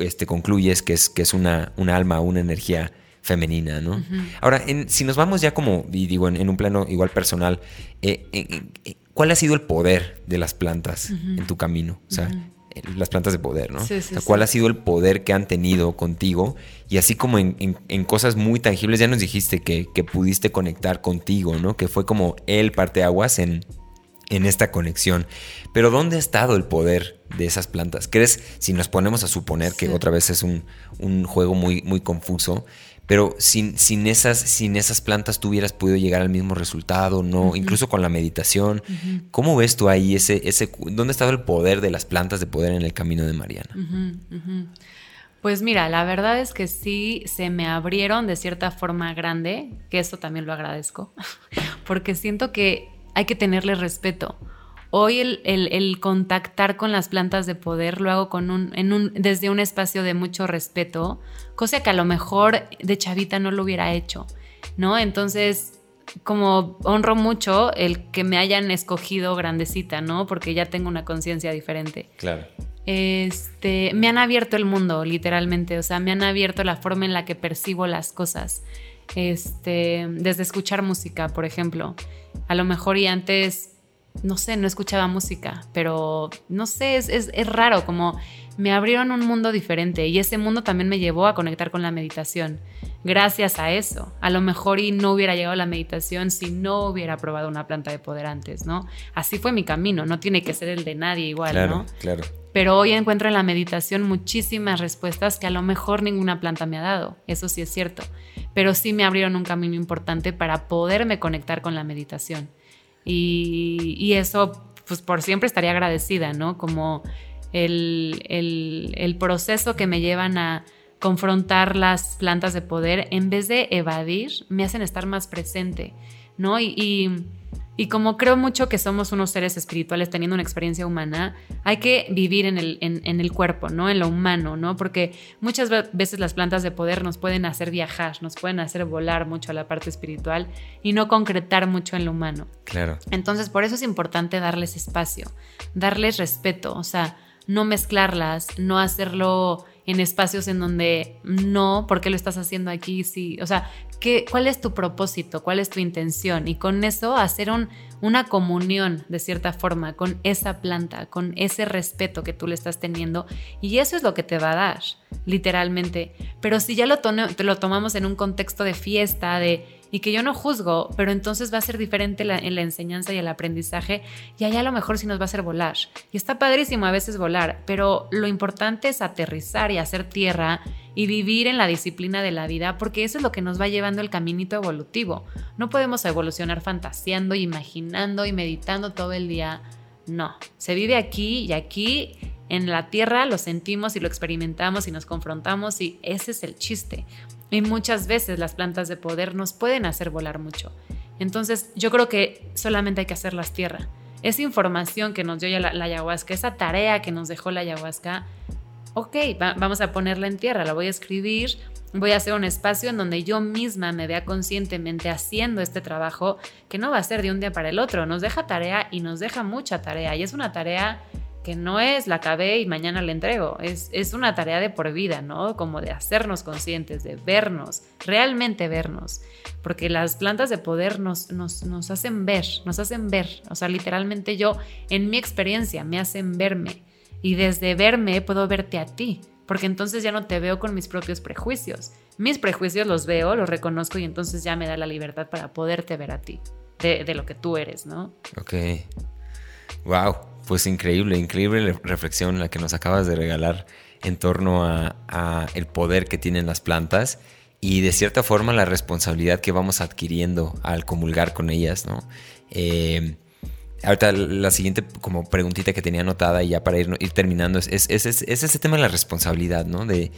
este, concluyes que es, que es una, un alma, una energía femenina, ¿no? Ahora, si nos vamos ya como, y digo, en, un plano igual personal, eh, eh, eh, ¿cuál ha sido el poder de las plantas en tu camino? O sea, las plantas de poder, ¿no? Sí, sí, ¿Cuál ha sido el poder que han tenido contigo? Y así como en, cosas muy tangibles, ya nos dijiste que, pudiste conectar contigo, ¿no? Que fue como el parteaguas en, en esta conexión. Pero ¿dónde ha estado el poder de esas plantas? ¿Crees, si nos ponemos a suponer que otra vez es un, un, juego muy, muy confuso, pero sin, sin, esas, sin esas plantas tú hubieras podido llegar al mismo resultado, ¿no? Incluso con la meditación. ¿Cómo ves tú ahí ese, ese, dónde ha estado el poder de las plantas de poder en el camino de Mariana? Pues mira, la verdad es que sí se me abrieron de cierta forma grande, que eso también lo agradezco, porque siento que hay que tenerle respeto. Hoy el, contactar con las plantas de poder lo hago con un, en un, desde un espacio de mucho respeto, cosa que a lo mejor de chavita no lo hubiera hecho, ¿no? Entonces, como honro mucho el que me hayan escogido grandecita, ¿no? Porque ya tengo una conciencia diferente. Claro. Este, me han abierto el mundo, literalmente, o sea, me han abierto la forma en la que percibo las cosas. Este, desde escuchar música, por ejemplo. A lo mejor y antes no sé, no escuchaba música, pero no sé, es, es, raro, como me abrieron un mundo diferente y ese mundo también me llevó a conectar con la meditación. Gracias a eso, a lo mejor y no hubiera llegado a la meditación si no hubiera probado una planta de poder antes, ¿no? Así fue mi camino, no tiene que ser el de nadie igual, ¿no? Claro. Pero hoy encuentro en la meditación muchísimas respuestas que a lo mejor ninguna planta me ha dado, eso sí es cierto, pero sí me abrieron un camino importante para poderme conectar con la meditación. Y, eso, pues por siempre estaría agradecida, ¿no? Como el, el, proceso que me llevan a confrontar las plantas de poder, en vez de evadir, me hacen estar más presente, ¿no? y y como creo mucho que somos unos seres espirituales teniendo una experiencia humana, hay que vivir en el, en, el cuerpo, ¿no? En lo humano, ¿no? Porque muchas veces las plantas de poder nos pueden hacer viajar, nos pueden hacer volar mucho a la parte espiritual y no concretar mucho en lo humano. Claro. Entonces, por eso es importante darles espacio, darles respeto, o sea, no mezclarlas, no hacerlo en espacios en donde no, ¿por qué lo estás haciendo aquí? Sí, o sea, ¿qué, ¿cuál es tu propósito? ¿Cuál es tu intención? Y con eso hacer un, una comunión de cierta forma con esa planta, con ese respeto que tú le estás teniendo. Y eso es lo que te va a dar, literalmente. Pero si ya lo, lo tomamos en un contexto de fiesta, de y que yo no juzgo, pero entonces va a ser diferente en la enseñanza y el aprendizaje y allá a lo mejor sí nos va a hacer volar. Y está padrísimo a veces volar, pero lo importante es aterrizar y hacer tierra y vivir en la disciplina de la vida porque eso es lo que nos va llevando el caminito evolutivo. No podemos evolucionar fantaseando, imaginando y meditando todo el día. No, se vive aquí y aquí en la tierra lo sentimos y lo experimentamos y nos confrontamos y ese es el chiste. Y muchas veces las plantas de poder nos pueden hacer volar mucho. Entonces yo creo que solamente hay que hacerlas tierra. Esa información que nos dio la, ayahuasca, esa tarea que nos dejó la ayahuasca, ok, vamos a ponerla en tierra, la voy a escribir, voy a hacer un espacio en donde yo misma me vea conscientemente haciendo este trabajo que no va a ser de un día para el otro, nos deja tarea y nos deja mucha tarea y es una tarea no es la acabé y mañana la entrego, es, es una tarea de por vida, ¿no? Como de hacernos conscientes, de vernos, realmente vernos, porque las plantas de poder nos, nos, nos hacen ver, nos hacen ver, o sea, literalmente yo, en mi experiencia, me hacen verme y desde verme puedo verte a ti, porque entonces ya no te veo con mis propios prejuicios. Mis prejuicios los veo, los reconozco y entonces ya me da la libertad para poderte ver a ti, de, de lo que tú eres, ¿no? Ok. Wow. Pues increíble, increíble reflexión la que nos acabas de regalar en torno a, el poder que tienen las plantas y de cierta forma la responsabilidad que vamos adquiriendo al comulgar con ellas, ¿no? Eh, ahorita la siguiente como preguntita que tenía anotada y ya para ir, ir terminando es, es, ese tema de la responsabilidad, ¿no? De,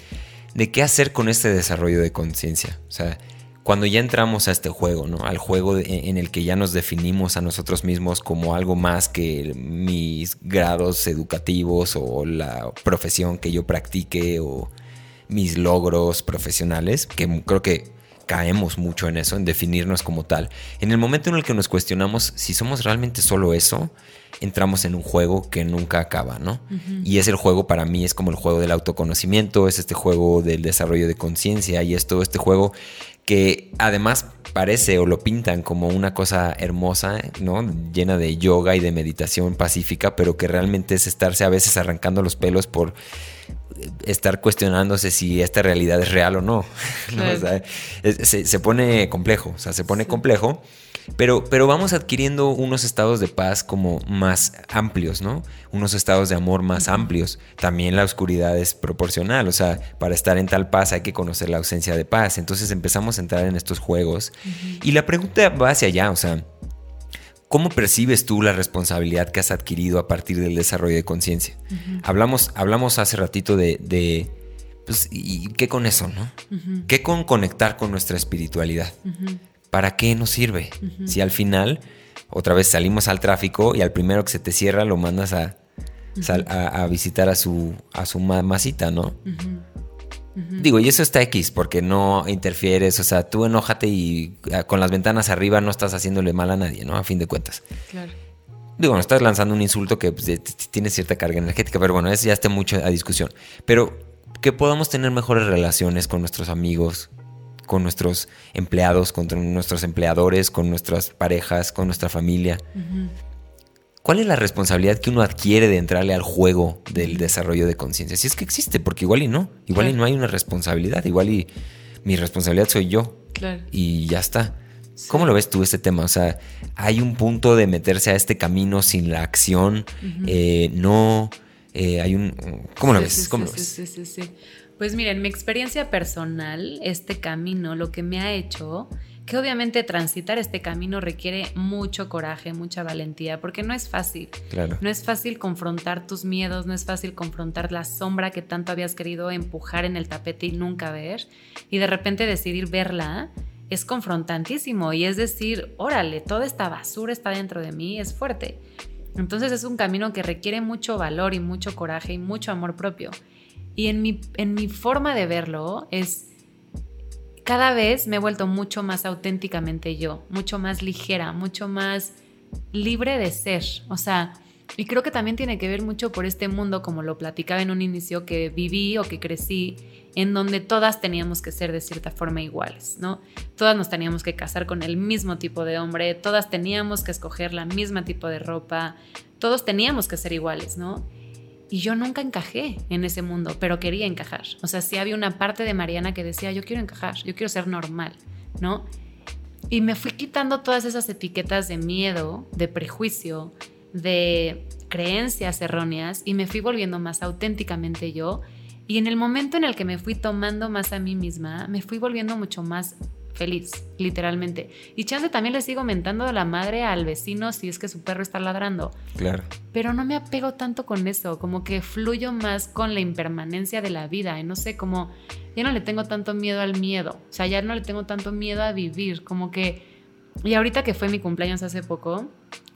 de qué hacer con este desarrollo de conciencia. O sea, cuando ya entramos a este juego, ¿no? Al juego en el que ya nos definimos a nosotros mismos como algo más que mis grados educativos o la profesión que yo practique o mis logros profesionales, que creo que, caemos mucho en eso, en definirnos como tal. En el momento en el que nos cuestionamos si somos realmente solo eso, entramos en un juego que nunca acaba, ¿no? Y es el juego para mí, es como el juego del autoconocimiento, es este juego del desarrollo de conciencia y es todo este juego que además parece o lo pintan como una cosa hermosa, ¿no? Llena de yoga y de meditación pacífica, pero que realmente es estarse a veces arrancando los pelos por estar cuestionándose si esta realidad es real o no. se, pone complejo, o sea, se pone complejo, pero, pero vamos adquiriendo unos estados de paz como más amplios, ¿no? Unos estados de amor más amplios. También la oscuridad es proporcional, o sea, para estar en tal paz hay que conocer la ausencia de paz. Entonces empezamos a entrar en estos juegos y la pregunta va hacia allá, o sea, ¿Cómo percibes tú la responsabilidad que has adquirido a partir del desarrollo de conciencia? hablamos, hablamos hace ratito de, pues, ¿y qué con eso, no? ¿Qué con conectar con nuestra espiritualidad? ¿Para qué nos sirve? Si al final, otra vez salimos al tráfico y al primero que se te cierra lo mandas a, a, visitar a su, a su masita, ¿no? Digo, y eso está X, porque no interfieres, o sea, tú enójate y ah, con las ventanas arriba no estás haciéndole mal a nadie, ¿no? A fin de cuentas. Claro. Digo, no estás lanzando un insulto que pues, tiene cierta carga energética, pero bueno, eso ya está mucho a discusión. Pero que podamos tener mejores relaciones con nuestros amigos, con nuestros empleados, con nuestros empleadores, con nuestras parejas, con nuestra familia. ¿Cuál es la responsabilidad que uno adquiere de entrarle al juego del desarrollo de conciencia? Si es que existe, porque igual y no, igual y no hay una responsabilidad, igual y mi responsabilidad soy yo. Claro. Y ya está. ¿Cómo lo ves tú este tema? O sea, hay un punto de meterse a este camino sin la acción, eh, no, eh, hay un... ¿Cómo lo ves? ¿Cómo lo ves? Sí, sí, sí. Pues miren, mi experiencia personal, este camino, lo que me ha hecho que obviamente transitar este camino requiere mucho coraje, mucha valentía, porque no es fácil. Claro. No es fácil confrontar tus miedos, no es fácil confrontar la sombra que tanto habías querido empujar en el tapete y nunca ver, y de repente decidir verla es confrontantísimo y es decir, órale, toda esta basura está dentro de mí, es fuerte. Entonces es un camino que requiere mucho valor y mucho coraje y mucho amor propio. Y en mi, en mi forma de verlo es cada vez me he vuelto mucho más auténticamente yo, mucho más ligera, mucho más libre de ser. O sea, y creo que también tiene que ver mucho por este mundo, como lo platicaba en un inicio, que viví o que crecí, en donde todas teníamos que ser de cierta forma iguales, ¿no? Todas nos teníamos que casar con el mismo tipo de hombre, todas teníamos que escoger la misma tipo de ropa, todos teníamos que ser iguales, ¿no? Y yo nunca encajé en ese mundo, pero quería encajar. O sea, sí había una parte de Mariana que decía, yo quiero encajar, yo quiero ser normal, ¿no? Y me fui quitando todas esas etiquetas de miedo, de prejuicio, de creencias erróneas y me fui volviendo más auténticamente yo. Y en el momento en el que me fui tomando más a mí misma, me fui volviendo mucho más feliz, literalmente. Y chance también le sigo mentando la madre al vecino si es que su perro está ladrando. Claro. Pero no me apego tanto con eso, como que fluyo más con la impermanencia de la vida. Y no sé, como ya no le tengo tanto miedo al miedo. O sea, ya no le tengo tanto miedo a vivir. Como que. Y ahorita que fue mi cumpleaños hace poco,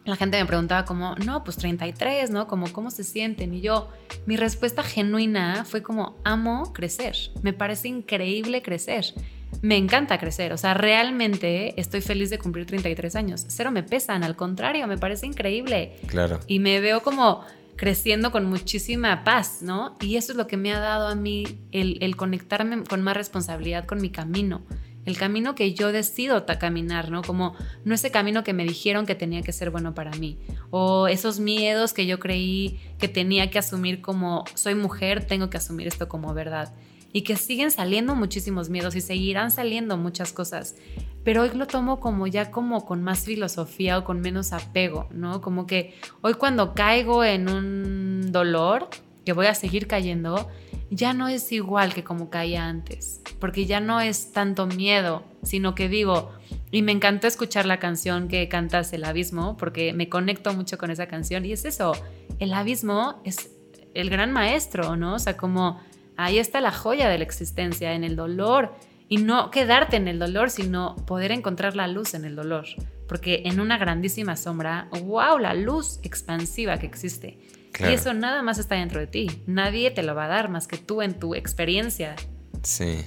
la gente me preguntaba como, no, pues 33, ¿no? Como, ¿cómo se sienten? Y yo, mi respuesta genuina fue como, amo crecer. Me parece increíble crecer me encanta crecer, o sea, realmente estoy feliz de cumplir 33 años. Cero me pesan, al contrario, me parece increíble. Claro. Y me veo como creciendo con muchísima paz, ¿no? Y eso es lo que me ha dado a mí el, conectarme con más responsabilidad con mi camino, el camino que yo decido caminar, ¿no? Como no ese camino que me dijeron que tenía que ser bueno para mí, o esos miedos que yo creí que tenía que asumir como soy mujer, tengo que asumir esto como verdad y que siguen saliendo muchísimos miedos y seguirán saliendo muchas cosas. Pero hoy lo tomo como ya como con más filosofía o con menos apego, ¿no? Como que hoy cuando caigo en un dolor, que voy a seguir cayendo, ya no es igual que como caía antes, porque ya no es tanto miedo, sino que digo, y me encantó escuchar la canción que cantas El Abismo, porque me conecto mucho con esa canción, y es eso, el abismo es el gran maestro, ¿no? O sea, como Ahí está la joya de la existencia, en el dolor. Y no quedarte en el dolor, sino poder encontrar la luz en el dolor. Porque en una grandísima sombra, wow, la luz expansiva que existe. Y eso nada más está dentro de ti. Nadie te lo va a dar más que tú en tu experiencia. Sí.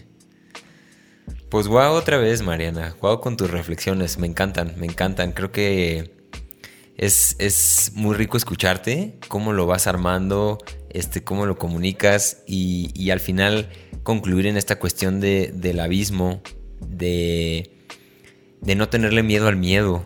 Pues wow, otra vez, Mariana. Wow con tus reflexiones. Me encantan, me encantan. Creo que es, es, muy rico escucharte, cómo lo vas armando, este, cómo lo comunicas y, y al final concluir en esta cuestión de, del abismo, de, de no tenerle miedo al miedo,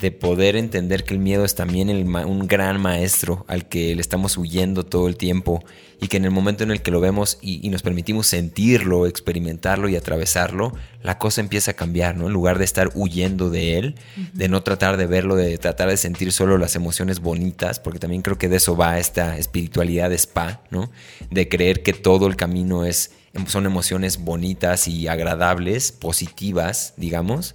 de poder entender que el miedo es también un gran maestro al que le estamos huyendo todo el tiempo y que en el momento en el que lo vemos y, nos permitimos sentirlo, experimentarlo y atravesarlo, la cosa empieza a cambiar, ¿no? En lugar de estar huyendo de él, de no tratar de verlo, de tratar de sentir solo las emociones bonitas, porque también creo que de eso va esta espiritualidad de spa, ¿no? De creer que todo el camino es, son emociones bonitas y agradables, positivas, digamos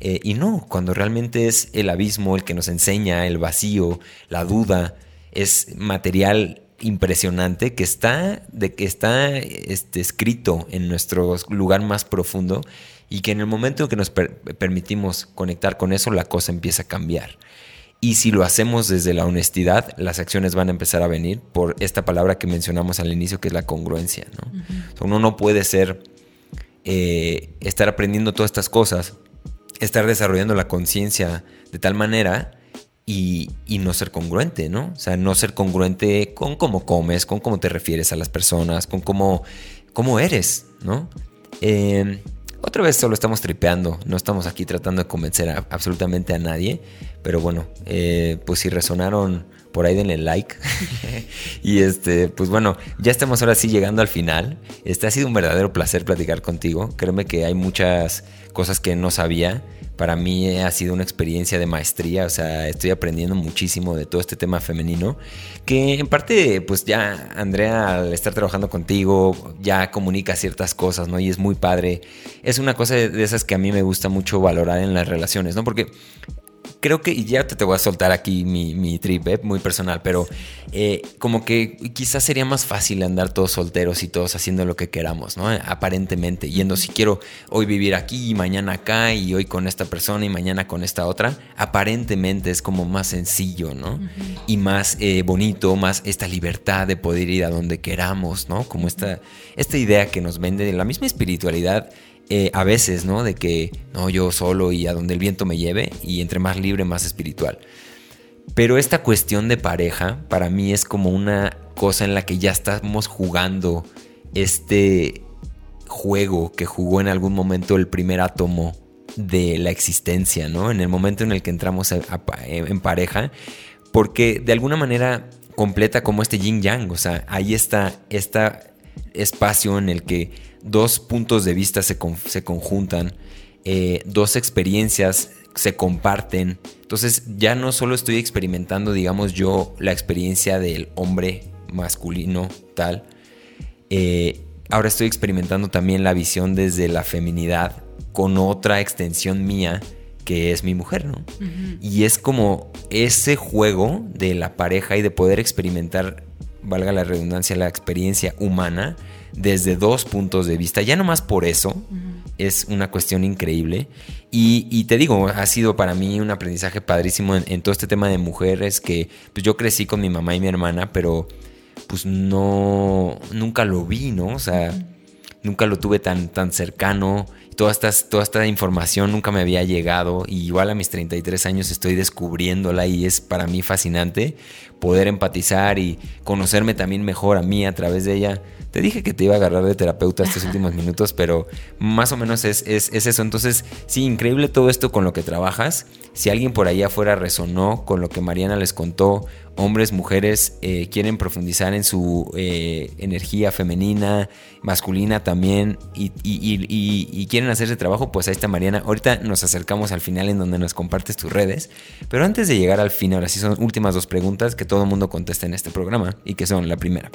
eh, y no, cuando realmente es el abismo el que nos enseña, el vacío, la duda, es material impresionante que está, de, que está este, escrito en nuestro lugar más profundo y que en el momento en que nos permitimos conectar con eso, la cosa empieza a cambiar. Y si lo hacemos desde la honestidad, las acciones van a empezar a venir por esta palabra que mencionamos al inicio, que es la congruencia. uno no puede ser, eh, estar aprendiendo todas estas cosas estar desarrollando la conciencia de tal manera y, no ser congruente, ¿no? O sea, no ser congruente con cómo comes, con cómo te refieres a las personas, con cómo, cómo eres, ¿no? Eh, otra vez solo estamos tripeando, no estamos aquí tratando de convencer absolutamente a nadie, pero bueno, eh, pues si resonaron por ahí denle like. y este, pues bueno, ya estamos ahora sí llegando al final. Este ha sido un verdadero placer platicar contigo. Créeme que hay muchas cosas que no sabía. Para mí ha sido una experiencia de maestría, o sea, estoy aprendiendo muchísimo de todo este tema femenino, que en parte, pues ya Andrea, al estar trabajando contigo, ya comunica ciertas cosas, ¿no? Y es muy padre. Es una cosa de esas que a mí me gusta mucho valorar en las relaciones, ¿no? Porque creo que, y ya te, te voy a soltar aquí mi, mi trip, ¿eh? muy personal, pero eh, como que quizás sería más fácil andar todos solteros y todos haciendo lo que queramos, ¿no? Aparentemente, yendo si quiero hoy vivir aquí y mañana acá y hoy con esta persona y mañana con esta otra, aparentemente es como más sencillo, ¿no? Y más eh, bonito, más esta libertad de poder ir a donde queramos, ¿no? Como esta, esta idea que nos vende la misma espiritualidad eh, a veces, ¿no? De que, no, yo solo y a donde el viento me lleve y entre más libre, más espiritual. Pero esta cuestión de pareja para mí es como una cosa en la que ya estamos jugando este juego que jugó en algún momento el primer átomo de la existencia, ¿no? En el momento en el que entramos en pareja, porque de alguna manera completa como este yin yang, o sea, ahí está este espacio en el que dos puntos de vista se, conjuntan, eh, dos experiencias se comparten. Entonces ya no solo estoy experimentando, digamos yo, la experiencia del hombre masculino tal, eh, ahora estoy experimentando también la visión desde la feminidad con otra extensión mía que es mi mujer, ¿no? Y es como ese juego de la pareja y de poder experimentar, valga la redundancia, la experiencia humana, desde dos puntos de vista. Ya nomás por eso es una cuestión increíble. Y, te digo, ha sido para mí un aprendizaje padrísimo en, todo este tema de mujeres que pues yo crecí con mi mamá y mi hermana, pero pues no, nunca lo vi, ¿no? O sea, nunca lo tuve tan, tan cercano. Toda esta, toda esta información nunca me había llegado y igual a mis 33 años estoy descubriéndola y es para mí fascinante poder empatizar y conocerme también mejor a mí a través de ella. Te dije que te iba a agarrar de terapeuta estos últimos minutos, pero más o menos es, eso. Entonces, sí, increíble todo esto con lo que trabajas. Si alguien por ahí afuera resonó con lo que Mariana les contó, hombres, mujeres, eh, quieren profundizar en su eh, energía femenina, masculina también, y, quieren hacer ese trabajo, pues ahí está Mariana. Ahorita nos acercamos al final en donde nos compartes tus redes. Pero antes de llegar al fin, ahora sí son últimas dos preguntas que todo el mundo contesta en este programa, y que son la primera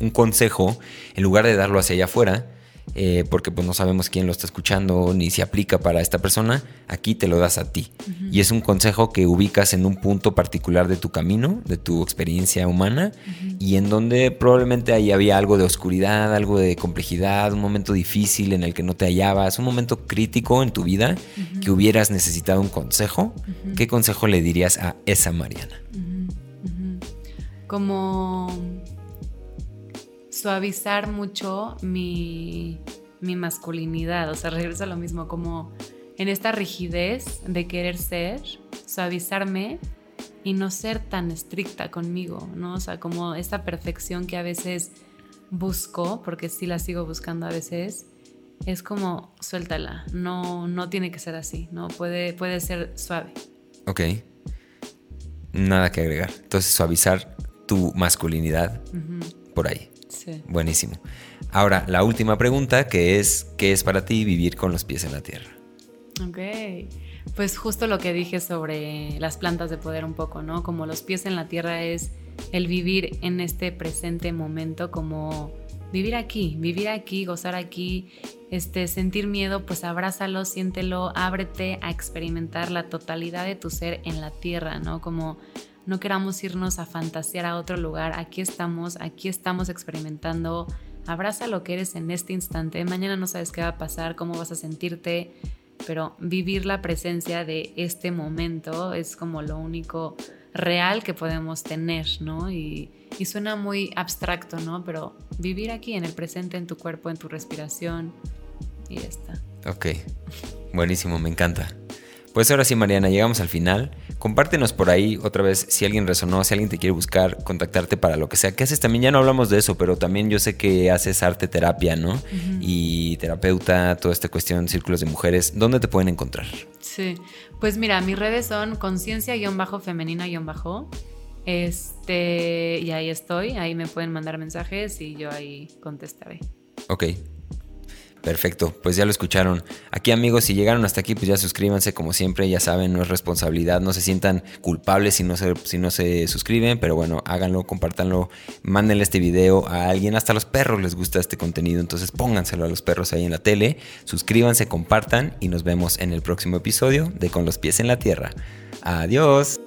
un consejo, en lugar de darlo hacia allá afuera, eh, porque pues no sabemos quién lo está escuchando ni si aplica para esta persona, aquí te lo das a ti. Y es un consejo que ubicas en un punto particular de tu camino, de tu experiencia humana, y en donde probablemente ahí había algo de oscuridad, algo de complejidad, un momento difícil en el que no te hallabas, un momento crítico en tu vida que hubieras necesitado un consejo. ¿Qué consejo le dirías a esa Mariana? Como suavizar mucho mi, mi masculinidad. O sea, regreso a lo mismo, como en esta rigidez de querer ser, suavizarme y no ser tan estricta conmigo, ¿no? O sea, como esta perfección que a veces busco, porque sí la sigo buscando a veces, es como suéltala, no, no tiene que ser así, ¿no? Puede, puede ser suave. Ok. Nada que agregar. Entonces, suavizar tu masculinidad por ahí. Sí. Buenísimo. Ahora, la última pregunta, que es, ¿qué es para ti vivir con los pies en la tierra? Ok. Pues justo lo que dije sobre las plantas de poder un poco, ¿no? Como los pies en la tierra es el vivir en este presente momento, como vivir aquí, vivir aquí, gozar aquí, este, sentir miedo, pues abrázalo, siéntelo, ábrete a experimentar la totalidad de tu ser en la tierra, ¿no? Como no queramos irnos a fantasear a otro lugar, aquí estamos, aquí estamos experimentando, abraza lo que eres en este instante, mañana no sabes qué va a pasar, cómo vas a sentirte, pero vivir la presencia de este momento es como lo único real que podemos tener, ¿no? Y, suena muy abstracto, ¿no? Pero vivir aquí en el presente, en tu cuerpo, en tu respiración, y ya está. Ok, buenísimo, me encanta. Pues ahora sí, Mariana, llegamos al final. Compártenos por ahí otra vez si alguien resonó, si alguien te quiere buscar, contactarte para lo que sea. ¿Qué haces también? Ya no hablamos de eso, pero también yo sé que haces arte terapia, ¿no? Y terapeuta, toda esta cuestión, círculos de mujeres. ¿Dónde te pueden encontrar? Sí, pues mira, mis redes son conciencia-femenina-bajo. Este, y ahí estoy, ahí me pueden mandar mensajes y yo ahí contestaré. Ok, Perfecto, pues ya lo escucharon. Aquí amigos, si llegaron hasta aquí, pues ya suscríbanse como siempre, ya saben, no es responsabilidad, no se sientan culpables si no se, si no se suscriben, pero bueno, háganlo, compártanlo, mándenle este video a alguien, hasta los perros les gusta este contenido, entonces pónganselo a los perros ahí en la tele, suscríbanse, compartan y nos vemos en el próximo episodio de Con los pies en la tierra. Adiós.